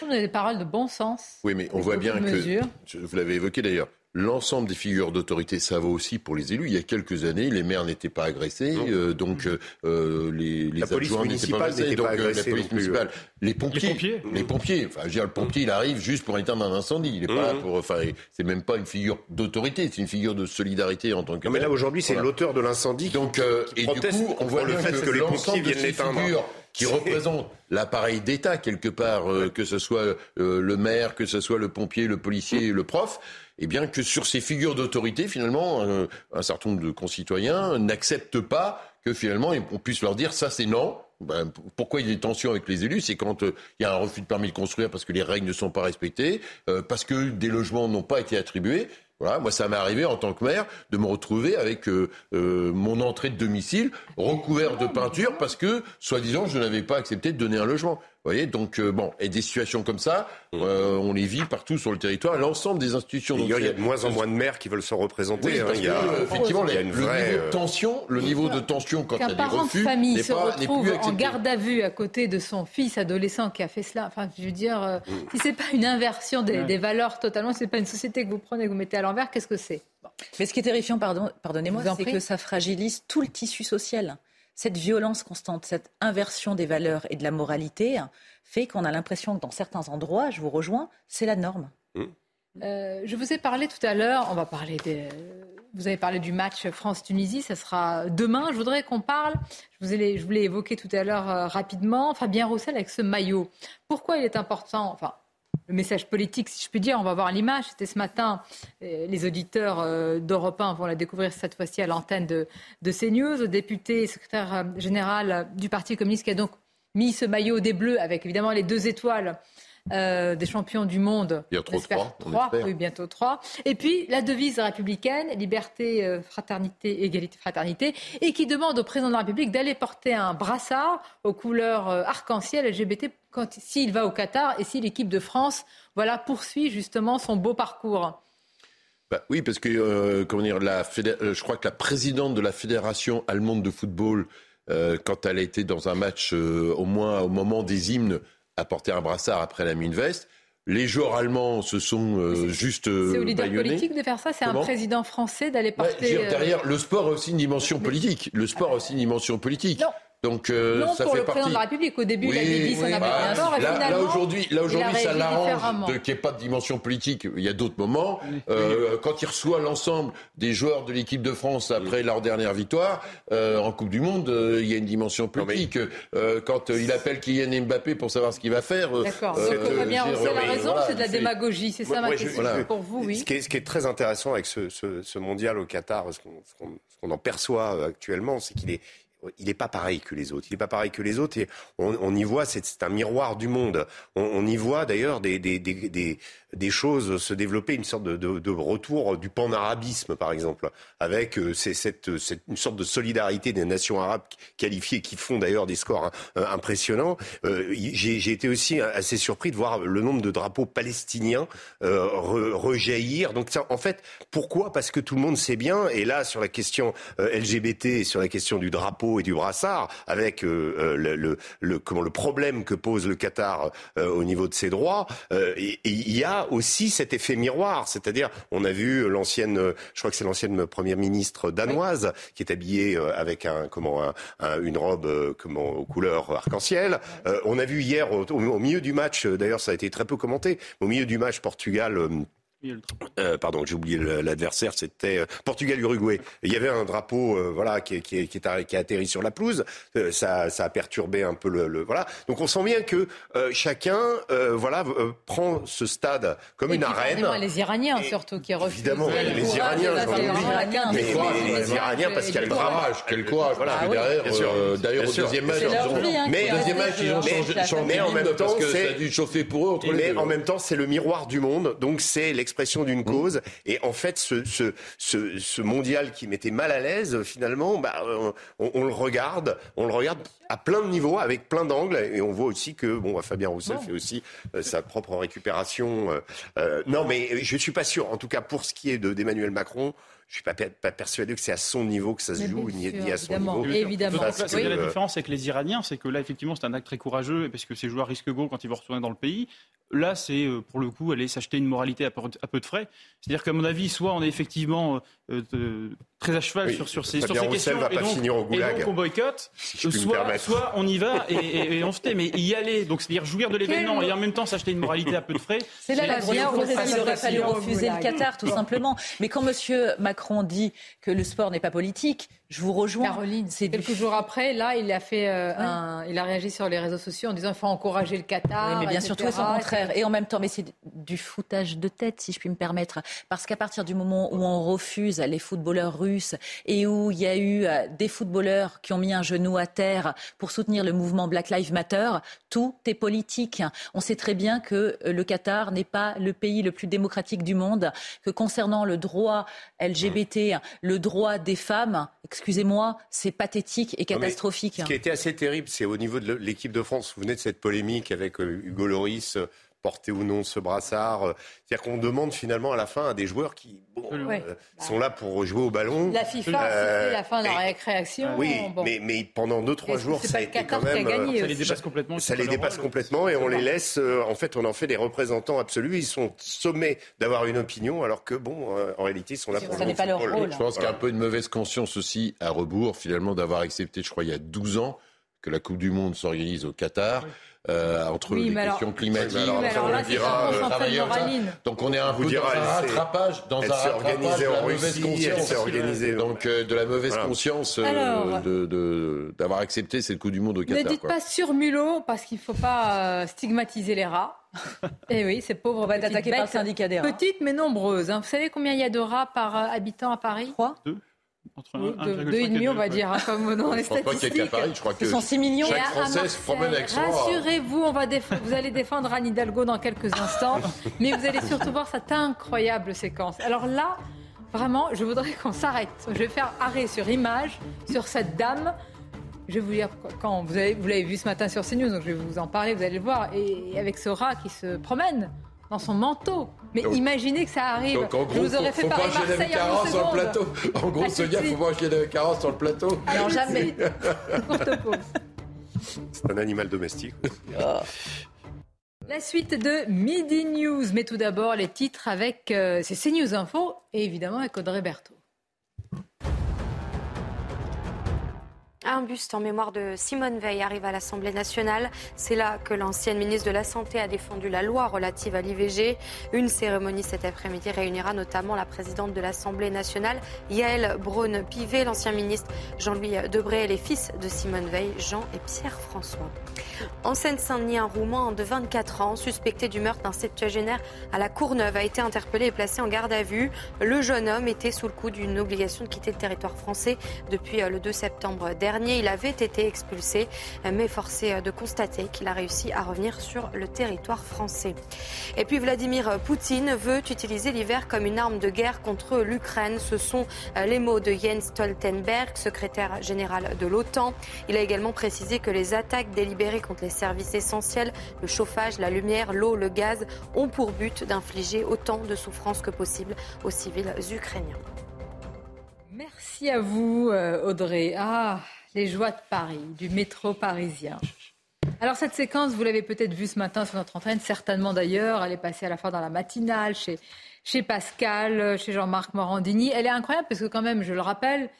Speaker 1: On a des paroles de bon sens.
Speaker 6: Oui, mais on voit bien que,
Speaker 1: mesures.
Speaker 6: je- vous l'avez évoqué d'ailleurs, l'ensemble des figures d'autorité, ça vaut aussi pour les élus. Il y a quelques années, les maires n'étaient pas agressés, euh, donc euh, les, les adjoints n'étaient pas agressés, donc
Speaker 7: pas
Speaker 6: euh, la police municipale, les pompiers,
Speaker 25: Les pompiers.
Speaker 6: les pompiers. Enfin, je veux dire, le pompier, il arrive juste pour éteindre un incendie. Il est pas là pour, enfin, c'est même pas une figure d'autorité, c'est une figure de solidarité en tant que.
Speaker 7: Non, mais là aujourd'hui, c'est
Speaker 6: Voilà.
Speaker 7: l'auteur de l'incendie qui,
Speaker 6: Donc, euh,
Speaker 7: qui
Speaker 6: et du coup, on voit
Speaker 7: le fait que, les
Speaker 6: l'ensemble
Speaker 7: pompiers viennent l'éteindre.
Speaker 6: qui représentent l'appareil d'État quelque part, euh, que ce soit euh, le maire, que ce soit le pompier, le policier, le prof, eh bien que sur ces figures d'autorité, finalement, un, un certain nombre de concitoyens n'acceptent pas que finalement on puisse leur dire ça c'est non. Ben, pourquoi il y a des tensions avec les élus? C'est quand euh, il y a un refus de permis de construire parce que les règles ne sont pas respectées, euh, parce que des logements n'ont pas été attribués. Voilà, moi, ça m'est arrivé en tant que maire de me retrouver avec euh, euh, mon entrée de domicile recouvert de peinture parce que, soi-disant, je n'avais pas accepté de donner un logement. Vous voyez, donc euh, bon, et des situations comme ça, euh, on les vit partout sur le territoire. L'ensemble des institutions.
Speaker 7: Il y, a, il y a
Speaker 6: Donc,
Speaker 7: de moins en moins de maires qui veulent se représenter.
Speaker 6: oui,
Speaker 7: hein. il y a,
Speaker 6: euh, effectivement,
Speaker 7: il y a
Speaker 6: le
Speaker 7: une
Speaker 6: niveau
Speaker 7: vraie.
Speaker 6: de
Speaker 7: euh,
Speaker 6: tension, le niveau de tension quand il y
Speaker 1: Qu'un
Speaker 6: a des
Speaker 1: parent de
Speaker 6: refus
Speaker 1: famille se
Speaker 6: pas
Speaker 1: retrouve
Speaker 6: plus
Speaker 1: en garde à vue à côté de son fils adolescent qui a fait cela. Enfin, je veux dire, euh, si c'est pas une inversion des, valeurs totalement, si c'est pas une société que vous prenez, que vous mettez à l'envers, qu'est-ce que c'est?
Speaker 11: Mais ce qui est terrifiant, pardon, pardonnez-moi, c'est que ça fragilise tout le tissu social. Cette violence constante, cette inversion des valeurs et de la moralité fait qu'on a l'impression que dans certains endroits, je vous rejoins, c'est la norme.
Speaker 1: Euh, je vous ai parlé tout à l'heure, on va parler des... Vous avez parlé du match France-Tunisie, ça sera demain. Je voudrais qu'on parle, je vous ai, je vous l'ai évoqué tout à l'heure euh, rapidement, Fabien Roussel avec ce maillot. Pourquoi il est important Enfin, le message politique, si je puis dire, on va voir l'image. C'était ce matin, euh, les auditeurs euh, d'Europe 1 vont la découvrir cette fois-ci à l'antenne de, de CNews. Le député secrétaire euh, général du Parti communiste qui a donc mis ce maillot des Bleus avec évidemment les deux étoiles euh, des champions du monde.
Speaker 6: Bientôt trois,
Speaker 1: trois, oui, bientôt trois. Et puis la devise républicaine, liberté, euh, fraternité, égalité, fraternité, et qui demande au président de la République d'aller porter un brassard aux couleurs euh, arc-en-ciel LGBT s'il va au Qatar et si l'équipe de France, voilà, poursuit justement son beau parcours.
Speaker 6: Bah oui, parce que euh, comment dire, la fédé- je crois que la présidente de la fédération allemande de football, euh, quand elle a été dans un match, euh, au moins au moment des hymnes, a porté un brassard après elle a mis une veste. Les joueurs allemands se sont euh, juste euh,
Speaker 1: C'est au leader politique de faire ça. C'est un président français d'aller
Speaker 6: Ouais,
Speaker 1: porter.
Speaker 6: dire,
Speaker 1: euh,
Speaker 6: derrière, le sport a aussi une dimension politique. Le sport a aussi une dimension politique.
Speaker 1: Non.
Speaker 6: Donc euh,
Speaker 1: non,
Speaker 6: ça
Speaker 1: pour
Speaker 6: fait
Speaker 1: le
Speaker 6: partie.
Speaker 1: président de la République. Au début, il
Speaker 6: Oui,
Speaker 1: avait dit son
Speaker 6: oui,
Speaker 1: avait
Speaker 6: bah, là,
Speaker 1: finalement,
Speaker 6: là aujourd'hui, là
Speaker 1: il
Speaker 6: aujourd'hui, ça l'arrange de qu'il n'y ait pas de dimension politique. Il y a d'autres moments. Euh, quand il reçoit l'ensemble des joueurs de l'équipe de France après leur dernière victoire euh, en Coupe du Monde, euh, il y a une dimension politique. Euh, quand euh, il appelle Kylian Mbappé pour savoir ce qu'il va faire.
Speaker 1: D'accord.
Speaker 6: euh,
Speaker 1: Donc, Fabien
Speaker 6: je veux dire,
Speaker 1: Roussel a
Speaker 6: euh,
Speaker 1: raison,
Speaker 6: voilà,
Speaker 1: c'est de la démagogie. C'est ça ma
Speaker 7: je-
Speaker 1: question.
Speaker 7: voilà.
Speaker 1: Pour vous, oui.
Speaker 7: Ce qui est, ce qui est très intéressant avec ce, ce- ce mondial au Qatar, ce qu'on en perçoit actuellement, c'est qu'il est il n'est pas pareil que les autres. Il n'est pas pareil que les autres. Et on, on y voit, c'est un miroir du monde. On, on y voit d'ailleurs des, des, des, des, choses se développer, une sorte de, retour du panarabisme, par exemple, avec euh, cette, une sorte de solidarité des nations arabes qualifiées qui font d'ailleurs des scores hein, euh, impressionnants. Euh, J'ai été aussi assez surpris de voir le nombre de drapeaux palestiniens euh, re- rejaillir. Donc ça, en fait, pourquoi? Parce que tout le monde sait bien, et là sur la question LGBT sur la question du drapeau et du brassard, avec le, comment, le problème que pose le Qatar au niveau de ses droits, il y a aussi cet effet miroir, c'est-à-dire on a vu l'ancienne, je crois que c'est l'ancienne première ministre danoise qui est habillée euh, avec un comment un- un- une robe euh, comment aux couleurs arc-en-ciel. Euh, on a vu hier au, au- milieu du match, d'ailleurs ça a été très peu commenté, au milieu du match Portugal. Euh, pardon, j'ai oublié l'adversaire, c'était euh, Portugal-Uruguay. Il y avait un drapeau, euh, voilà, qui, qui, est- qui, est qui a atterri sur la pelouse. Euh, ça, ça a perturbé un peu le, le- voilà. Donc on sent bien que euh, chacun, euh, voilà, euh, prend ce stade comme
Speaker 1: Et
Speaker 7: une arène.
Speaker 1: Les Iraniens, surtout, qui refusent.
Speaker 7: Évidemment, les Iraniens, j'en oublie. Mais- les
Speaker 1: le
Speaker 7: Iraniens, parce qu'il y a le
Speaker 1: courage.
Speaker 6: Quel courage,
Speaker 7: Voilà,
Speaker 6: parce que
Speaker 7: oui,
Speaker 6: derrière, euh, d'ailleurs, au deuxième match, ils ont-
Speaker 7: hein,
Speaker 6: au deuxième match, ils ont changé,
Speaker 7: mais en même temps,
Speaker 6: parce que
Speaker 7: c'est-
Speaker 6: ça a dû chauffer pour eux
Speaker 7: mais en même temps, c'est le miroir du monde, donc c'est l'expression d'une cause. Et en fait, ce, ce, ce, ce mondial qui m'était mal à l'aise, finalement, bah, on, on le regarde, on le regarde à plein de niveaux, avec plein d'angles, et on voit aussi que bon, bah, Fabien Roussel fait aussi euh, sa propre récupération. euh, euh, non, mais je suis pas sûr. En tout cas, pour ce qui est de- d'Emmanuel Macron. Je suis pas, per- pas persuadé que c'est à son niveau que ça se joue, ni,
Speaker 1: sûr,
Speaker 7: ni à son
Speaker 1: évidemment.
Speaker 7: niveau.
Speaker 1: Évidemment.
Speaker 7: Que,
Speaker 25: que la différence avec les Iraniens, c'est que là, effectivement, c'est un acte très courageux, parce que ces joueurs risquent gros quand ils vont retourner dans le pays. Là, c'est euh, pour le coup aller s'acheter une moralité à peu, de frais. C'est-à-dire qu'à mon avis, soit on est effectivement euh, euh, très à cheval
Speaker 7: Oui,
Speaker 25: sur, sur ces, sur ces questions,
Speaker 7: va
Speaker 25: et
Speaker 7: pas
Speaker 25: donc,
Speaker 7: finir au
Speaker 25: et
Speaker 7: goulag.
Speaker 25: donc on boycotte,
Speaker 7: Si je puis me
Speaker 25: soit,
Speaker 7: permettre.
Speaker 25: soit on y va et, et- et on se tait, mais y aller, donc c'est-à-dire jouir de l'événement et en même temps s'acheter une moralité à peu de frais.
Speaker 11: C'est là la
Speaker 1: on
Speaker 11: il aurait fallu refuser le. Qatar, tout simplement. Mais quand M. Macron dit que le sport n'est pas politique, Je vous rejoins.
Speaker 1: Caroline, c'est quelques jours après, là, il a fait, euh, un, il a réagi sur les réseaux sociaux en disant il faut encourager le Qatar.
Speaker 11: Oui, mais bien
Speaker 1: etc.
Speaker 11: sûr, tout est son contraire. Et en même temps, mais c'est du foutage de tête, si je puis me permettre. Parce qu'à partir du moment où on refuse les footballeurs russes et où il y a eu euh, des footballeurs qui ont mis un genou à terre pour soutenir le mouvement Black Lives Matter, tout est politique. On sait très bien que euh, le Qatar n'est pas le pays le plus démocratique du monde, que concernant le droit LGBT, le droit des femmes, excusez-moi, c'est pathétique et
Speaker 7: Non,
Speaker 11: catastrophique.
Speaker 7: Ce qui a été assez terrible, c'est au niveau de l'équipe de France. Vous vous souvenez de cette polémique avec euh, Hugo Loris, euh, porter ou non ce brassard. euh, C'est-à-dire qu'on demande finalement à la fin à des joueurs qui bon, euh, sont là pour jouer au ballon.
Speaker 1: La FIFA a
Speaker 7: Euh,
Speaker 1: la fin de la récréation.
Speaker 7: Oui,
Speaker 1: bon.
Speaker 7: mais, mais pendant 2-3
Speaker 1: Mais
Speaker 7: jours,
Speaker 1: c'est
Speaker 7: ça a été quand même.
Speaker 1: gagné. Ça les dépasse
Speaker 25: complètement,
Speaker 7: Ça
Speaker 25: c'est
Speaker 7: les dépasse
Speaker 25: rôle.
Speaker 7: complètement et on les laisse. euh, en fait, on en fait des représentants absolus. Ils sont sommés d'avoir une opinion, alors que bon, euh, en réalité, ils sont là pour
Speaker 11: Ça n'est pas leur
Speaker 7: football.
Speaker 11: rôle.
Speaker 6: Je pense qu'il y a un peu une mauvaise conscience aussi à rebours, finalement, d'avoir accepté, je crois, il y a 12 ans, que la Coupe du Monde s'organise au Qatar. Euh, entre
Speaker 1: Oui,
Speaker 6: les
Speaker 1: alors-
Speaker 6: questions climatiques,
Speaker 7: Oui, alors-
Speaker 1: alors
Speaker 6: on
Speaker 1: là,
Speaker 6: dira, euh. Donc on est un
Speaker 7: Vous
Speaker 6: peu
Speaker 7: dira,
Speaker 6: dans un rattrapage, dans un rattrapage
Speaker 7: organisée
Speaker 6: de la
Speaker 7: en
Speaker 6: mauvaise conscience.
Speaker 7: organisée-
Speaker 6: Donc euh, de la mauvaise
Speaker 7: Voilà.
Speaker 6: conscience euh, d'avoir accepté cette Coupe du Monde au
Speaker 1: Ne
Speaker 6: Qatar.
Speaker 1: dites
Speaker 6: quoi.
Speaker 1: pas sur mulot parce qu'il ne faut pas euh, stigmatiser les rats. [laughs] Et oui, c'est pauvre.
Speaker 11: On va être attaqué par le syndicat des rats.
Speaker 1: Petites mais nombreuses. hein. Vous savez combien il y a de rats par euh, habitant à Paris?
Speaker 11: Trois
Speaker 25: Entre
Speaker 1: Oui,
Speaker 25: un-
Speaker 1: deux,
Speaker 25: 1,5
Speaker 1: deux et demi,
Speaker 25: deux,
Speaker 1: on va dire, hein, comme dans les
Speaker 6: Je pense pas qu'il y ait qu'à
Speaker 1: statistiques.
Speaker 6: Paris, je crois que
Speaker 11: Ce sont 6 millions.
Speaker 1: Et
Speaker 6: chaque Français se promène avec son rat.
Speaker 1: Rassurez-vous, on va vous allez défendre Anne Hidalgo dans quelques instants, mais vous allez surtout voir cette incroyable séquence. Alors là, vraiment, je voudrais qu'on s'arrête. Je vais faire arrêt sur image sur cette dame. Je vais vous dire quand vous avez- vous l'avez vu ce matin sur CNews, donc je vais vous en parler, vous allez le voir, et avec ce rat qui se promène dans son manteau. Mais
Speaker 6: Donc-
Speaker 1: imaginez que ça arrive.
Speaker 6: Donc en
Speaker 1: je
Speaker 6: gros,
Speaker 1: vous aurais
Speaker 6: faut,
Speaker 1: fait
Speaker 6: faut pas Carence sur le plateau. En gros, Sonia, faut pas enchaîner avec Carence sur le plateau.
Speaker 1: Alors jamais. Courte [laughs] pause.
Speaker 7: C'est un animal domestique.
Speaker 1: La suite de Midi News, mais tout d'abord les titres avec euh, c'est CNews Info et évidemment avec Audrey Berthaud.
Speaker 15: Un buste en mémoire de Simone Veil arrive à l'Assemblée nationale. C'est là que l'ancienne ministre de la Santé a défendu la loi relative à l'IVG. Une cérémonie cet après-midi réunira notamment la présidente de l'Assemblée nationale, Yael Braun-Pivet, l'ancien ministre Jean-Louis Debré et les fils de Simone Veil, Jean et Pierre-François. En Seine-Saint-Denis, un Roumain de 24 ans, suspecté du meurtre d'un septuagénaire à la Courneuve, a été interpellé et placé en garde à vue. Le jeune homme était sous le coup d'une obligation de quitter le territoire français depuis le 2 septembre dernier. Il avait été expulsé, mais forcé euh, de constater qu'il a réussi à revenir sur le territoire français. Et puis Vladimir Poutine veut utiliser l'hiver comme une arme de guerre contre l'Ukraine. Ce sont euh, les mots de Jens Stoltenberg, secrétaire général de l'OTAN. Il a également précisé que les attaques délibérées contre les services essentiels, le chauffage, la lumière, l'eau, le gaz, ont pour but d'infliger autant de souffrances que possible aux civils ukrainiens.
Speaker 1: Merci à vous euh, Audrey. Ah, les joies de Paris, du métro parisien. Alors cette séquence, vous l'avez peut-être vue ce matin sur notre antenne, certainement d'ailleurs, elle est passée à la fois dans la matinale, chez, chez Pascal, euh, chez Jean-Marc Morandini. Elle est incroyable parce que quand même, je le rappelle,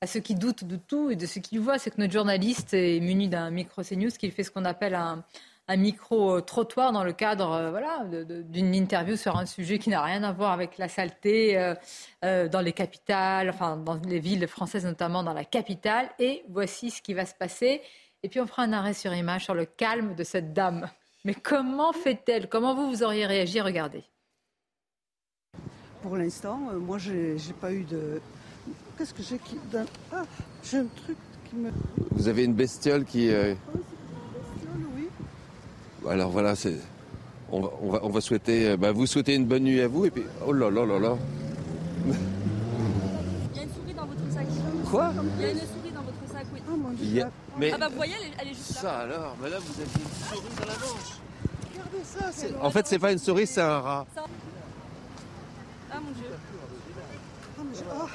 Speaker 1: à ceux qui doutent de tout et de ce qu'ils voient, c'est que notre journaliste est muni d'un micro CNews qui fait ce qu'on appelle un, un micro-trottoir dans le cadre euh, voilà, d'une interview sur un sujet qui n'a rien à voir avec la saleté euh, euh, dans les capitales, enfin dans les villes françaises, notamment dans la capitale. Et voici ce qui va se passer. Et puis on fera un arrêt sur image sur le calme de cette dame. Mais comment fait-elle? Comment vous, vous auriez réagi? Regardez.
Speaker 27: Pour l'instant, moi, j'ai pas eu de. Qu'est-ce que j'ai qui. Ah, j'ai un truc qui me.
Speaker 28: Vous avez une bestiole qui. euh. Alors voilà, c'est. On va, on va, on va souhaiter. euh, bah, vous souhaiter une bonne nuit à vous et puis. Oh là là là là.
Speaker 29: Il y a une souris dans votre sac.
Speaker 28: Quoi?
Speaker 29: Il y a une souris dans votre sac, oui.
Speaker 28: Y a- Mais
Speaker 29: Ah bah vous voyez, elle est, elle est juste là.
Speaker 28: ça alors, mais là vous avez une souris dans la manche.
Speaker 27: Regardez ça, c'est.
Speaker 28: En fait, c'est pas une souris, c'est un rat.
Speaker 29: Ah mon dieu.
Speaker 27: Ah, mais j'ai- ah.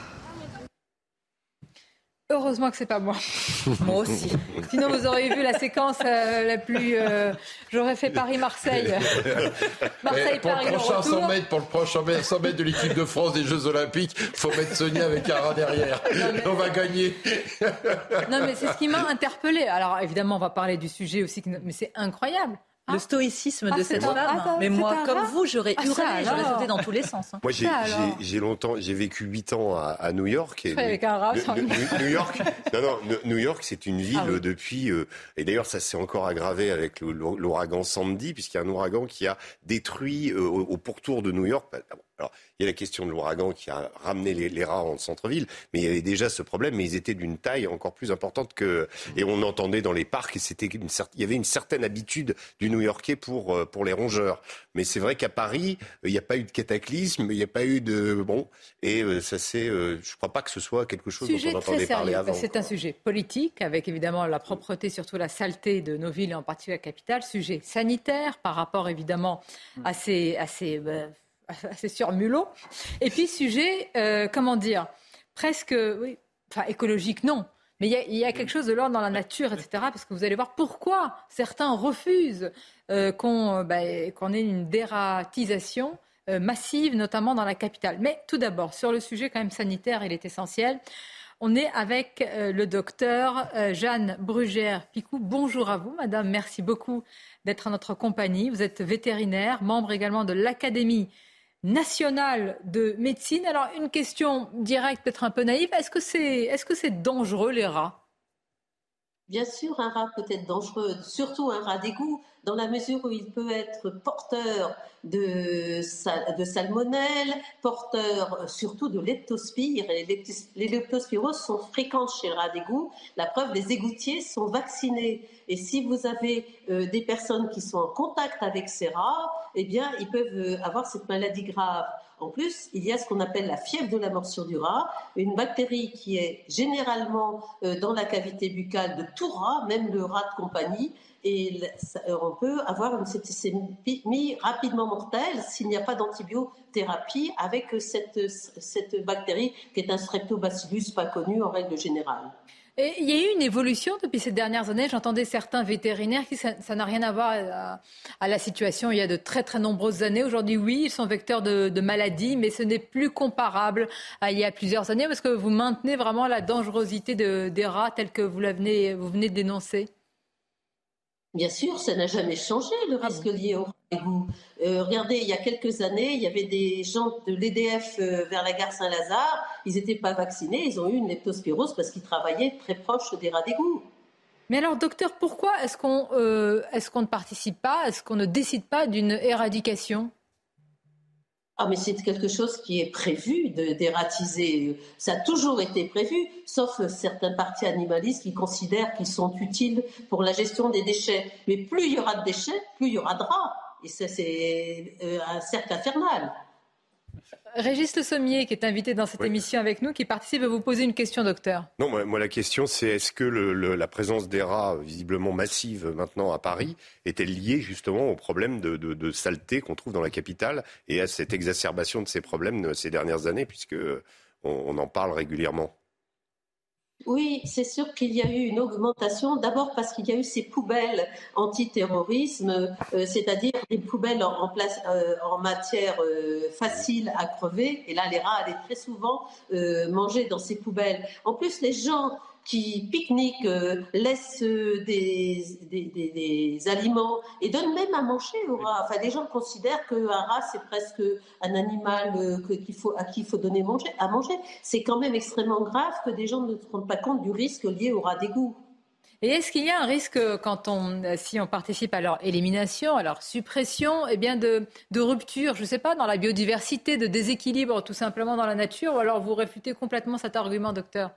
Speaker 1: Heureusement que c'est pas moi. [laughs]
Speaker 11: Moi aussi.
Speaker 1: Sinon, vous auriez vu la séquence euh, la plus. euh, J'aurais fait Paris-Marseille. [laughs]
Speaker 6: Eh,
Speaker 1: Marseille,
Speaker 6: pour
Speaker 1: Paris,
Speaker 6: le
Speaker 1: le
Speaker 6: prochain 100
Speaker 1: retour.
Speaker 6: mètres, pour le prochain 100 mètres de l'équipe de France des Jeux Olympiques, faut mettre Sonia avec un rat derrière. On va gagner.
Speaker 1: Non, mais c'est ce qui m'a interpellée. Alors, évidemment, on va parler du sujet aussi, mais c'est incroyable.
Speaker 11: Le stoïcisme
Speaker 1: Ah,
Speaker 11: de cette femme.
Speaker 1: ah,
Speaker 11: mais
Speaker 1: c'est
Speaker 11: moi, comme vous, j'aurais
Speaker 1: Ah,
Speaker 11: hurlé, j'aurais sauté dans tous les sens. hein.
Speaker 7: Moi, j'ai longtemps, j'ai vécu 8 ans à, à New York. Et
Speaker 1: avec un rat
Speaker 7: New- York, [laughs] non, non, New- York, c'est une ville
Speaker 1: Ah oui.
Speaker 7: depuis. euh, et d'ailleurs, ça s'est encore aggravé avec l'ouragan Sandy, puisqu'il y a un ouragan qui a détruit euh, au, au pourtour de New York. bah, Alors, il y a la question de l'ouragan qui a ramené les, les rats en centre-ville, mais il y avait déjà ce problème, mais ils étaient d'une taille encore plus importante que. Et on entendait dans les parcs, et c'était une cer- il y avait une certaine habitude du New-Yorkais pour euh, pour les rongeurs. Mais c'est vrai qu'à Paris, euh, il n'y a pas eu de cataclysme, il n'y a pas eu de bon, et euh, ça c'est. je crois pas que ce soit quelque chose
Speaker 1: Sujet
Speaker 7: dont on
Speaker 1: très
Speaker 7: entendait parler
Speaker 1: sérieux.
Speaker 7: avant.
Speaker 1: C'est un sujet politique, avec évidemment la propreté, surtout la saleté de nos villes, et en particulier la capitale. Sujet sanitaire, par rapport évidemment à ces, à ces, euh, [laughs] à ces surmulots. Et puis sujet, euh, comment dire, presque, oui, enfin écologique, non. Mais il y, a, quelque chose de l'ordre dans la nature, etc. Parce que vous allez voir pourquoi certains refusent euh, qu'on bah, qu'on ait une dératisation euh, massive, notamment dans la capitale. Mais tout d'abord, sur le sujet quand même sanitaire, il est essentiel. On est avec le docteur Jeanne Brugère-Picou. Bonjour à vous, madame. Merci beaucoup d'être à notre compagnie. Vous êtes vétérinaire, membre également de l'Académie nationale de médecine. Alors, une question directe, peut-être un peu naïve. Est-ce que c'est est -ce dangereux, les rats?
Speaker 30: Bien sûr, un rat peut être dangereux, surtout un rat d'égout, dans la mesure où il peut être porteur de, de salmonelle, porteur euh, surtout de leptospire. Et les leptospiroses sont fréquentes chez le rat d'égout. La preuve, les égoutiers sont vaccinés. Et si vous avez euh, des personnes qui sont en contact avec ces rats, eh bien, ils peuvent euh, avoir cette maladie grave. En plus, il y a ce qu'on appelle la fièvre de la morsure du rat, une bactérie qui est généralement euh, dans la cavité buccale de tout rat, même le rat de compagnie, et euh, on peut avoir une septicémie rapidement mortelle s'il n'y a pas d'antibiothérapie avec cette, cette bactérie qui est un streptobacillus pas connu en règle générale.
Speaker 1: Et il y a eu une évolution depuis ces dernières années. J'entendais certains vétérinaires qui ça n'a rien à voir à, à la situation il y a de très très nombreuses années. Aujourd'hui, oui, ils sont vecteurs de, maladies, mais ce n'est plus comparable à il y a plusieurs années parce que vous maintenez vraiment la dangerosité de- des rats telle que vous, venez, vous venez de dénoncer.
Speaker 30: Bien sûr, ça n'a jamais changé le risque lié au égout. Euh, regardez, il y a quelques années, il y avait des gens de l'EDF euh, vers la gare Saint-Lazare, ils n'étaient pas vaccinés, ils ont eu une leptospirose parce qu'ils travaillaient très proche des rats d'égout.
Speaker 1: Mais alors, docteur, pourquoi est-ce qu'on euh, est-ce qu'on ne participe pas, est-ce qu'on ne décide pas d'une éradication?
Speaker 30: Ah, mais c'est quelque chose qui est prévu de dératiser. Ça a toujours été prévu, sauf certains partis animalistes qui considèrent qu'ils sont utiles pour la gestion des déchets. Mais plus il y aura de déchets, plus il y aura de rats. Et ça, c'est euh, un cercle infernal.
Speaker 1: Régis Le Sommier, qui est invité dans cette émission avec nous, qui participe, va vous poser une question, docteur.
Speaker 7: Non, moi, moi, la question c'est est-ce que le- le- la présence des rats visiblement massive maintenant à Paris est-elle liée justement au problème de, de- de saleté qu'on trouve dans la capitale et à cette exacerbation de ces problèmes ces dernières années puisque on, on en parle régulièrement?
Speaker 30: Oui, c'est sûr qu'il y a eu une augmentation. D'abord parce qu'il y a eu ces poubelles antiterrorisme, euh, c'est-à-dire des poubelles en, euh, matière euh, facile à crever. Et là, les rats allaient très souvent euh, manger dans ces poubelles. En plus, les gens qui pique-niquent, euh, laissent euh, des, des, aliments et donnent même à manger aux rats. Enfin, les gens considèrent qu'un rat, c'est presque un animal euh, qu'il faut, à qui il faut donner manger, à manger. C'est quand même extrêmement grave que des gens ne se rendent pas compte du risque lié au rat d'égout.
Speaker 1: Et est-ce qu'il y a un risque quand on, euh, si on participe à leur élimination, à leur suppression, eh bien de, de rupture, je ne sais pas, dans la biodiversité, de déséquilibre tout simplement dans la nature, ou alors vous réfutez complètement cet argument, docteur?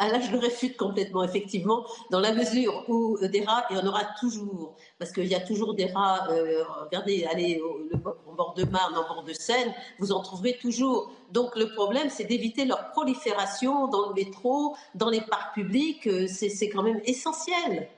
Speaker 30: Ah là, je le réfute complètement, effectivement, dans la mesure où euh, des rats, il y en aura toujours, parce qu'il y a toujours des rats, euh, regardez, allez au, bord- de Marne, au bord de Seine, vous en trouverez toujours. Donc le problème, c'est d'éviter leur prolifération dans le métro, dans les parcs publics, euh, c'est quand même essentiel.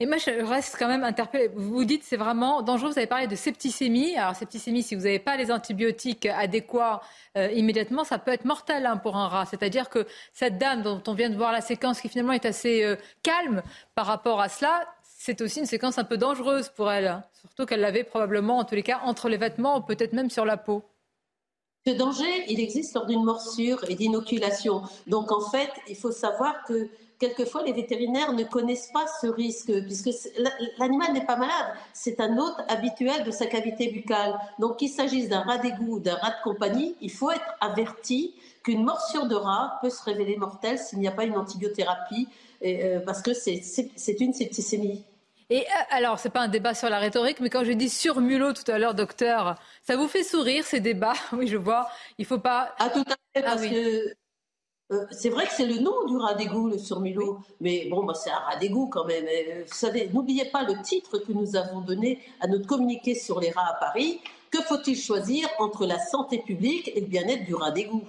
Speaker 1: Et moi, je reste quand même interpellée. Vous dites c'est vraiment dangereux. Vous avez parlé de septicémie. Alors, septicémie, si vous n'avez pas les antibiotiques adéquats euh, immédiatement, ça peut être mortel hein, pour un rat. C'est-à-dire que cette dame dont on vient de voir la séquence, qui finalement est assez euh, calme par rapport à cela, c'est aussi une séquence un peu dangereuse pour elle. hein. Surtout qu'elle l'avait probablement, en tous les cas, entre les vêtements peut-être même sur la peau.
Speaker 30: Ce danger, il existe lors d'une morsure et d'inoculation. Donc en fait, il faut savoir que quelquefois les vétérinaires ne connaissent pas ce risque, puisque l'animal n'est pas malade, c'est un hôte habituel de sa cavité buccale. Donc qu'il s'agisse d'un rat d'égout ou d'un rat de compagnie, il faut être averti qu'une morsure de rat peut se révéler mortelle s'il n'y a pas une antibiothérapie, et, euh, parce que c'est- une septicémie.
Speaker 1: Et euh, alors, c'est pas un débat sur la rhétorique, mais quand j'ai dit sur mulot tout à l'heure, docteur, ça vous fait sourire ces débats? [laughs] Oui, je vois. Il faut pas.
Speaker 30: Ah, tout à fait, parce
Speaker 1: oui.
Speaker 30: que euh, c'est vrai que c'est le nom du rat d'égout, le surmulot, mais bon, bah, c'est un rat d'égout quand même. Et, euh, vous savez, n'oubliez pas le titre que nous avons donné à notre communiqué sur les rats à Paris. Que faut-il choisir entre la santé publique et le bien-être du rat d'égout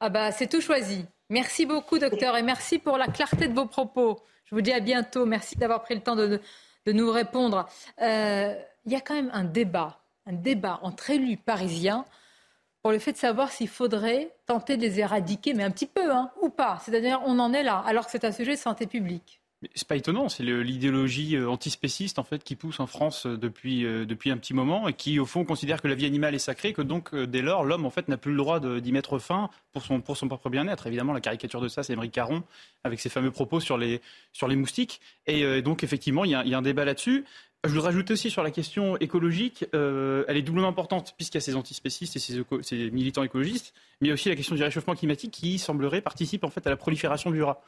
Speaker 1: Ah bah, c'est tout choisi. Merci beaucoup, docteur, et merci pour la clarté de vos propos. Je vous dis à bientôt. Merci d'avoir pris le temps de, de nous répondre. Euh, Il y a quand même un débat, un débat entre élus parisiens pour le fait de savoir s'il faudrait tenter de les éradiquer, mais un petit peu, hein, ou pas. C'est-à-dire, on en est là, alors que c'est un sujet de santé publique.
Speaker 25: C'est pas étonnant, c'est l'idéologie euh, antispéciste en fait qui pousse en France euh, depuis euh, depuis un petit moment et qui au fond considère que la vie animale est sacrée, que donc dès lors l'homme en fait n'a plus le droit d'y mettre fin pour son pour son propre bien-être. Évidemment, la caricature de ça, c'est Émeric Caron avec ses fameux propos sur les sur les moustiques. Et donc effectivement, il y a un débat là-dessus. Je voudrais rajouter aussi sur la question écologique, euh, elle est doublement importante puisqu'il y a ces antispécistes et ces, militants écologistes, mais il y a aussi la question du réchauffement climatique qui semblerait participe en fait à la prolifération du rat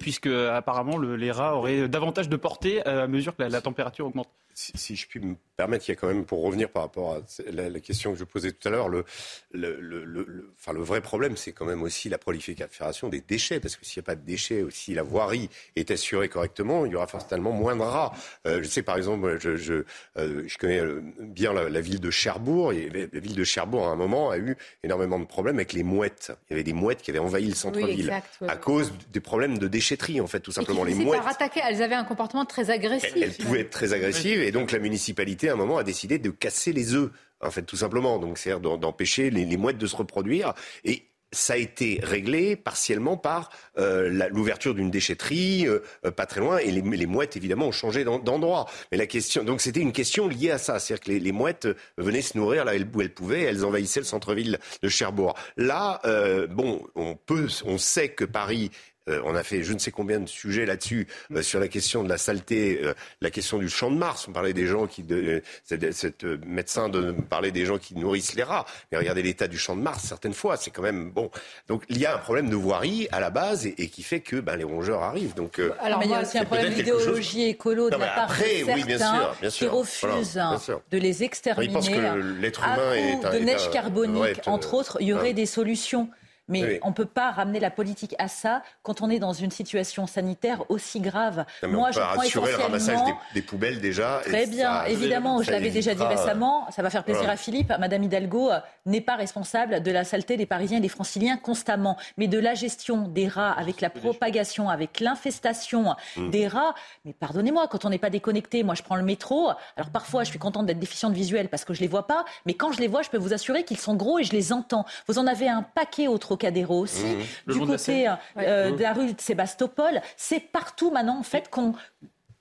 Speaker 25: puisque apparemment le- les rats auraient davantage de portée à mesure que la température augmente.
Speaker 7: Si, si je puis me permettre, il y a quand même, pour revenir par rapport à la, la question que je posais tout à l'heure, le, le, le, le- enfin, le vrai problème, c'est quand même aussi la prolifération des déchets, parce que s'il n'y a pas de déchets, aussi la voirie est assurée correctement, il y aura forcément moins de rats. Euh, je sais par exemple, je, je, euh, je connais euh, bien la, la ville de Cherbourg, et la, la ville de Cherbourg à un moment a eu énormément de problèmes avec les mouettes. Il y avait des mouettes qui avaient envahi le centre-ville
Speaker 1: ouais.
Speaker 7: à cause des problèmes de déchetterie, en fait, tout
Speaker 1: Et
Speaker 7: simplement. Les
Speaker 1: finissaient
Speaker 7: mouettes.
Speaker 1: par attaquer. Elles avaient un comportement très agressif.
Speaker 7: Elle pouvait être très agressive et donc la municipalité à un moment a décidé de casser les œufs, en fait tout simplement. Donc c'est-à-dire d'empêcher les, mouettes de se reproduire et ça a été réglé partiellement par euh, l'ouverture d'une déchetterie euh, euh, pas très loin et les, les mouettes évidemment ont changé d'en- d'endroit. Mais la question, donc c'était une question liée à ça, c'est-à-dire que les, mouettes venaient se nourrir là où elles pouvaient, elles envahissaient le centre-ville de Cherbourg. Là, bon, on peut, on sait que Paris euh, on a fait je ne sais combien de sujets là-dessus euh, sur la question de la saleté, euh, la question du champ de Mars. On parlait des gens qui, de, euh, cette, cette, euh, médecin de parler des gens qui nourrissent les rats. Mais regardez l'état du champ de Mars certaines fois, c'est quand même bon. Donc il y a un problème de voirie à la base et, et qui fait que ben, les rongeurs arrivent. Donc euh,
Speaker 11: Alors, il y a aussi un
Speaker 7: c'est
Speaker 11: problème
Speaker 7: peut-être quelque chose-
Speaker 11: d'idéologie écolo de
Speaker 7: Non,
Speaker 11: la part
Speaker 7: après,
Speaker 11: de
Speaker 7: oui, bien
Speaker 11: certains
Speaker 7: sûr, bien sûr.
Speaker 11: qui refusent
Speaker 7: Voilà, bien sûr.
Speaker 11: de les
Speaker 7: Non, ils
Speaker 11: exterminer
Speaker 7: pensent que l'être
Speaker 11: à
Speaker 7: humain est un-
Speaker 11: de
Speaker 7: est
Speaker 11: neige
Speaker 7: un-
Speaker 11: carbonique,
Speaker 7: ouais, euh,
Speaker 11: entre autres, il y aurait
Speaker 7: ouais.
Speaker 11: des solutions. Mais
Speaker 7: Oui.
Speaker 11: on ne peut pas ramener la politique à ça quand on est dans une situation sanitaire aussi grave.
Speaker 7: Non,
Speaker 11: Moi,
Speaker 7: on
Speaker 11: je
Speaker 7: peut
Speaker 11: prends
Speaker 7: assurer le ramassage des, des poubelles déjà. et
Speaker 11: Très bien,
Speaker 7: ça-
Speaker 11: évidemment, je l'avais déjà dit
Speaker 7: euh,
Speaker 11: récemment, ça va faire plaisir
Speaker 7: voilà.
Speaker 11: à Philippe, Madame Hidalgo euh, n'est pas responsable de la saleté des Parisiens et des Franciliens constamment, mais de la gestion des rats avec la propagation, avec l'infestation
Speaker 7: Mm.
Speaker 11: des rats. Mais pardonnez-moi, quand on n'est pas déconnecté, moi je prends le métro, alors parfois je suis contente d'être déficiente visuelle parce que je les vois pas, mais quand je les vois, je peux vous assurer qu'ils sont gros et je les entends. Vous en avez un paquet au Trocadéro aussi,
Speaker 25: Mmh. Le
Speaker 11: du
Speaker 25: long de la
Speaker 11: côté
Speaker 25: Seine.
Speaker 11: euh,
Speaker 25: Ouais.
Speaker 11: de la rue de Sébastopol, c'est partout maintenant en fait qu'on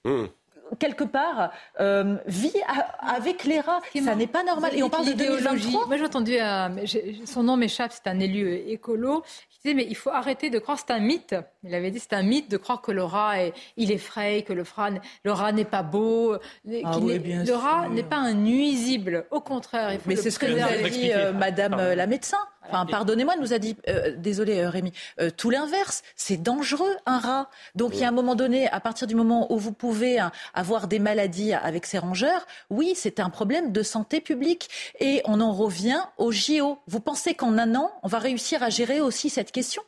Speaker 7: Mmh.
Speaker 11: quelque part, euh, vit avec les rats. Ça n'est pas normal. Et on parle. 2023.
Speaker 1: Moi, j'ai entendu, euh, j'ai- son nom m'échappe, c'est un élu euh, écolo, qui disait, mais il faut arrêter de croire, c'est un mythe. Il avait dit, c'est un mythe de croire que le rat, est, il effraie, que le, fra- le rat n'est pas beau. euh,
Speaker 11: Ah
Speaker 1: qu'il
Speaker 11: oui,
Speaker 1: le rat
Speaker 11: sûr.
Speaker 1: n'est pas un nuisible. Au contraire, il faut
Speaker 11: Mais
Speaker 1: le
Speaker 11: c'est ce que nous
Speaker 1: préserver.
Speaker 11: a dit euh, Madame euh, la médecin. Enfin, pardonnez-moi, nous a dit, euh, désolé euh, Rémi, euh, tout l'inverse. C'est dangereux un rat. Donc il y a un moment donné, à partir du moment où vous pouvez hein, avoir des maladies avec ces rongeurs, oui, c'est un problème de santé publique. Et on en revient au JO. Vous pensez qu'en un an, on va réussir à gérer aussi cette question?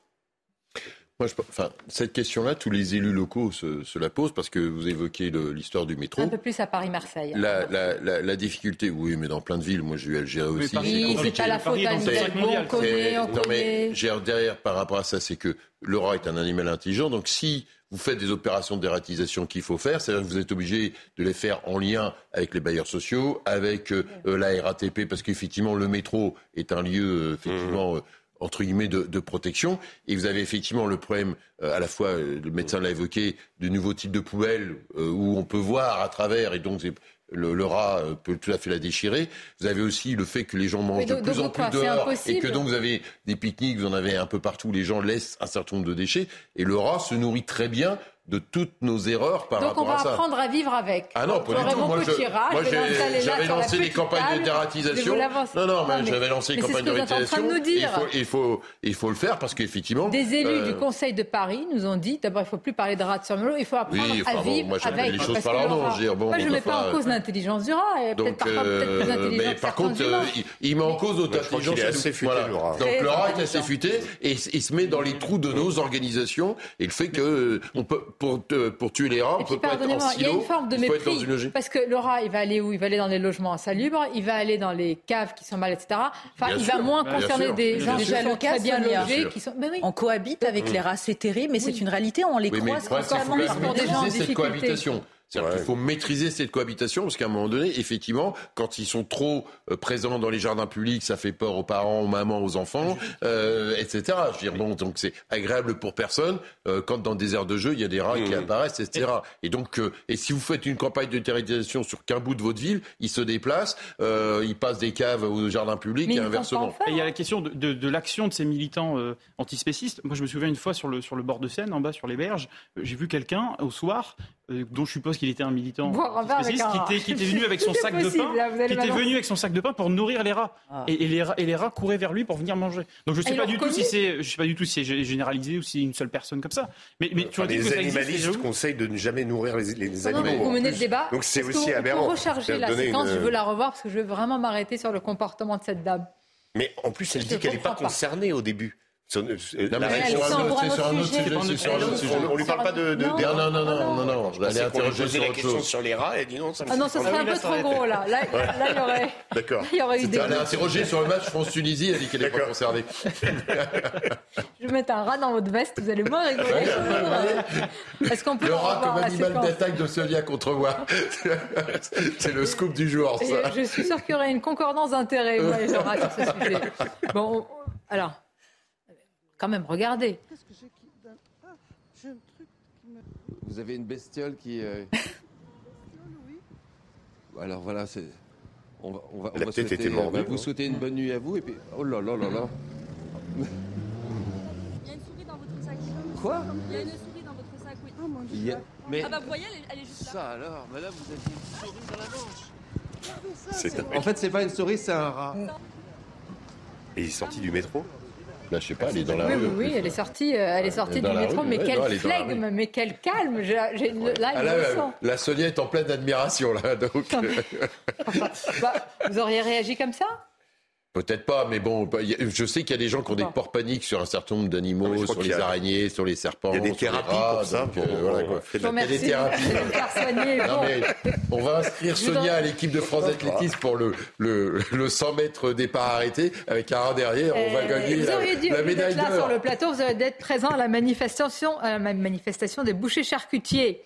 Speaker 6: Moi, je, enfin, cette question-là, tous les élus locaux se, se la posent parce que vous évoquez l'histoire du métro.
Speaker 1: Un peu plus à Paris-Marseille.
Speaker 6: La, la, la, la difficulté, oui, mais dans plein de villes, moi j'ai eu gérer aussi.
Speaker 1: Paris, c'est pas la faute Hidalgo, on connaît, on
Speaker 6: non, mais
Speaker 1: connaît.
Speaker 6: j'ai- derrière, par rapport à ça, c'est que le rat est un animal intelligent. Donc si vous faites des opérations d'ératisation qu'il faut faire, c'est-à-dire que vous êtes obligé de les faire en lien avec les bailleurs sociaux, avec euh, la RATP, parce qu'effectivement le métro est un lieu euh, effectivement euh, entre guillemets de, de protection. Et vous avez effectivement le problème, euh, à la fois, euh, le médecin l'a évoqué, de nouveaux types de poubelles euh, où on peut voir à travers, et donc le, le rat euh, peut tout à fait la déchirer. Vous avez aussi le fait que les gens mangent de plus en plus dehors et que donc vous avez des pique-niques, vous en avez un peu partout, les gens laissent un certain nombre de déchets et le rat se nourrit très bien de toutes nos erreurs par
Speaker 1: Donc on
Speaker 6: rapport
Speaker 1: va
Speaker 6: à ça.
Speaker 1: apprendre à vivre avec.
Speaker 6: Ah non, pas du tout. Moi, j'avais lancé des campagnes de dératisation. Non, non, mais
Speaker 1: mais-
Speaker 6: j'avais lancé des campagnes
Speaker 1: ce
Speaker 6: de
Speaker 1: que vous êtes en train de
Speaker 6: dératisation. Il
Speaker 1: dire.
Speaker 6: faut, il faut, il faut le faire parce qu'effectivement.
Speaker 1: Des élus
Speaker 6: euh,
Speaker 1: du Conseil de Paris nous ont dit d'abord il ne faut plus parler de rat sur melon, il faut apprendre
Speaker 6: Oui, enfin
Speaker 1: à
Speaker 6: bon,
Speaker 1: vivre
Speaker 6: moi,
Speaker 1: avec.
Speaker 6: les choses
Speaker 1: parce
Speaker 6: par
Speaker 1: que
Speaker 6: leur
Speaker 1: le
Speaker 6: nom, je veux dire, bon,
Speaker 1: moi je ne mets pas en cause
Speaker 6: euh,
Speaker 1: l'intelligence du rat, peut-être
Speaker 6: Donc,
Speaker 1: plus
Speaker 6: euh,
Speaker 1: intelligent
Speaker 6: mais par contre, il, met en cause notre intelligence.
Speaker 7: est assez futé,
Speaker 6: Voilà.
Speaker 7: le rat.
Speaker 6: Donc le rat est assez futé et il, se met dans les trous de nos organisations et le fait que on peut pour, te- pour tuer les rats, on peut pas être en
Speaker 1: pardonnez-moi, il y a
Speaker 6: silo,
Speaker 1: une forme de mépris
Speaker 6: une logique.
Speaker 1: parce que le rat, il va aller où? Il va aller dans les logements insalubres, il va aller dans les caves qui sont mal, etc. Enfin,
Speaker 11: Bien
Speaker 1: il
Speaker 11: sûr,
Speaker 1: va moins
Speaker 11: bien
Speaker 1: concerner des
Speaker 11: Bien
Speaker 1: gens
Speaker 11: Déjà
Speaker 1: très bien logés, qui sont. Mais oui.
Speaker 11: On cohabite avec les rats, c'est terrible, mais c'est une réalité. On les
Speaker 6: Oui,
Speaker 11: croise constamment.
Speaker 1: pour des gens en
Speaker 6: maîtriser cette
Speaker 1: difficulté.
Speaker 6: cohabitation. C'est-à-dire qu'il faut maîtriser cette cohabitation parce qu'à un moment donné, effectivement, quand ils sont trop euh, présents dans les jardins publics, ça fait peur aux parents, aux mamans, aux enfants, euh, etc. Je veux dire, bon, donc c'est agréable pour personne euh, quand dans des aires de jeu, il y a des rats qui apparaissent, etc. Et donc, euh, et si vous faites une campagne de terrorisation sur qu'un bout de votre ville, ils se déplacent, euh, ils passent des caves aux jardins publics et inversement.
Speaker 25: Et il y a la question de, de- de l'action de ces militants euh, antispécistes. Moi, je me souviens une fois sur le, sur le bord de Seine, en bas sur les berges, j'ai vu quelqu'un au soir, euh, dont je suppose qu'il était un militant
Speaker 1: Boire un verre avec
Speaker 25: antispéciste,
Speaker 1: un
Speaker 25: qui était, qui était venu avec son [laughs] sac de pain,
Speaker 1: là,
Speaker 25: qui était venu avec son sac de pain pour nourrir les rats. Et, et les rats et les rats couraient vers lui pour venir manger. Donc je
Speaker 1: Ah,
Speaker 25: sais pas du tout si c'est, je sais pas du tout si c'est généralisé ou si c'est une seule personne comme ça. Mais, mais tu
Speaker 7: Enfin,
Speaker 25: que
Speaker 7: les
Speaker 25: ça existe,
Speaker 7: animalistes conseillent de ne jamais nourrir les, animaux.
Speaker 1: vous
Speaker 7: en
Speaker 1: menez le débat.
Speaker 7: Donc c'est aussi aberrant.
Speaker 1: recharger la séquence,
Speaker 7: une-
Speaker 1: je veux la revoir parce que je veux vraiment m'arrêter sur le comportement de cette dame.
Speaker 7: Mais en plus, elle
Speaker 1: Je
Speaker 7: dit qu'elle n'est pas. concernée au début. On, on lui parle pas de. de
Speaker 1: Non.
Speaker 7: des
Speaker 6: Non, non, non, non, je l'allais interroger sur
Speaker 7: la
Speaker 6: autre
Speaker 7: question
Speaker 6: chose.
Speaker 7: sur les rats. Elle dit non, ça me
Speaker 1: Ah non, ça serait un peu trop gros là. Là, là, il y aurait,
Speaker 7: D'accord. [laughs]
Speaker 1: il y aurait eu des.
Speaker 6: Elle l'a interrogé sur le match France-Tunisie, elle dit qu'elle n'est pas concernée. [laughs]
Speaker 1: Je vais mettre un rat dans votre veste, vous allez moins rigoler. Est-ce qu'on peut
Speaker 6: Le rat comme animal d'attaque de Sonia contre moi. [laughs] C'est le scoop du jour,
Speaker 1: Et
Speaker 6: ça.
Speaker 1: Je suis sûre qu'il y aurait une concordance d'intérêts, et le rat, sur ce sujet. Bon, on- alors, quand même,
Speaker 27: Ah, me.
Speaker 28: Vous avez une bestiole qui. euh, [laughs] Alors voilà, c'est. On va, on va, on va souhaiter,
Speaker 7: été mordue,
Speaker 28: bah, vous
Speaker 7: non
Speaker 28: souhaitez une bonne nuit à vous et puis. Oh là là là là.
Speaker 29: Il y a une souris dans votre sac.
Speaker 28: Quoi?
Speaker 29: Il y a une souris dans votre sac, oui.
Speaker 28: Il y a- Mais
Speaker 29: Ah bah vous voyez, elle est, elle est juste là.
Speaker 28: ça alors, madame, vous avez une souris dans la manche.
Speaker 7: C'est
Speaker 28: En fait, c'est pas une souris, c'est un rat.
Speaker 7: Et il est sorti du métro?
Speaker 6: Là, je sais pas, elle est dans la
Speaker 1: Oui,
Speaker 6: rue.
Speaker 1: oui, oui, elle est sortie, euh, elle est sortie du métro,
Speaker 6: rue,
Speaker 1: mais
Speaker 6: ouais,
Speaker 1: quel
Speaker 6: non,
Speaker 1: flegme, mais quel calme. Là,
Speaker 6: Ah, là, la, Sonia est en pleine admiration, là. Donc, [laughs]
Speaker 1: Bah, vous auriez réagi comme ça?
Speaker 6: Peut-être pas, mais bon, bah, je sais qu'il y a des gens qui ont des ports paniques sur un certain nombre d'animaux, sur les
Speaker 7: a-
Speaker 6: araignées, sur les serpents.
Speaker 7: Il y a des thérapies
Speaker 6: rats,
Speaker 7: pour ça, pour-
Speaker 6: euh, voilà, quoi.
Speaker 7: la-
Speaker 6: Il y a des thérapies. [laughs] Non, mais on va inscrire Sonia à l'équipe de France Athlétisme pour le, le, le 100 mètres départ arrêté avec un rat derrière. On va
Speaker 1: Euh,
Speaker 6: gagner
Speaker 1: vous
Speaker 6: la,
Speaker 1: auriez dû
Speaker 6: la
Speaker 1: lieu
Speaker 6: médaille
Speaker 1: là sur le plateau, vous auriez dû être présent à la manifestation, à la ma- manifestation des bouchers charcutiers.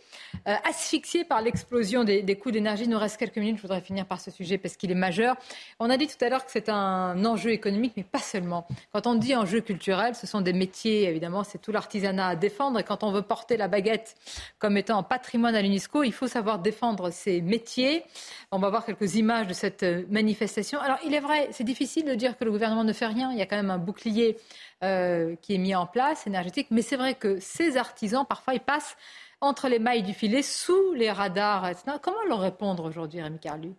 Speaker 1: Euh, asphyxiés par l'explosion des, coûts d'énergie. Il nous reste quelques minutes. Je voudrais finir par ce sujet parce qu'il est majeur. On a dit tout à l'heure que c'est un enjeu économique, mais pas seulement. Quand on dit enjeu culturel, ce sont des métiers, évidemment, c'est tout l'artisanat à défendre. Et quand on veut porter la baguette comme étant un patrimoine à l'UNESCO, il faut savoir défendre ces métiers. On va voir quelques images de cette euh, manifestation. Alors, il est vrai, c'est difficile de dire que le gouvernement ne fait rien. Il y a quand même un bouclier euh, qui est mis en place, énergétique. Mais c'est vrai que ces artisans, parfois, ils passent entre les mailles du filet, sous les radars, etc. Comment leur répondre aujourd'hui, Rémi Carlu?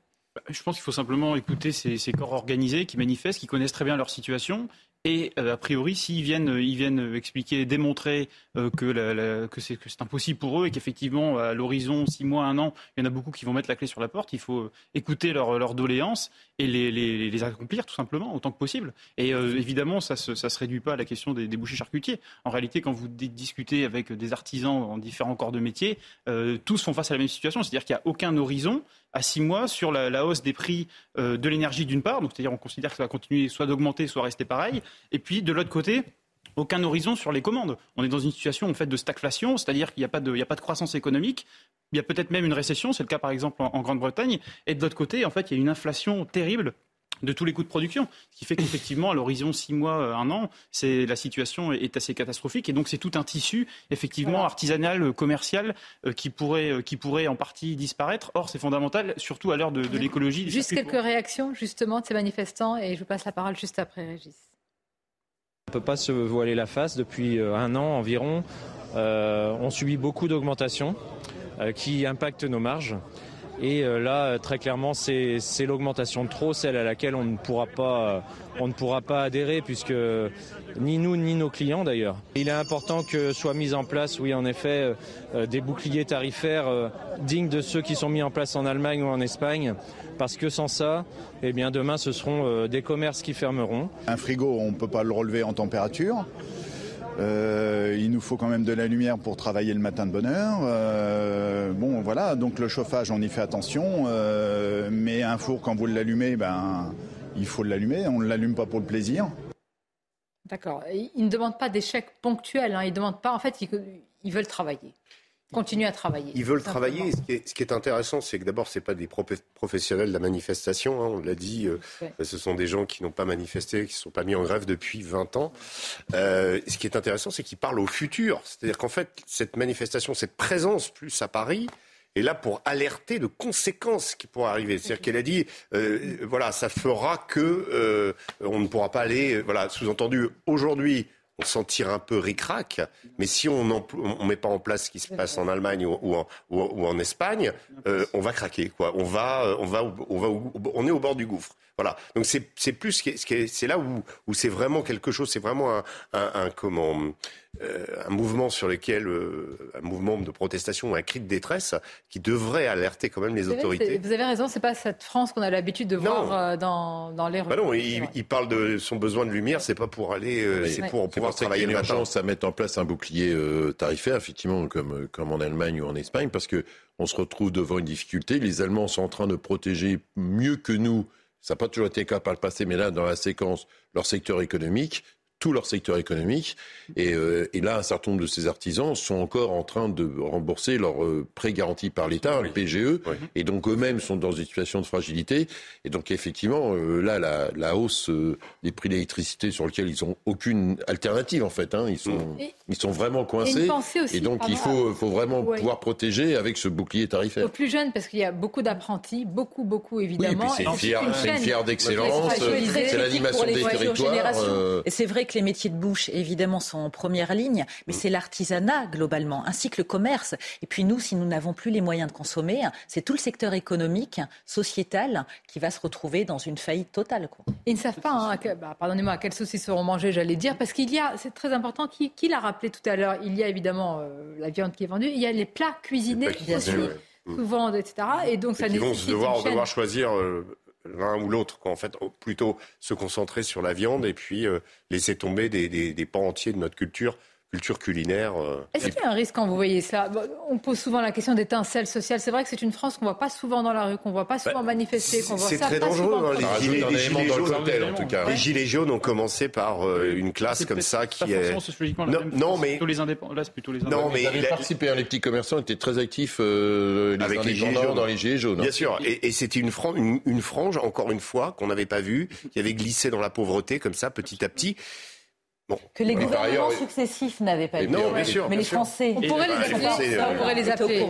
Speaker 25: Je pense qu'il faut simplement écouter ces, ces corps organisés qui manifestent, qui connaissent très bien leur situation. Et euh, a priori, s'ils viennent, euh, ils viennent euh, expliquer, démontrer que, c'est impossible pour eux et qu'effectivement, à l'horizon, six mois, un an, il y en a beaucoup qui vont mettre la clé sur la porte. Il faut écouter leurs doléances et les, accomplir tout simplement autant que possible. Et évidemment, ça ça se réduit pas à la question des, bouchers charcutiers. En réalité, quand vous di- discutez avec des artisans en différents corps de métier, tous font face à la même situation. C'est-à-dire qu'il n'y a aucun horizon à six mois sur la, hausse des prix euh, de l'énergie d'une part. Donc, c'est-à-dire on considère que ça va continuer soit d'augmenter, soit rester pareil. Et puis de l'autre côté, aucun horizon sur les commandes. On est dans une situation en fait de stagflation, c'est-à-dire qu'il n'y a, pas de- il y a pas de croissance économique. Il y a peut-être même une récession, c'est le cas par exemple en, en Grande-Bretagne. Et de l'autre côté, en fait, il y a une inflation terrible de tous les coûts de production. Ce qui fait qu'effectivement, à l'horizon six mois, un an, c'est la situation est assez catastrophique. Et donc, c'est tout un tissu, effectivement, artisanal, commercial, qui, pourrait, qui pourrait en partie disparaître. Or, c'est fondamental, surtout à l'heure de, de l'écologie.
Speaker 1: Juste quelques réactions, justement, de ces manifestants. Et je vous passe la parole juste après, Régis.
Speaker 16: On ne peut pas se voiler la face. Depuis un an environ, euh, on subit beaucoup d'augmentations euh, qui impactent nos marges. Et euh, là, très clairement, c'est l'augmentation de trop, celle à laquelle on ne pourra pas, on ne pourra pas adhérer, puisque ni nous ni nos clients d'ailleurs. Il est important que soient mis en place, oui, en effet, des boucliers tarifaires dignes de ceux qui sont mis en place en Allemagne ou en Espagne, parce que sans ça, eh bien, demain, ce seront des commerces qui fermeront.
Speaker 31: Un frigo, on ne peut pas le relever en température. Euh, il nous faut quand même de la lumière pour travailler le matin de bonne heure. Euh, bon, voilà, donc le chauffage, on y fait attention. Euh, mais un four, quand vous l'allumez, ben, il faut l'allumer. On ne l'allume pas pour le plaisir.
Speaker 1: D'accord. Ils ne demandent pas d'échec ponctuel. Hein. Ils demandent pas. En fait, ils veulent travailler continuer à travailler.
Speaker 7: Ils veulent travailler. Ce qui, est, ce qui est, intéressant, c'est que d'abord, ce pas des professionnels de la manifestation. Hein, on l'a dit, euh, ce sont des gens qui n'ont pas manifesté, qui ne sont pas mis en grève depuis 20 ans. Euh, ce qui est intéressant, c'est qu'ils parlent au futur. C'est-à-dire qu'en fait, cette manifestation, cette présence plus à Paris, est là pour alerter de conséquences qui pourraient arriver. C'est-à-dire qu'elle a dit, euh, voilà, ça fera que euh, on ne pourra pas aller, voilà, sous-entendu, aujourd'hui, on s'en tire un peu ric-rac, mais si on ne met pas en place ce qui se passe en Allemagne ou, en, Espagne, euh, on va craquer. Quoi. On, va, on, va, on, va, on est au bord du gouffre. Voilà. Donc c'est plus c'est là où, où c'est vraiment quelque chose, c'est vraiment un, un, comment euh, un mouvement sur lequel un mouvement de protestation, un cri de détresse qui devrait alerter quand même les autorités.
Speaker 1: vous avez raison, c'est pas cette France qu'on a l'habitude de voir dans, dans les rues.
Speaker 7: Bah non, il, il, parle de son besoin de lumière, c'est pas pour aller, c'est pour pouvoir travailler
Speaker 6: le matin. à mettre en place un bouclier tarifaire, effectivement, comme comme en Allemagne ou en Espagne, parce que on se retrouve devant une difficulté. Les Allemands sont en train de protéger mieux que nous ça n'a pas toujours été le cas par le passé, mais là, dans la séquence, leur secteur économique, tout leur secteur économique. Et, euh, et, là, un certain nombre de ces artisans sont encore en train de rembourser leurs euh, prêts garantis par l'État, le PGE, et donc eux-mêmes sont dans une situation de fragilité. Et donc effectivement, euh, là, la, la hausse euh, des prix de l'électricité sur lequel ils n'ont aucune alternative en fait, hein, ils sont ils sont vraiment coincés. Et, donc il faut, faut vraiment pouvoir protéger avec ce bouclier tarifaire.
Speaker 1: Aux plus jeunes, parce qu'il y a beaucoup d'apprentis, beaucoup, beaucoup évidemment.
Speaker 6: Oui, c'est une, fière, une, fière d'excellence, c'est l'animation des territoires.
Speaker 11: Et c'est vrai que les métiers de bouche, évidemment, sont en première ligne, mais c'est l'artisanat globalement, ainsi que le commerce. Et puis nous, si nous n'avons plus les moyens de consommer, c'est tout le secteur économique, sociétal, qui va se retrouver dans une faillite totale. Quoi.
Speaker 1: Ils ne savent pas, hein, bah, pardonnez-moi, à quelle sauce ils seront mangés, j'allais dire, parce qu'il y a, c'est très important, qui, qui l'a rappelé tout à l'heure, il y a évidemment euh, la viande qui est vendue, il y a les plats cuisinés, bien sûr. Souvent, etc. Et donc, ça
Speaker 7: Ils vont devoir, devoir choisir euh, l'un ou l'autre, en fait, plutôt se concentrer sur la viande et puis euh, laisser tomber des, des, des, pans entiers de notre culture culture culinaire. Euh,
Speaker 1: Est-ce qu'il y a un risque quand vous voyez ça? On pose souvent la question d'étincelle sociale. C'est vrai que c'est une France qu'on ne voit pas souvent dans la rue, qu'on ne voit pas souvent bah, manifester, qu'on voit
Speaker 7: C'est très dangereux. Hein, les, gilets, les, gilets jaunes, en tout cas. Les gilets jaunes ont commencé par euh, une classe comme ça qui est.
Speaker 25: Non, non mais plutôt les indépendants. Là, c'est plutôt les indépendants.
Speaker 6: Non, mais ils participé. Hein, les petits commerçants étaient très actifs. Euh, les Avec les gilets jaunes. dans les gilets jaunes.
Speaker 7: Bien sûr. Et, et c'était une, frange, une, une frange, encore une fois, qu'on n'avait pas vue, qui avait glissé dans la pauvreté comme ça, petit à petit.
Speaker 11: Que les gouvernements successifs n'avaient pas
Speaker 7: vu. Non, bien sûr.
Speaker 11: Mais les Français.
Speaker 1: On pourrait les appeler. on pourrait les appeler.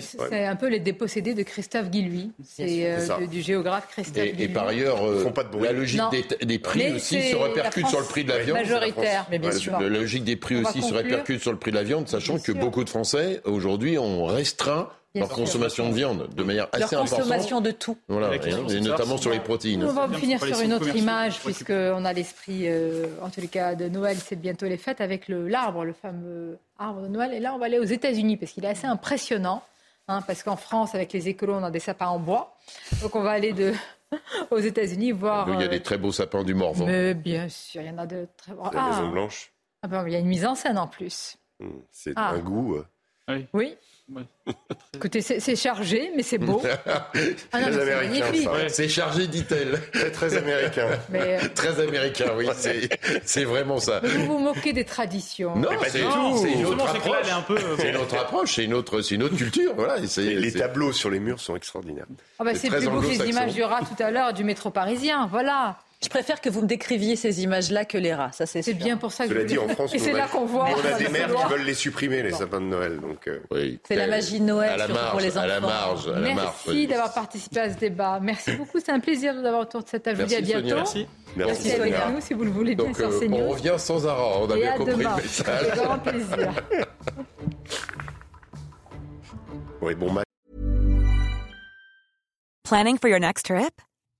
Speaker 1: c'est un peu les dépossédés de Christophe Guilluy. C'est euh, du géographe Christophe
Speaker 6: et,
Speaker 1: Guilluy.
Speaker 6: Et par ailleurs, euh, la logique des, prix aussi se répercute sur le prix de la viande.
Speaker 1: Majoritaire, mais bien sûr.
Speaker 6: La logique des prix aussi se répercute sur le prix de la viande, sachant que beaucoup de Français aujourd'hui ont restreint leur consommation de viande de manière assez importante.
Speaker 11: Leur consommation de tout.
Speaker 6: Voilà, et, notamment sur les protéines.
Speaker 1: On va finir sur une autre image, puisqu'on a l'esprit, euh, en tous les cas, de Noël, c'est bientôt les fêtes, avec l'arbre, le, fameux arbre de Noël. Et là, on va aller aux États-Unis, parce qu'il est assez impressionnant. Hein, parce qu'en France, avec les écolos, on a des sapins en bois. Donc on va aller de, [laughs] aux États-Unis voir.
Speaker 6: Il y a des euh, très beaux sapins du Morvan.
Speaker 1: Mais bien sûr, il y en a de très beaux.
Speaker 7: La ah. Maison Blanche.
Speaker 1: Ah ben, il y a une mise en scène en plus.
Speaker 7: Hmm, c'est ah. un goût.
Speaker 1: Euh.
Speaker 7: Oui.
Speaker 1: oui. [laughs] Écoutez, c'est chargé, mais c'est beau. [laughs] Ah non,
Speaker 7: Très américain.
Speaker 6: C'est chargé, dit-elle.
Speaker 7: Très, très [laughs] américain.
Speaker 1: Mais, euh,
Speaker 6: Très américain, oui, c'est- c'est vraiment ça.
Speaker 1: mais vous vous moquez des traditions.
Speaker 6: Non,
Speaker 7: pas
Speaker 6: c'est
Speaker 7: du tout.
Speaker 6: c'est une autre approche.
Speaker 7: euh,
Speaker 6: C'est une autre approche, c'est une autre, c'est une autre culture. Voilà,
Speaker 7: Les, tableaux sur les murs sont extraordinaires.
Speaker 1: Ah bah,
Speaker 6: C'est
Speaker 1: plus beau que les images du rat tout à l'heure du métro parisien. Voilà.
Speaker 11: Je préfère que vous me décriviez ces images-là que les rats, ça c'est
Speaker 1: C'est bien pour ça que
Speaker 7: Cela
Speaker 1: je
Speaker 7: dit, en France,
Speaker 1: Et c'est là qu'on voit.
Speaker 7: on a des
Speaker 1: couloir.
Speaker 7: qui veulent les supprimer, les sapins de Noël. Donc, euh,
Speaker 6: oui,
Speaker 11: C'est la magie de Noël,
Speaker 6: à la
Speaker 11: surtout
Speaker 6: marge,
Speaker 11: pour les
Speaker 6: à la
Speaker 11: enfants.
Speaker 6: marge, à la marge.
Speaker 1: Merci d'avoir participé à ce débat. Merci beaucoup. C'est un plaisir de vous avoir autour de cette table. Je vous dis à
Speaker 6: Merci, Sonia. Merci.
Speaker 7: Merci,
Speaker 6: Sonia.
Speaker 1: nous si vous le voulez bien
Speaker 6: Donc,
Speaker 1: sur
Speaker 6: euh, on revient sans arrêt. On a
Speaker 1: Et
Speaker 6: bien
Speaker 1: à
Speaker 6: compris
Speaker 1: demain.
Speaker 6: le message.
Speaker 1: Avec grand plaisir.
Speaker 7: oui, bon match.
Speaker 32: Planning for your next trip?